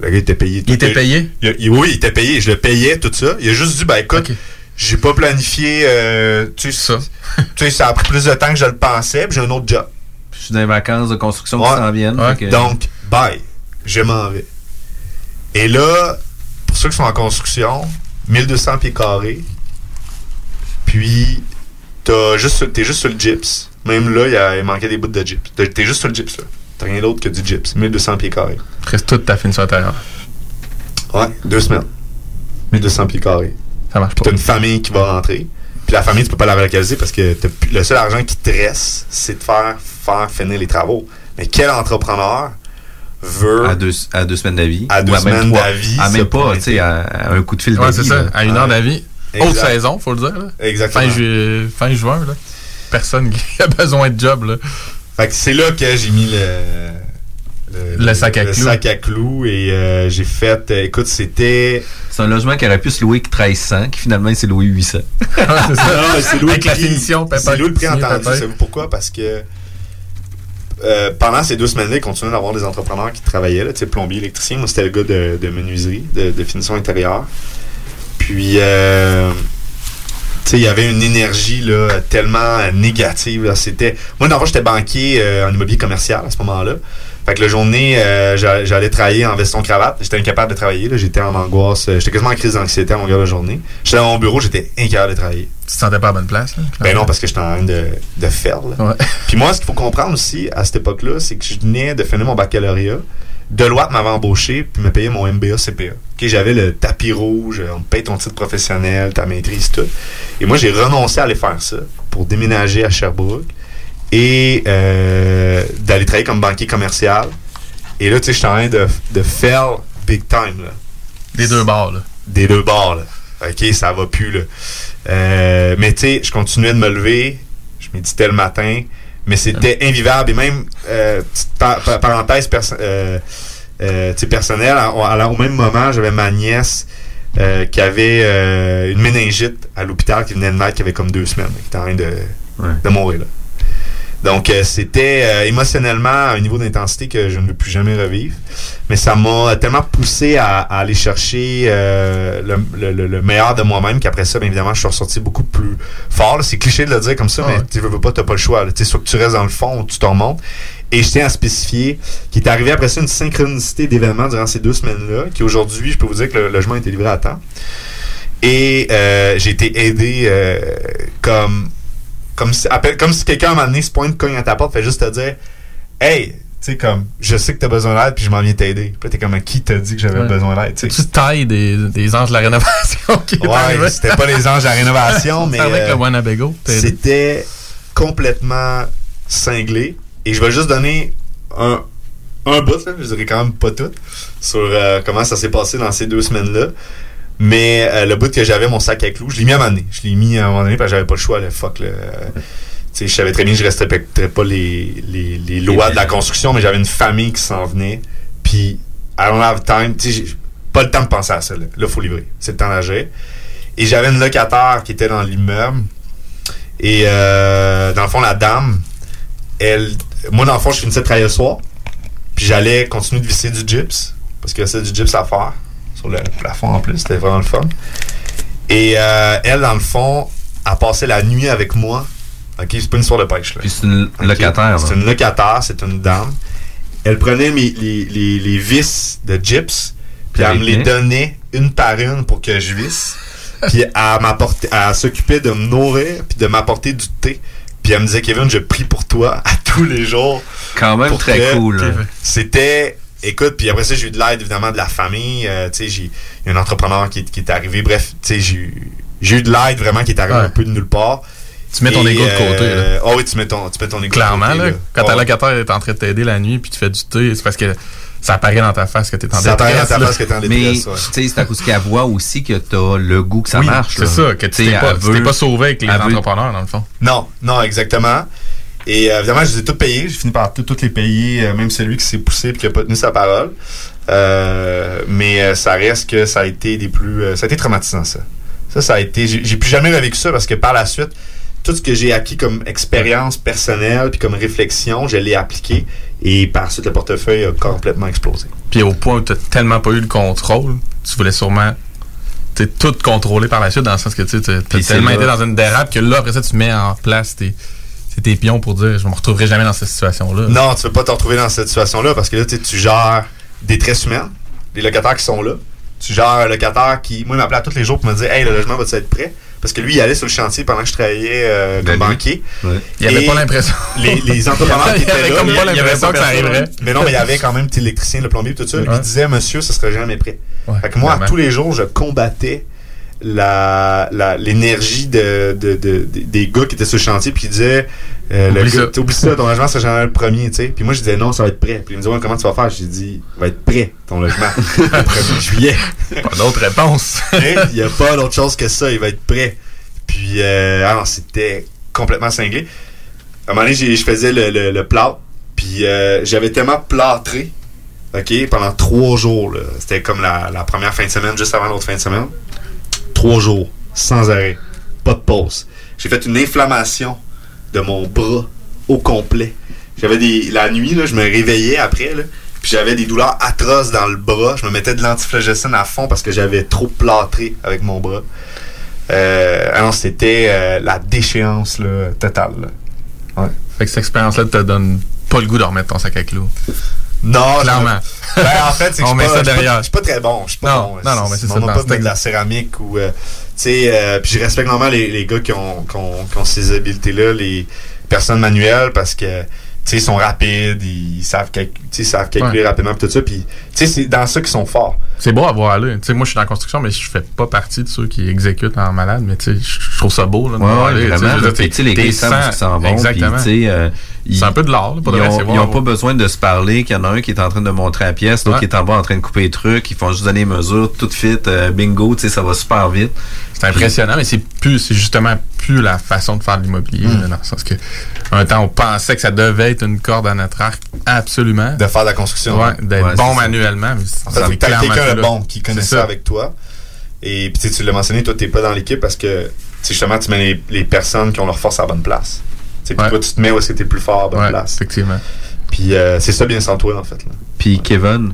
Le gars était payé.
Il était payé?
Il a- il- oui, il était payé. Je le payais, tout ça. Il a juste dit, ben écoute, j'ai pas planifié. euh, tu sais, tu sais, ça a pris plus de temps que je le pensais. Puis j'ai un autre job.
Je suis dans les vacances de construction
Ouais.
qui s'en viennent.
Ouais.
fait que-
Donc, bye. Je m'en vais. Et là, pour ceux qui sont en construction, 1200 pieds carrés. Puis, t'as juste, t'es juste sur le gyps. Même là, il, y a- il manquait des bouts de gyps. T'es t'es juste sur le gyps, là. T'as rien d'autre que du gyps. 1200 pieds carrés.
Reste toute ta finition intérieure.
Ouais, deux semaines. 1200 pieds carrés.
Ça marche
pas. T'as une famille qui va rentrer. Puis la famille, tu peux pas la relocaliser parce que t'as plus- le seul argent qui te reste, c'est de faire, faire finir les travaux. Mais quel entrepreneur veut.
À deux, à deux semaines d'avis.
À deux semaines
trois.
d'avis.
À même pas, tu sais, à, à un coup de fil
Ouais,
d'avis.
c'est ça.
là.
À une heure d'avis.
Exact.
Haute saison, faut le dire. Là.
Exactement.
Fin, ju- fin juin, là. Personne qui a besoin de job, là.
Fait que c'est là que j'ai mis le.
Le sac à
le
clous.
sac à clous et euh, j'ai fait. euh, écoute, c'était.
C'est un logement qui aurait pu se louer que 1300, qui finalement il s'est loué 800.
Non, mais c'est loué
Avec
le
la finition,
C'est loué le prix entendu. Savez-vous pourquoi? Parce que euh, pendant ces deux semaines-là, il continuait d'avoir des entrepreneurs qui travaillaient, là, tu sais, plombier, électricien. Moi, c'était le gars de, de menuiserie, de, de finition intérieure. Puis, euh, tu sais, il y avait une énergie là, tellement négative. là. C'était... Moi, d'abord, j'étais banquier euh, en immobilier commercial à ce moment-là. Fait que la journée, euh, j'a- j'allais travailler en veston-cravate. J'étais incapable de travailler. là. J'étais en angoisse. J'étais quasiment en crise d'anxiété à longueur de journée. J'étais dans mon bureau, j'étais incapable de travailler.
Tu te sentais pas à bonne place, là?
Ben non, parce que j'étais en train de, de faire. Là. Puis moi, ce qu'il faut comprendre aussi à cette époque-là, c'est que je venais de finir mon baccalauréat. Deloitte m'avait embauché puis me payait mon MBA CPA. J'avais le tapis rouge, on me paye ton titre professionnel, ta maîtrise, tout. Et moi, j'ai renoncé à aller faire ça pour déménager à Sherbrooke et euh, d'aller travailler comme banquier commercial. Et là, tu sais, je suis en train de, de faire big time. Là.
Des deux bords, là.
Des deux bords, là. OK, ça va plus, là. Euh, mais tu sais, je continuais de me lever. Je méditais le matin. Mais c'était invivable. Et même, euh, petite par- par- parenthèse perso- euh, euh, personnelle, à- au même moment, j'avais ma nièce euh, qui avait euh, une méningite à l'hôpital qui venait de naître, qui avait comme deux semaines, qui était en train de, de mourir. Là. Donc, euh, c'était euh, émotionnellement à un niveau d'intensité que je ne veux plus jamais revivre. Mais ça m'a tellement poussé à, à aller chercher euh, le, le- le- le meilleur de moi-même qu'après ça, bien évidemment, je suis ressorti beaucoup plus fort. C'est cliché de le dire comme ça, mais tu veux veux pas, t'as pas le choix. là. Tu sais, soit que tu restes dans le fond ou tu te remontes. Et je tiens à spécifier qu'il est arrivé après ça une synchronicité d'événements durant ces deux semaines-là, qui aujourd'hui, je peux vous dire que le logement a été livré à temps. Et euh, j'ai été aidé euh, comme comme si, appelle- comme si quelqu'un à un moment donné se pointe, cogne à ta porte, fait juste te dire Hey, tu sais, comme, je sais que t'as besoin d'aide, puis je m'en viens t'aider. Puis t'es comme, qui t'a dit que j'avais
Ouais.
besoin d'aide, tu sais?
Tu tailles des, des anges de la rénovation qui.
Ouais, c'était pas les anges de la rénovation, mais.
Avec
euh,
le.
C'était complètement cinglé. Et je vais juste donner un, un bout, là, je dirais quand même pas tout, sur euh, comment ça s'est passé dans ces deux semaines-là. Mais euh, le bout que j'avais, mon sac à clous, je l'ai mis à un moment donné. Je l'ai mis à un moment donné parce que j'avais pas le choix. Là, fuck, sais, je savais très bien que je respecterais pas les, les, les lois de la construction, mais j'avais une famille qui s'en venait. Puis, I don't have time. Tu sais, j'ai pas le temps de penser à ça. Là, là faut livrer. C'est le temps d'agir. Et j'avais une locataire qui était dans l'immeuble. Et euh, dans le fond, la dame, elle. Moi, dans le fond, je finissais de travailler le soir. Puis j'allais continuer de visser du gyps. Parce que c'est du gyps à faire. Sur le plafond en plus. C'était vraiment le fun. Et euh, elle, dans le fond, a passé la nuit avec moi. Ok, c'est pas une histoire de pêche. Là.
Puis c'est une locataire.
C'est une locataire, c'est une dame. Elle prenait mes- les, les, les vis de gyps, puis elle me les donnait une par une pour que je visse. puis elle s'occupait de me nourrir, puis de m'apporter du thé. Puis elle me disait, Kevin, je prie pour toi à tous les jours.
Quand même très
que-
cool. là.
C'était. Écoute, puis après ça, j'ai eu de l'aide évidemment de la famille. euh, tu sais, j'ai il y a un entrepreneur qui, est- qui est arrivé. Bref, tu sais, j'ai eu- j'ai eu de l'aide vraiment qui est arrivé
Ouais.
un peu de nulle part.
Tu mets ton ego de côté,
euh, Oh oui, tu mets ton, tu mets ton ego
Clairement,
de côté.
là,
là.
quand
Oh,
ta locataire est en train de t'aider la nuit puis tu fais du thé, c'est parce que ça apparaît dans ta face que t'es en
Ça apparaît
détresse.
dans ta face que t'es en
Mais
détresse, ouais.
tu sais, c'est à cause qu'elle voit aussi que t'as le goût que ça
Oui,
marche.
c'est ça, que tu t'es pas, pas sauvé avec les entrepreneurs, dans le fond.
Non, non, exactement. Et euh, évidemment, je les ai tous payés. J'ai fini par toutes les payer, euh, même celui qui s'est poussé et qui a pas tenu sa parole. Euh, mais ça reste que ça a été des plus. ça a été traumatisant, ça. Ça, ça a été. J'ai plus jamais revécu ça parce que par la suite, tout ce que j'ai acquis comme expérience personnelle puis comme réflexion, je l'ai appliqué. Et par la suite, le portefeuille a complètement explosé.
Puis au point où t'as tellement pas eu le contrôle, tu voulais sûrement t'es tout contrôlé par la suite dans le sens que tu
c'est
tellement été dans une dérape que là, après ça, tu mets en place tes, c'est tes pions pour dire je me retrouverai jamais dans cette situation-là.
Non, tu veux pas te retrouver dans cette situation-là parce que là, tu gères des tresses humaines, des locataires qui sont là. Tu gères un locataire qui, moi, il m'appelait à tous les jours pour me dire Hey, le logement va-tu être prêt? Parce que lui, il allait sur le chantier pendant que je travaillait euh, comme banquier.
Il avait pas l'impression.
Les, les entrepreneurs qui
Il avait
étaient là,
comme pas
il y avait
l'impression que ça arriverait.
Mais non, mais il y avait quand même l'électricien, le plombier, tout ça.
Ouais.
il disait Monsieur, ce serait jamais prêt. fait que moi,
vraiment.
tous les jours, je combattais la l'énergie de, de, de- de- des gars qui étaient sur le chantier puis qui disaient euh, le gars,
ça.
ça ton logement c'est jamais le premier tu sais. Puis moi je disais non ça va être prêt. Puis il me ouais, comment tu vas faire? J'ai dit va être prêt ton logement. Le 1er juillet.
Pas d'autre réponse.
Il y a pas d'autre chose que ça il va être prêt. Puis euh, ah c'était complètement cinglé. À un moment donné je faisais le, le, le plâtre puis euh, j'avais tellement plâtré ok pendant trois jours là. c'était comme la, la première fin de semaine juste avant l'autre fin de semaine trois jours, sans arrêt, pas de pause. J'ai fait une inflammation de mon bras au complet. J'avais des. La nuit, là, je me réveillais après, là, puis j'avais des douleurs atroces dans le bras. Je me mettais de l'antiflagellin à fond parce que j'avais trop plâtré avec mon bras. Euh, alors, c'était euh, la déchéance totale.
Fait que cette expérience-là te donne pas le goût de remettre ton sac à clous.
Non,
clairement.
Ben, en fait, c'est que
On
je
met
suis
ça
pas- je suis pas-
derrière.
Je suis pas très bon. Je suis pas
Non,
bon.
non, non, mais c'est
on
ça,
m'a
dans
pas de la céramique ou. euh, tu sais, euh, puis je respecte vraiment les, les gars qui ont, qui ont, qui ont ces habiletés-là, les personnes manuelles, parce que. Tu sais, ils sont rapides, ils savent, calc- tu sais, ils savent calculer
Ouais.
rapidement pis tout ça. Puis, tu sais, c'est dans ça qu'ils sont forts.
C'est beau à voir là. Tu sais, moi, je suis dans la construction, mais je fais pas partie de ceux qui exécutent en malade. Mais tu sais, je je trouve ça beau là, de
Ouais,
aller, tu sais,
vraiment.
je
là,
dire,
puis, tu sais, les gars, ils savent s'en vont.
Exactement.
euh, ils-
C'est un peu de l'art, pour de
Ils
vrai,
ont,
c'est
ils
voir.
ont pas besoin de se parler, qu'il y en a un qui est en train de montrer la pièce, l'autre
Ouais.
qui est en bas en train de couper les trucs, ils font juste donner les mesures, tout fit, euh, bingo, tu sais, ça va super vite.
C'est impressionnant, mais c'est plus, c'est justement plus la façon de faire de l'immobilier,
Mm.
là, dans le sens que, un temps, on pensait que ça devait être une corde à notre arc, absolument.
De faire de la construction.
Ouais, d'être
Ouais,
bon
ça.
manuellement.
En
c'est
quelqu'un de bon qui connaît ça avec toi. Et puis tu l'as mentionné, toi, t'es pas dans l'équipe parce que justement, tu mets les, les personnes qui ont leur force à la bonne place. Puis toi, tu te mets où est-ce que t'es le plus fort la
Ouais,
place.
Effectivement.
Puis euh, c'est ça bien s'entourer, en fait. Là.
Puis Kevin,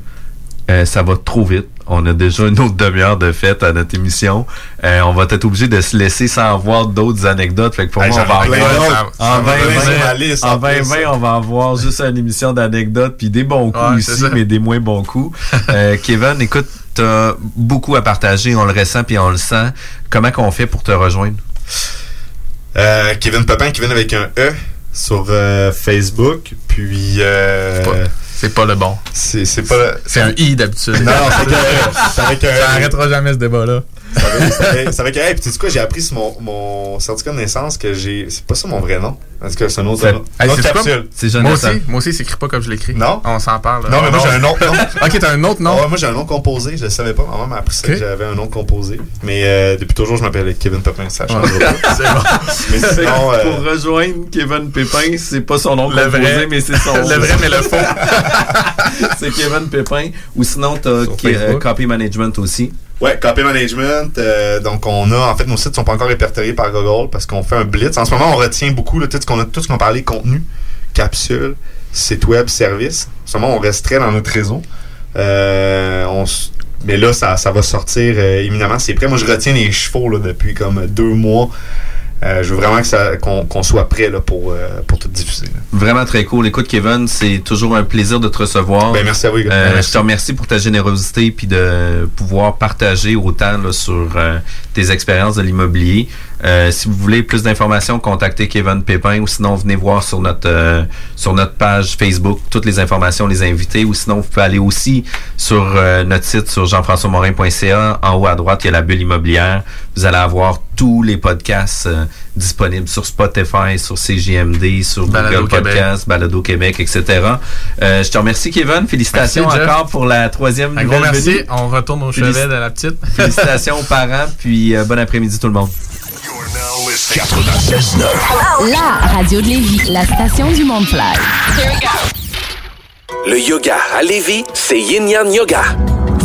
euh, ça va trop vite. On a déjà une autre demi-heure de fête à notre émission. Euh, on va être obligé de se laisser sans avoir d'autres anecdotes. Fait que pour
Hey,
moi, on va avoir en
J'en ai plein sur ma
2020,
liste,
en
en plus.
2020, on va avoir juste une émission d'anecdotes puis des bons coups
Ouais, ça.
mais des moins bons coups. Euh, Kevin, écoute, t'as beaucoup à partager. On le ressent puis on le sent. Comment qu'on fait pour te rejoindre?
Euh, Kevin Pepin, Kevin avec un E sur euh, Facebook. Puis. Euh,
C'est pas le bon.
C'est pas le.
C'est un I d'habitude.
Non, c'est avec un E.
Ça
E.
arrêtera jamais ce débat-là.
Ça va- hey, puis tu sais quoi, j'ai appris sur mon, mon certificat de naissance que j'ai. C'est pas ça mon vrai nom. En tout cas, c'est un autre
C'est-
nom.
Hey, c'est. Moi aussi, moi aussi, c'est écrit pas comme je l'écris.
Non?
On s'en parle. là.
Non, mais moi j'ai un nom. nom.
ok, t'as un autre nom?
Ah moi j'ai un nom composé, je le savais pas. Ma maman m'a appris ça que j'avais un nom composé. Mais euh, depuis toujours, je m'appelle Kevin Pepin, ça change.
C'est bon.
Mais sinon, euh,
Pour rejoindre Kevin Pépin, c'est pas son nom
Le
composé,
vrai.
mais c'est son
Le vrai, mais le faux.
c'est Kevin Pépin. Ou sinon, t'as. Copy Management aussi.
Ouais, copy management. euh, donc, on a, en fait, nos sites sont pas encore répertoriés par Google parce qu'on fait un blitz. En ce moment, on retient beaucoup là, tout ce qu'on a, tout ce qu'on parlé, contenu, capsule, site web, service. En ce moment, on resterait dans notre réseau. Euh, on mais là, ça, ça va sortir euh, éminemment. C'est prêt. Moi, je retiens les chevaux là, depuis comme deux mois. Euh, je veux vraiment que ça, qu'on, qu'on soit prêt là, pour, euh, pour tout diffuser. là.
Vraiment très cool. Écoute, Kevin, c'est toujours un plaisir de te recevoir.
Ben, merci à vous.
Euh,
Merci.
je te remercie pour ta générosité puis de pouvoir partager autant là, sur euh, tes expériences de l'immobilier. Euh, si vous voulez plus d'informations, contactez Kevin Pépin ou sinon venez voir sur notre euh, sur notre page Facebook toutes les informations, les invités ou sinon vous pouvez aller aussi sur euh, notre site sur jean-françois-morin.ca. En haut à droite, il y a la bulle immobilière. Vous allez avoir tous les podcasts euh, disponibles sur Spotify, sur CGMD, sur
Balado
Google
Québec.
Podcast, Balado Québec, etc. Euh, je te remercie, Kevin. Félicitations
Merci,
encore pour la troisième
Un gros merci.
venue.
On retourne au
Félici-
chevet de la petite.
Félicitations aux parents, puis euh, bon après-midi tout le monde.
96.9.
La radio de Lévis, la station du monde fly.
Le yoga à Lévis, c'est Yin Yang Yoga.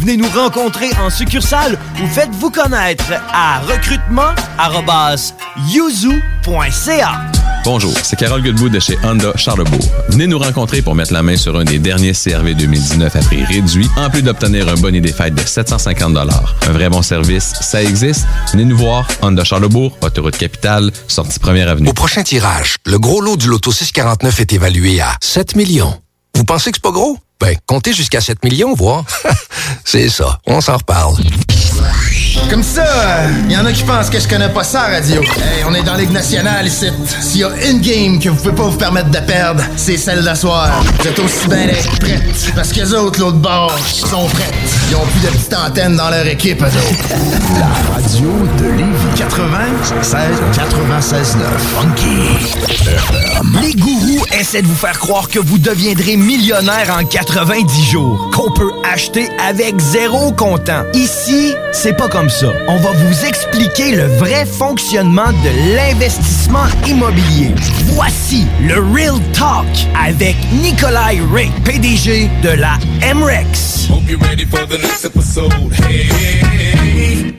Venez nous rencontrer en succursale ou faites-vous connaître à recrutement.yuzu.ca.
Bonjour, c'est Carole Goodbout de chez Honda Charlebourg. Venez nous rencontrer pour mettre la main sur un des derniers CRV 2019 à prix réduit, en plus d'obtenir un bonnet des fêtes de 750 Un vrai bon service, ça existe. Venez nous voir, Honda Charlebourg, autoroute capitale, sortie première avenue.
Au prochain tirage, le gros lot du loto 649 est évalué à 7 millions. Vous pensez que c'est pas gros? Ben, comptez jusqu'à 7 millions, voir. c'est ça. On s'en reparle.
Comme ça, il y en a qui pensent que je connais pas ça, radio. Hey, on est dans Ligue nationale ici. S'il y a une game que vous pouvez pas vous permettre de perdre, c'est celle d'asseoir. Vous êtes aussi bien d'être prêtes. Parce que les autres, l'autre bord, sont prêtes. Ils ont plus de petites antennes dans leur équipe, eux autres.
La radio de Lévis 96 96 9 Funky. Les gourous essaient de vous faire croire que vous deviendrez millionnaire en 90 jours, qu'on peut acheter avec zéro comptant. Ici, c'est pas comme ça. On va vous expliquer le vrai fonctionnement de l'investissement immobilier. Voici le Real Talk avec Nikolai Ray, PDG de la MREX.
Hope you're ready for the next episode. Hey.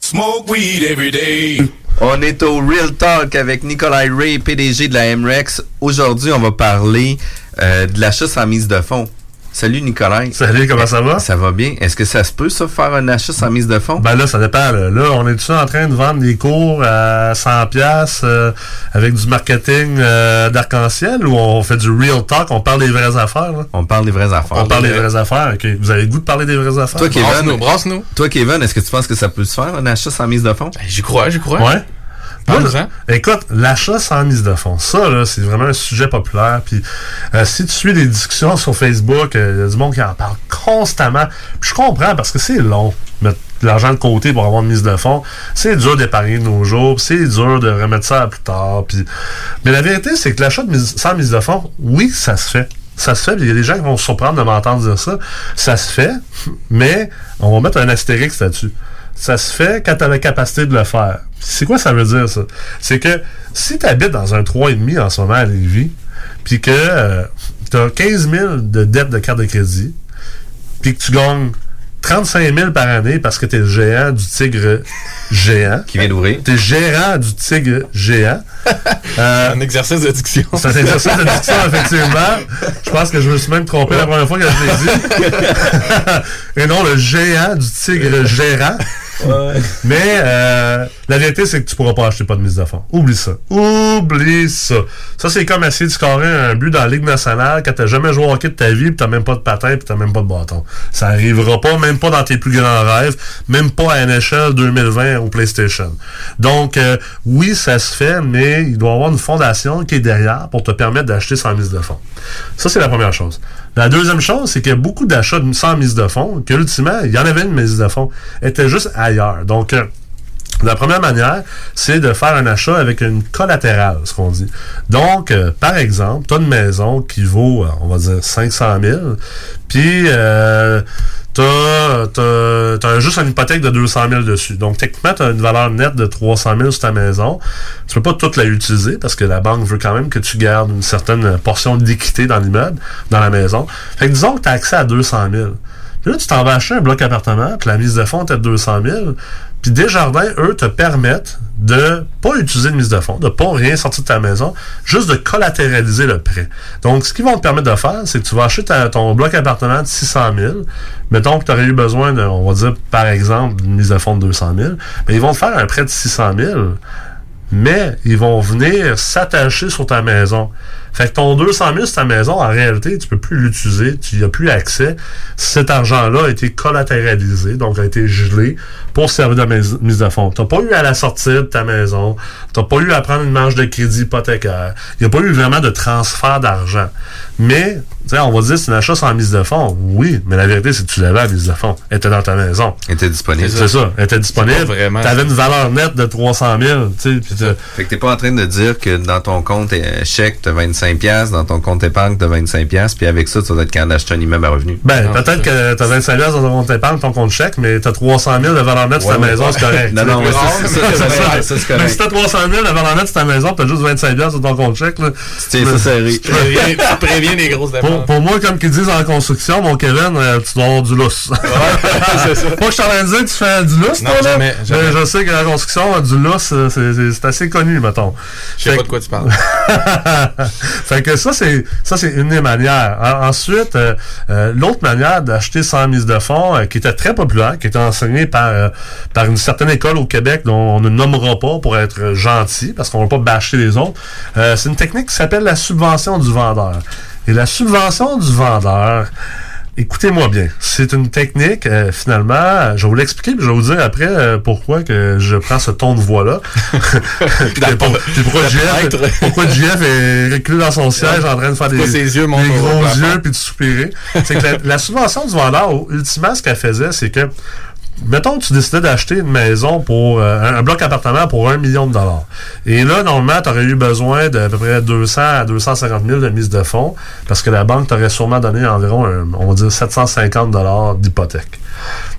Smoke weed every day.
On est au Real Talk avec Nikolai Ray, PDG de la MREX. Aujourd'hui, on va parler euh, de l'achat sans mise de fonds. Salut Nikolai.
Salut, comment ça va?
Ça va bien. Est-ce que ça se peut, ça, faire un achat sans mise de fonds?
Ben là, ça dépend. Là, Là, on est-tu en train de vendre des cours à 100$ piastres, euh, avec du marketing euh, d'arc-en-ciel ou on fait du real talk, on parle des vraies affaires? Là?
On parle des vraies affaires.
On parle des vraies affaires, OK. Vous avez le goût de parler des vraies affaires?
Toi, Kevin,
brasse-nous.
Toi, Kevin, est-ce que tu penses que ça peut se faire, un achat sans mise de fonds?
J'y crois, j'y crois.
Ouais.
Parle-en.
Écoute, l'achat sans mise de fonds, ça, là, c'est vraiment un sujet populaire. Puis, euh, si tu suis des discussions sur Facebook, euh, il y a du monde qui en parle constamment. Puis, je comprends parce que c'est long, mettre de l'argent de côté pour avoir une mise de fonds. C'est dur d'épargner nos jours. C'est dur de remettre ça à plus tard. Puis... Mais la vérité, c'est que l'achat sans mise de fonds, oui, ça se fait. Ça se fait, il y a des gens qui vont se surprendre de m'entendre dire ça. Ça se fait, mais on va mettre un astérix là-dessus. Ça se fait quand tu as la capacité de le faire. C'est quoi ça veut dire, ça? C'est que si tu habites dans un 3,5 en ce moment à Lévis, puis que tu as 15 000 de dettes de carte de crédit, puis que tu gagnes 35 000 par année parce que tu es le géant du tigre géant.
Qui vient d'ouvrir.
Tu es gérant du tigre géant. Euh,
un exercice de diction.
C'est un exercice de diction, effectivement. Je pense que je me suis même trompé la première fois que je l'ai dit. Et non, le géant du tigre gérant. Mais euh, la vérité, c'est que tu pourras pas acheter pas de mise de fonds. Oublie ça. Oublie ça. Ça, c'est comme essayer de scorer un but dans la Ligue nationale quand t'as jamais joué au hockey de ta vie, puis t'as même pas de patin, puis t'as même pas de bâton. Ça arrivera pas, même pas dans tes plus grands rêves, même pas à NHL 2020 ou PlayStation. Donc, euh, oui, ça se fait, mais il doit y avoir une fondation qui est derrière pour te permettre d'acheter sans mise de fonds. Ça, c'est la première chose. La deuxième chose, c'est qu'il y a beaucoup d'achats sans mise de fonds, que ultimement, il y en avait une mise de fonds, était juste ailleurs. Donc, euh, la première manière, c'est de faire un achat avec une collatérale, ce qu'on dit. Donc, euh, par exemple, tu as une maison qui vaut, euh, on va dire, 500 000, puis euh, tu as, juste une hypothèque de 200 000 dessus. Donc, techniquement, tu as une valeur nette de 300 000 sur ta maison. Tu peux pas toute la utiliser parce que la banque veut quand même que tu gardes une certaine portion d'équité dans l'immeuble, dans la maison. Fait que disons que tu as accès à 200 000. Puis là, tu t'en vas acheter un bloc appartement, puis la mise de fonds est de 200 000. Puis Desjardins, eux, te permettent de pas utiliser de mise de fonds, de pas rien sortir de ta maison, juste de collatéraliser le prêt. Donc, ce qu'ils vont te permettre de faire, c'est que tu vas acheter ton bloc appartement de 600 000. Mettons que tu aurais eu besoin, de, on va dire, par exemple, d'une mise de fonds de 200 000. Mais ils vont te faire un prêt de 600 000 mais ils vont venir s'attacher sur ta maison. Fait que ton 200 000 sur ta maison, en réalité, tu peux plus l'utiliser, tu n'y as plus accès. Cet argent-là a été collatéralisé, donc a été gelé pour servir de mise de fonds. Tu n'as pas eu à la sortie de ta maison, tu n'as pas eu à prendre une marge de crédit hypothécaire. Il n'y a pas eu vraiment de transfert d'argent. Mais, on va dire c'est un achat sans mise de fonds. Oui, mais la vérité, c'est que tu l'avais à mise de fonds. Elle était dans ta maison.
Elle était disponible.
C'est ça. Elle était disponible. Tu avais une valeur nette de 300 000. Tu sais, puis t'as-
Fait que t'es pas en train de dire que dans ton compte euh, chèque, t'as 25 pièces, dans ton compte épargne, t'as 25 pièces, puis avec ça, tu vas être capable d'acheter un immeuble à revenu.
Ben, peut-être que t'as 25 000 dans ton compte épargne, ton compte chèque, mais t'as 300 000 de valeur ta
Ouais,
maison,
ouais.
c'est correct.
Non, non, c'est- ça, c'est c'est
si t'as 300 000 de valeur nette sur ta maison, t'as juste 25 000 sur ton compte chèque, là.
tiens ça serré.
Tu préviens-
tu préviens des grosses
Pour,
dépenses.
pour moi, comme qu'ils disent en construction, mon Kevin, euh, tu dois avoir du lousse.
c'est ça.
Pas que je suis en train de dire que tu fais du lousse,
Non,
toi, là.
jamais, jamais.
Mais je sais que la construction, du lousse, euh, c'est- c'est c'est assez connu, mettons.
Je sais pas de quoi tu parles.
fait que ça, c'est ça c'est une des manières. En- ensuite, euh, l'autre manière d'acheter sans mise de fonds, qui était très populaire, qui était enseignée par, euh, par une certaine école au Québec dont on ne nommera pas pour être gentil, parce qu'on ne va pas bâcher les autres, euh, c'est une technique qui s'appelle la subvention du vendeur. Et la subvention du vendeur, Écoutez-moi bien, c'est une technique, euh, finalement, je vais vous l'expliquer, puis je vais vous dire après euh, pourquoi que je prends ce ton de voix-là. puis, pour- puis pourquoi, JF, pourquoi est reculé dans son siège en train de faire des,
ses yeux
des gros yeux puis de soupirer. c'est que la, la subvention du vendeur, ultimement, ce qu'elle faisait, c'est que Mettons que tu décidais d'acheter une maison pour euh, un, bloc appartement pour un million de dollars. Et là, normalement, tu aurais eu besoin d'à peu près 200 à 250 000 de mise de fonds parce que la banque t'aurait sûrement donné environ, un- on va dire, 750 dollars d'hypothèque.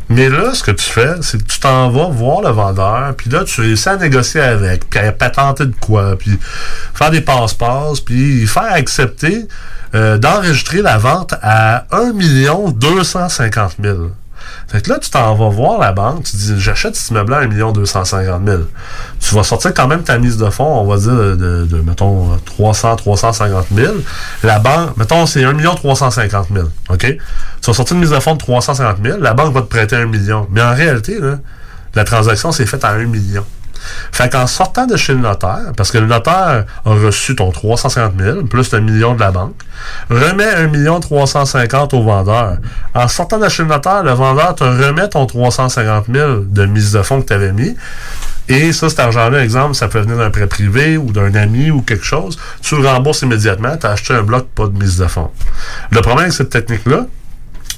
Mais là, ce que tu fais, c'est que tu t'en vas voir le vendeur, puis là, tu réussis à négocier avec, puis à patenter de quoi, puis faire des passe-passe, puis faire accepter euh, d'enregistrer la vente à 1 250 000. Fait que là, tu t'en vas voir la banque, tu dis j'achète cet immeuble-là à 1 250 000. Tu vas sortir quand même ta mise de fonds, on va dire de, mettons 300 350 000. La banque, mettons c'est 1 350 000. OK? Tu vas sortir une mise de fonds de 350 000, la banque va te prêter 1 million. Mais en réalité, la transaction s'est faite à 1 million. Fait qu'en sortant de chez le notaire, parce que le notaire a reçu ton 350 000 plus un million de la banque, remet 1 million 350 au vendeur. En sortant de chez le notaire, le vendeur te remet ton 350 000 de mise de fonds que tu avais mis. Et ça, cet argent-là, exemple, ça peut venir d'un prêt privé ou d'un ami ou quelque chose. Tu le rembourses immédiatement, tu as acheté un bloc, pas de mise de fonds. Le problème avec cette technique-là,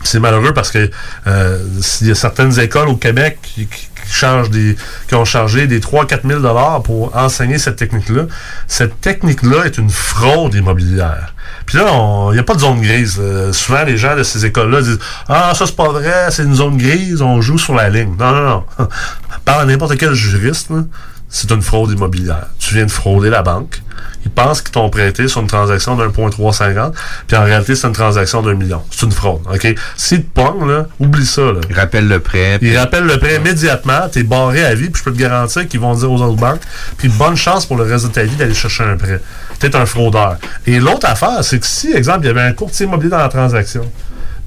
c'est malheureux parce que euh, il y a certaines écoles au Québec qui- qui des, qui ont chargé des 3-4 000 dollars pour enseigner cette technique-là. Cette technique-là est une fraude immobilière. Puis là, il n'y a pas de zone grise. Souvent, les gens de ces écoles-là disent Ah, ça, c'est pas vrai, c'est une zone grise, on joue sur la ligne. Non, non, non. Parle à n'importe quel juriste, c'est une fraude immobilière. Tu viens de frauder la banque. Ils pensent qu'ils t'ont prêté sur une transaction d'un point 350, puis en réalité, c'est une transaction d'un million. C'est une fraude, OK? S'ils te pognent, là, oublie ça, là.
Il rappelle le prêt.
Ils rappellent le prêt immédiatement, t'es barré à vie, puis je peux te garantir qu'ils vont dire aux autres banques, puis bonne chance pour le reste de ta vie d'aller chercher un prêt. T'es un fraudeur. Et l'autre affaire, c'est que si, exemple, il y avait un courtier immobilier dans la transaction,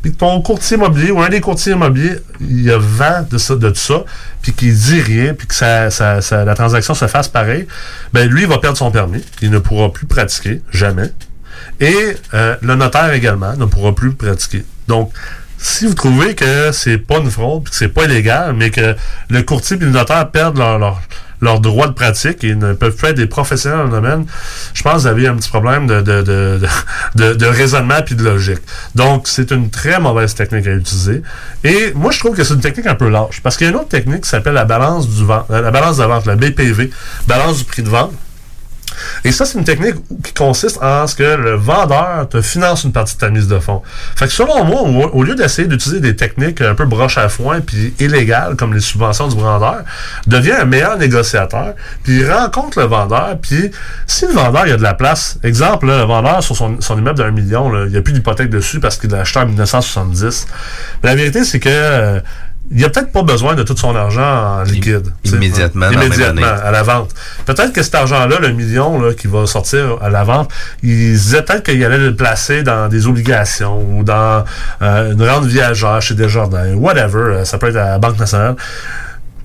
puis que ton courtier immobilier ou un des courtiers immobiliers, il a vent de ça, de tout ça, puis qu'il dit rien, puis que ça, ça- ça- la transaction se fasse pareil, ben lui, il va perdre son permis. Il ne pourra plus pratiquer, jamais. Et euh, le notaire également ne pourra plus pratiquer. Donc, si vous trouvez que c'est pas une fraude, puis que c'est pas illégal, mais que le courtier et le notaire perdent leur, leur, leur droit de pratique et ne peuvent plus être des professionnels dans le domaine, je pense que vous avez un petit problème de, de, de, de, raisonnement puis de logique. Donc, c'est une très mauvaise technique à utiliser. Et moi, je trouve que c'est une technique un peu lâche. Parce qu'il y a une autre technique qui s'appelle la balance du vent, la balance de vente, la BPV, balance du prix de vente. Et ça, c'est une technique qui consiste en ce que le vendeur te finance une partie de ta mise de fonds. Fait que selon moi, au, lieu d'essayer d'utiliser des techniques un peu broche à foin puis illégales comme les subventions du vendeur, devient un meilleur négociateur, puis rencontre le vendeur, puis si le vendeur il a de la place, exemple, là, le vendeur sur son, son immeuble d'un million, là, il n'y a plus d'hypothèque dessus parce qu'il l'a acheté en 1970. Mais la vérité, c'est que euh, il n'y a peut-être pas besoin de tout son argent en liquide.
immédiatement,
Immédiatement, à la vente. Peut-être que cet argent-là, le million là, qui va sortir à la vente, il disait peut-être qu'il allait le placer dans des obligations ou dans euh, une rente viagère chez Desjardins, whatever, euh, ça peut être à la Banque nationale.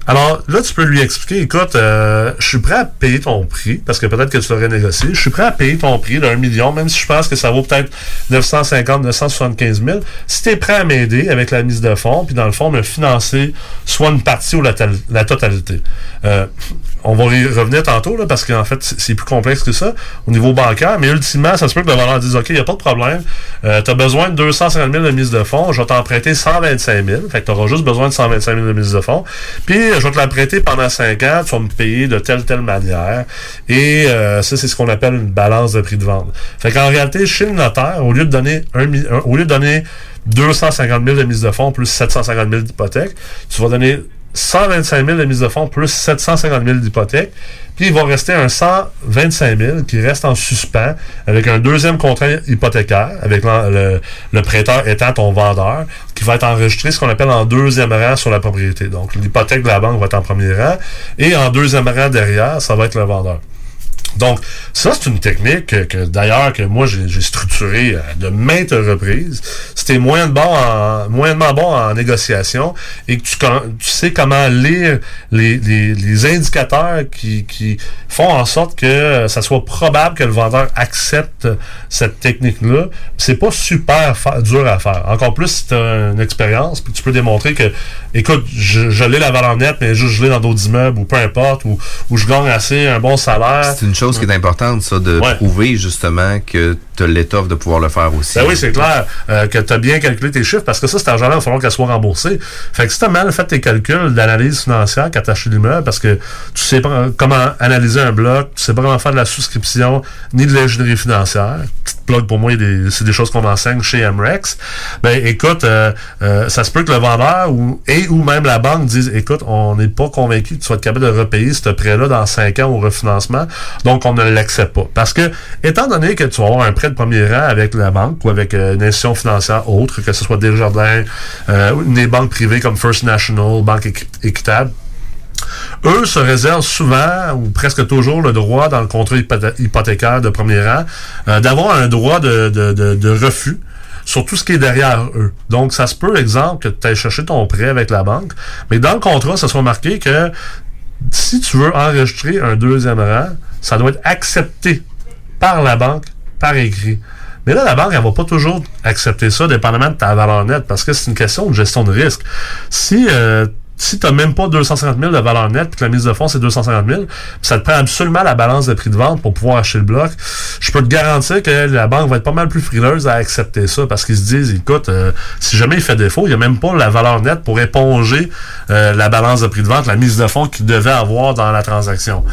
Alors là, tu peux lui expliquer, écoute, euh, je suis prêt à payer ton prix, parce que peut-être que tu l'aurais négocié, je suis prêt à payer ton prix d'un million, même si je pense que ça vaut peut-être 950, 975 000. Si tu es prêt à m'aider avec la mise de fonds, puis dans le fond, me financer soit une partie ou la, la totalité. Euh, on va y revenir tantôt, là, parce qu'en fait, c'est plus complexe que ça au niveau bancaire, mais ultimement, ça se peut que le vendeur dise, OK, il n'y a pas de problème, euh, tu as besoin de 250 000 de mise de fonds, je vais t'emprunter 125 000, fait que tu auras juste besoin de 125 000 de mise de fonds, puis je vais te la prêter pendant 5 ans, tu vas me payer de telle telle manière, et euh, ça, c'est ce qu'on appelle une balance de prix de vente. Fait qu'en réalité, chez le notaire, au lieu de donner un, un- au lieu de donner 250 000 de mise de fonds plus 750 000 d'hypothèque, tu vas donner 125 000 de mise de fonds plus 750 000 d'hypothèque. Puis il va rester un 125 000 qui reste en suspens avec un deuxième contrat hypothécaire, avec le prêteur étant ton vendeur, qui va être enregistré ce qu'on appelle en deuxième rang sur la propriété. Donc l'hypothèque de la banque va être en premier rang et en deuxième rang derrière, ça va être le vendeur. Donc, ça, c'est une technique que, que, d'ailleurs, que moi, j'ai structurée euh, de maintes reprises. C'était moyen bon en, moyennement bon en négociation et que tu, tu sais comment lire les, les, les indicateurs qui, qui font en sorte que euh, ça soit probable que le vendeur accepte cette technique-là. C'est pas super dur à faire. Encore plus si une expérience, puis tu peux démontrer que, écoute, je, je l'ai la valeur nette, mais juste je l'ai dans d'autres immeubles ou peu importe, ou, ou je gagne assez un bon salaire.
Qui est importante, ça, de
Ouais.
prouver justement que tu as l'étoffe de pouvoir le faire aussi.
Ben oui, c'est clair euh, que tu as bien calculé tes chiffres parce que ça, cet argent-là, il va falloir qu'elle soit remboursée. Fait que si tu as mal fait tes calculs d'analyse financière quand tu acheté l'immeuble parce que tu sais pas comment analyser un bloc, tu sais pas comment faire de la souscription ni de l'ingénierie financière. Petite plug pour moi, c'est des choses qu'on enseigne chez MREX. Ben écoute, euh, euh, ça se peut que le vendeur ou, et ou même la banque dise écoute, on n'est pas convaincu que tu être capable de repayer ce prêt-là dans 5 ans au refinancement, donc on ne l'accepte pas. Parce que, étant donné que tu vas avoir un prêt de premier rang avec la banque ou avec euh, une institution financière autre, que ce soit Desjardins, euh, des banques privées comme First National, Banque Équi- Équitable, eux se réservent souvent ou presque toujours le droit dans le contrat hypothé- hypothécaire de premier rang euh, d'avoir un droit de, de, de, de refus sur tout ce qui est derrière eux. Donc, ça se peut, exemple, que tu ailles chercher ton prêt avec la banque, mais dans le contrat, ça soit marqué que si tu veux enregistrer un deuxième rang, ça doit être accepté par la banque, par écrit. Mais là, la banque, elle va pas toujours accepter ça, dépendamment de ta valeur nette, parce que c'est une question de gestion de risque. Si euh, si tu n'as même pas 250 000 de valeur nette, puis que la mise de fonds, c'est 250 000, puis ça te prend absolument la balance de prix de vente pour pouvoir acheter le bloc, je peux te garantir que la banque va être pas mal plus frileuse à accepter ça, parce qu'ils se disent, écoute, euh, si jamais il fait défaut, il n'y a même pas la valeur nette pour éponger euh, la balance de prix de vente, la mise de fonds qu'il devait avoir dans la transaction.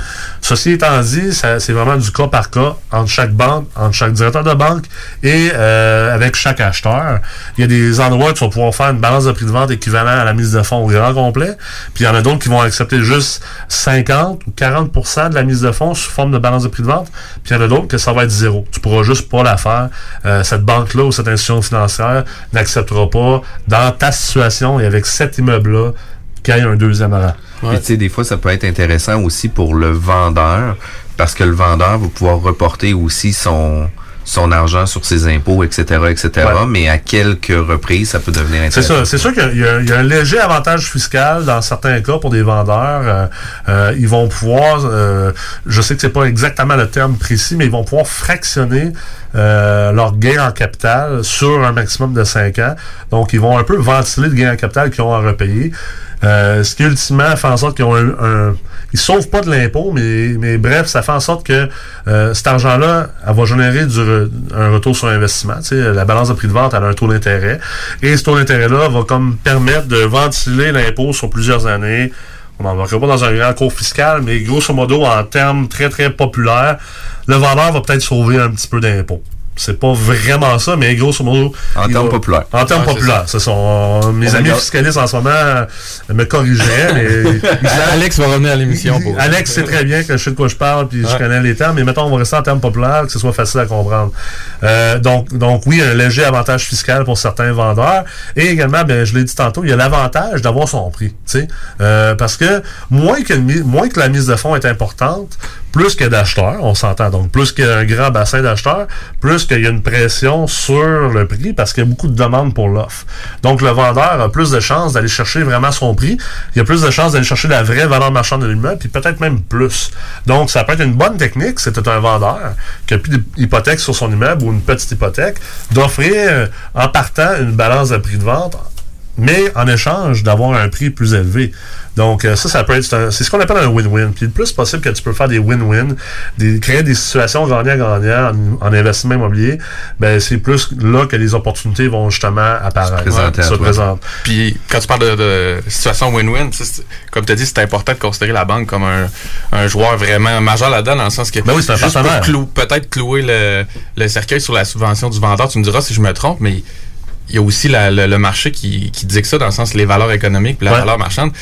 Ceci étant dit, c'est vraiment du cas par cas entre chaque banque, entre chaque directeur de banque et euh, avec chaque acheteur. Il y a des endroits où tu vas pouvoir faire une balance de prix de vente équivalent à la mise de fonds au complet. Puis il y en a d'autres qui vont accepter juste 50 ou 40% de la mise de fonds sous forme de balance de prix de vente. Puis il y en a d'autres que ça va être zéro. Tu pourras juste pas la faire. Euh, cette banque-là ou cette institution financière n'acceptera pas dans ta situation et avec cet immeuble-là qu'il y ait un deuxième rang.
Puis, tu sais, des fois, ça peut être intéressant aussi pour le vendeur, parce que le vendeur va pouvoir reporter aussi son son argent sur ses impôts, etc., etc.
Ouais.
Mais à quelques reprises, ça peut devenir
C'est
intéressant.
ça. C'est sûr qu'il y, a- il y a un léger avantage fiscal dans certains cas pour des vendeurs. Euh, euh, ils vont pouvoir, euh, je sais que c'est pas exactement le terme précis, mais ils vont pouvoir fractionner euh, leur gain en capital sur un maximum de 5 ans. Donc, ils vont un peu ventiler le gain en capital qu'ils ont à repayer. Euh, ce qui ultimement fait en sorte qu'ils ont un, un- ils sauvent pas de l'impôt, mais, mais bref, ça fait en sorte que euh, cet argent-là, elle va générer un retour sur investissement. La balance de prix de vente, elle a un taux d'intérêt. Et ce taux d'intérêt-là va comme permettre de ventiler l'impôt sur plusieurs années. On n'embarquera pas dans un grand cours fiscal, mais grosso modo, en termes très, très populaires, le vendeur va peut-être sauver un petit peu d'impôt. C'est pas vraiment ça, mais grosso modo.
En termes populaires.
En termes populaires. Ce sont mes
On
amis
regarde.
fiscalistes en ce moment euh, me corrigeraient, mais
Alex va revenir à l'émission pour.
Alex sait très bien que je sais de quoi je parle, puis je connais les termes, mais mettons, on va rester en termes populaires, que ce soit facile à comprendre. Euh, donc, donc oui, un léger avantage fiscal pour certains vendeurs. Et également, ben, je l'ai dit tantôt, il y a l'avantage d'avoir son prix. tu sais. Euh, parce que moins que, moins que la mise de fonds est importante, plus que d'acheteurs, on s'entend. Donc, plus qu'il y a un grand bassin d'acheteurs, plus qu'il y a une pression sur le prix parce qu'il y a beaucoup de demandes pour l'offre. Donc, le vendeur a plus de chances d'aller chercher vraiment son prix. Il y a plus de chances d'aller chercher la vraie valeur marchande de l'immeuble, puis peut-être même plus. Donc, ça peut être une bonne technique, c'était un vendeur qui a plus d'hypothèque sur son immeuble ou une petite hypothèque, d'offrir euh, en partant une balance de prix de vente mais en échange d'avoir un prix plus élevé. Donc euh, ça, ça peut être, c'est un- c'est ce qu'on appelle un win-win. Puis le plus possible que tu peux faire des win-win, des, créer des situations gagnant-gagnant en, en investissement immobilier, ben c'est plus là que les opportunités vont justement apparaître,
présenter
se
toi.
présentent.
Puis quand tu parles de, de situation win-win, tu sais, c'est- comme tu as dit, c'est important de considérer la banque comme un, un joueur vraiment majeur là-dedans, dans le sens que
Ben oui, c'est un
peut-être clouer le, le cercueil sur la subvention du vendeur, tu me diras si je me trompe, mais il y a aussi la- le, le marché qui, qui dit que ça, dans le sens les valeurs économiques puis la
Ouais.
valeur marchande.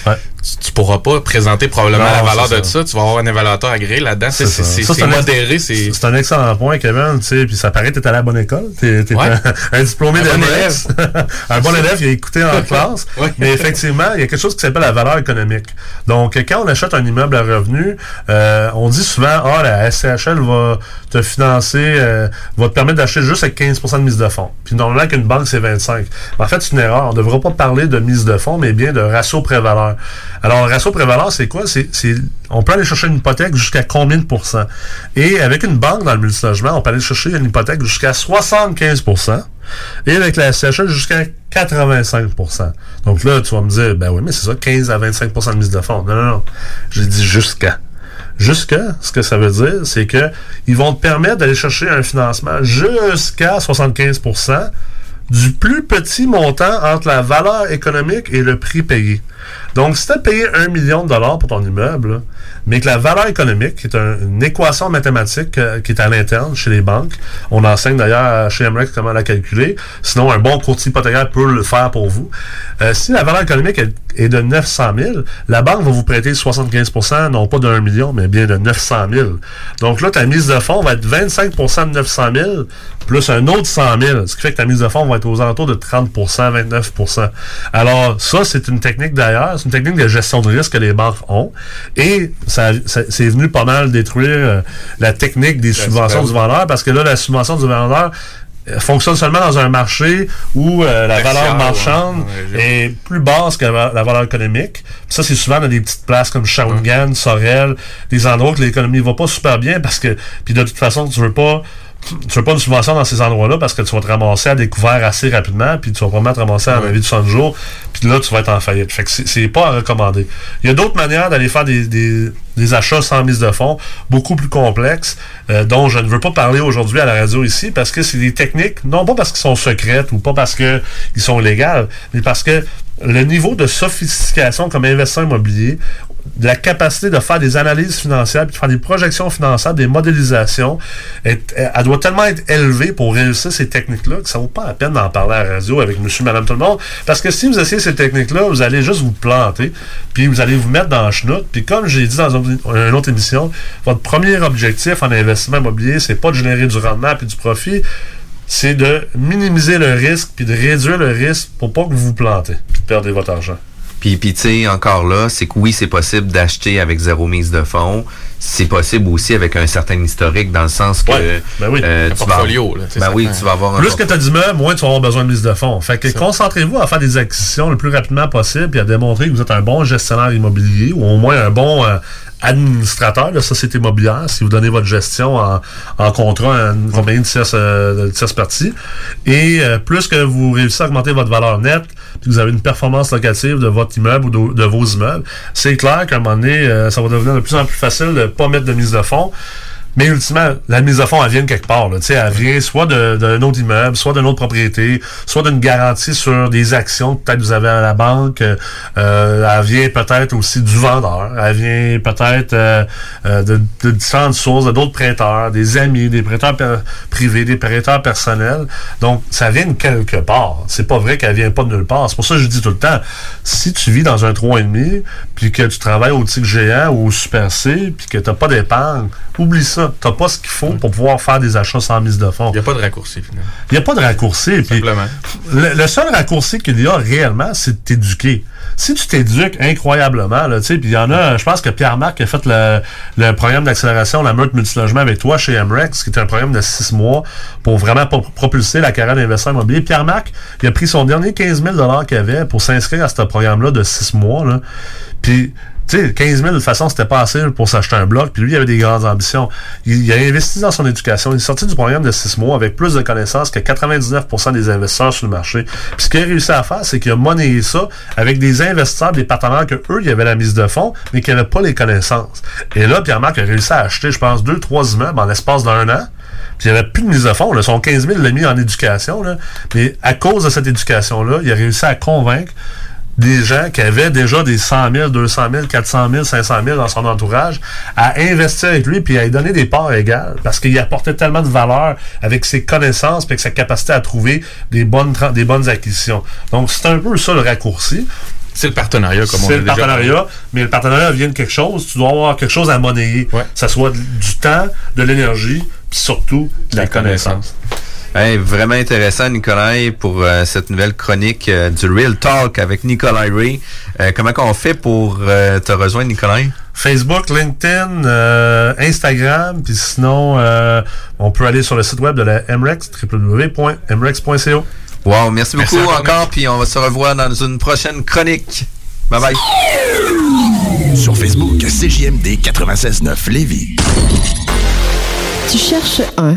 Tu, tu pourras pas présenter probablement
Non,
la valeur de ça. Tu vas avoir un évaluateur agréé là-dedans. C'est modéré. C'est
C'est un excellent point, Kevin. Tu puis ça paraît que t'es allé à la bonne école. T'es
Ouais.
un, un diplômé
Un bon
l'EX. un bon élève, il a écouté en classe. Mais effectivement, il y a quelque chose qui s'appelle la valeur économique. Donc, quand on achète un immeuble à revenu, euh, on dit souvent, ah, la SCHL va te financer, euh, va te permettre d'acheter juste avec 15% de mise de fonds. Puis normalement, qu'une banque, c'est 25. En fait, c'est une erreur. On ne devrait pas parler de mise de fonds, mais bien de ratio pré-valeur. Alors, ratio pré-valeur, c'est quoi? C'est, on peut aller chercher une hypothèque jusqu'à combien de pourcents? Et avec une banque dans le multilogement, on peut aller chercher une hypothèque jusqu'à 75% et avec la SCHL jusqu'à 85% Donc là, tu vas me dire, ben oui, mais c'est ça, 15 à 25% de mise de fonds. Non, non, non. J'ai dit jusqu'à. Jusqu'à, ce que ça veut dire, c'est que ils vont te permettre d'aller chercher un financement jusqu'à 75 du plus petit montant entre la valeur économique et le prix payé. Donc, si tu as payé un million de dollars pour ton immeuble, mais que la valeur économique, qui est un- une équation mathématique euh, qui est à l'interne chez les banques, on enseigne d'ailleurs chez MREX comment la calculer, sinon un bon courtier hypothécaire peut le faire pour vous. Euh, si la valeur économique est, de 900 000, la banque va vous prêter 75% non pas d'un million, mais bien de 900 000. Donc là, ta mise de fonds va être 25% de 900 000 plus un autre 100 000, ce qui fait que ta mise de fonds va être aux alentours de 30% 29% Alors, ça, c'est une technique d'ailleurs, c'est une technique de gestion de risque que les banques ont. Et ça, ça- c'est venu pas mal détruire euh, la technique des subventions du vendeur, parce que là, la subvention du vendeur euh, fonctionne seulement dans un marché où euh, la valeur marchande
Ouais,
est plus basse que la la valeur économique. Ça, c'est souvent dans des petites places comme Shawinigan, Sorel, des endroits où l'économie va pas super bien parce que, puis de toute façon, tu veux pas tu veux pas une subvention dans ces endroits-là parce que tu vas te ramasser à découvert assez rapidement, puis tu vas probablement te ramasser à un avis de 60 jours, puis là, tu vas être en faillite. Fait que c'est- c'est pas à recommander. Il y a d'autres manières d'aller faire des, des, des achats sans mise de fonds, beaucoup plus complexes, euh, dont je ne veux pas parler aujourd'hui à la radio ici, parce que c'est des techniques, non pas parce qu'ils sont secrètes ou pas parce qu'ils sont légales, mais parce que le niveau de sophistication comme investisseur immobilier, de la capacité de faire des analyses financières, puis de faire des projections financières, des modélisations, elle doit tellement être élevée pour réussir ces techniques-là que ça vaut pas la peine d'en parler à la radio avec monsieur, madame, tout le monde. Parce que si vous essayez ces techniques-là, vous allez juste vous planter, puis vous allez vous mettre dans le chenoute. Puis comme j'ai dit dans une, autre émission, votre premier objectif en investissement immobilier, c'est pas de générer du rendement puis du profit, c'est de minimiser le risque puis de réduire le risque pour pas que vous vous plantez puis de perdre votre argent.
Puis, puis tu sais, encore là, c'est que oui, c'est possible d'acheter avec zéro mise de fonds. C'est possible aussi avec un certain historique, dans le sens que...
Ouais, ben oui.
euh,
Un
tu vas-
portfolio, là, c'est
Ben
certain.
oui, tu vas avoir un
Plus que tu as d'immeubles, moins tu vas avoir besoin de mise de fonds. Fait que concentrez-vous à faire des acquisitions le plus rapidement possible et à démontrer que vous êtes un bon gestionnaire immobilier ou au moins un bon euh, administrateur de société immobilière si vous donnez votre gestion en, en contrat à une compagnie de tierce, euh, partie. Et euh, plus que vous réussissez à augmenter votre valeur nette, puis que vous avez une performance locative de votre immeuble ou de, de vos immeubles, c'est clair qu'à un moment donné, euh, ça va devenir de plus en plus facile de pas mettre de mise de fonds. Mais ultimement, la mise de fonds, elle vient de quelque part. Là. Tu Elle vient soit d'un autre immeuble, soit d'une autre propriété, soit d'une garantie sur des actions que peut-être vous avez à la banque. Euh, elle vient peut-être aussi du vendeur. Elle vient peut-être euh, euh, de, de différentes sources, d'autres prêteurs, des amis, des prêteurs privés, des prêteurs personnels. Donc, ça vient de quelque part. C'est pas vrai qu'elle vient pas de nulle part. C'est pour ça que je dis tout le temps, si tu vis dans un 3,5, puis que tu travailles au Tic Géant ou au Super C, puis que t'as pas d'épargne, oublie ça. Ça. T'as pas ce qu'il faut pour pouvoir faire des achats sans mise de fonds.
Il n'y a pas de raccourci, finalement.
Il n'y a pas de raccourci.
Simplement.
le, le seul raccourci qu'il y a réellement, c'est de t'éduquer. Si tu t'éduques incroyablement, là, tu sais, puis il y en a, je pense que Pierre-Marc a fait le, le programme d'accélération, la meute multilogement avec toi chez MREX, qui est un programme de six mois pour vraiment pro- propulser la carrière d'investisseur immobilier. Pierre-Marc, il a pris son dernier 15 000 qu'il avait pour s'inscrire à ce programme-là de six mois, là. Puis, tu sais, 15 000, de toute façon, c'était pas assez pour s'acheter un bloc. Puis lui, il avait des grandes ambitions. Il, a investi dans son éducation. Il est sorti du programme de 6 mois avec plus de connaissances que 99% des investisseurs sur le marché. Puis ce qu'il a réussi à faire, c'est qu'il a monnayé ça avec des investisseurs, des partenaires que eux, il y avait la mise de fonds, mais qui n'avaient pas les connaissances. Et là, Pierre-Marc a réussi à acheter, je pense, deux, trois immeubles en l'espace d'un an. Puis il n'y avait plus de mise de fonds. Là. Son 15 000, il l'a mis en éducation. Là. Mais à cause de cette éducation-là, il a réussi à convaincre des gens qui avaient déjà des 100 000, 200 000, 400 000, 500 000 dans son entourage, à investir avec lui puis à lui donner des parts égales parce qu'il apportait tellement de valeur avec ses connaissances puis avec sa capacité à trouver des bonnes, des bonnes acquisitions. Donc, c'est un peu ça le raccourci.
C'est le partenariat, comme on
C'est
a
le
déjà
partenariat,
parlé.
mais le partenariat vient de quelque chose. Tu dois avoir quelque chose à monnayer. Que ça soit du temps, de l'énergie, puis surtout de la connaissance.
Hey, vraiment intéressant, Nicolas, pour euh, cette nouvelle chronique euh, du Real Talk avec Nicolas Ray. Euh, comment qu'on fait pour euh, te rejoindre, Nicolas?
Facebook, LinkedIn, euh, Instagram, puis sinon, euh, on peut aller sur le site web de la MREX, www.mrex.co.
Wow, merci
Merci
beaucoup encore, puis on va se revoir dans une prochaine chronique. Bye bye.
Sur Facebook, CJMD 96.9 Lévis.
Tu cherches un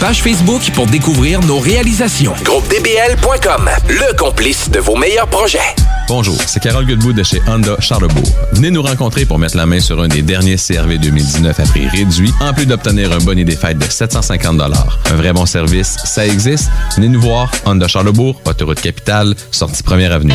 page Facebook pour découvrir nos réalisations. GroupeDBL.com, le complice de vos meilleurs projets.
Bonjour, c'est Carole Goodwood de chez Honda Charlebourg. Venez nous rencontrer pour mettre la main sur un des derniers CRV 2019 à prix réduit, en plus d'obtenir un bonnet des fêtes de 750 Un vrai bon service, ça existe. Venez nous voir, Honda Charlebourg, autoroute capitale, sortie première avenue.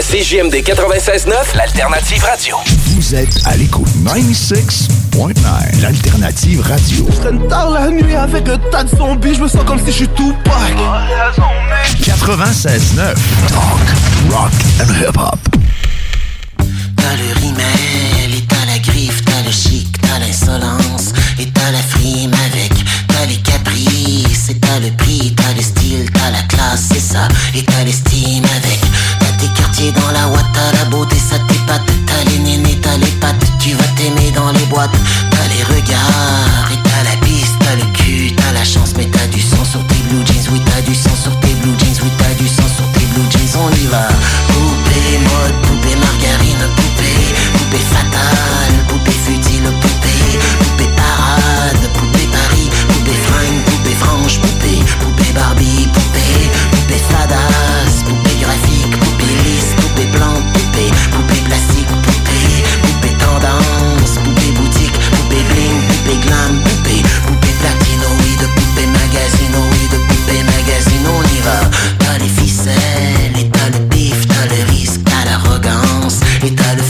à CJMD 96.9, l'alternative radio.
Vous êtes à l'écoute 96.9, l'alternative radio.
traîne tard la nuit avec un tas de zombies, je me sens comme si je suis tout pack.
96.9, talk, rock and hip-hop.
T'as le rimel et t'as la griffe, t'as le chic, t'as l'insolence et t'as la frime avec, t'as les caprices et t'as le prix, t'as le style, t'as la classe, c'est ça, et t'as l'estime avec, t'as tes quartiers dans la ouate, t'as la beauté, ça t'épate, t'as les nénés, t'as les pattes, tu vas t'aimer dans les boîtes, t'as les regards et t'as la piste, t'as le cul, t'as la chance, mais t'as du sang sur tes blue jeans, oui t'as du sang sur tes blue jeans, oui t'as du sang sur tes blue jeans, on y va, poupée mode, poupée margarine, poupée, poupée fatale, mitad de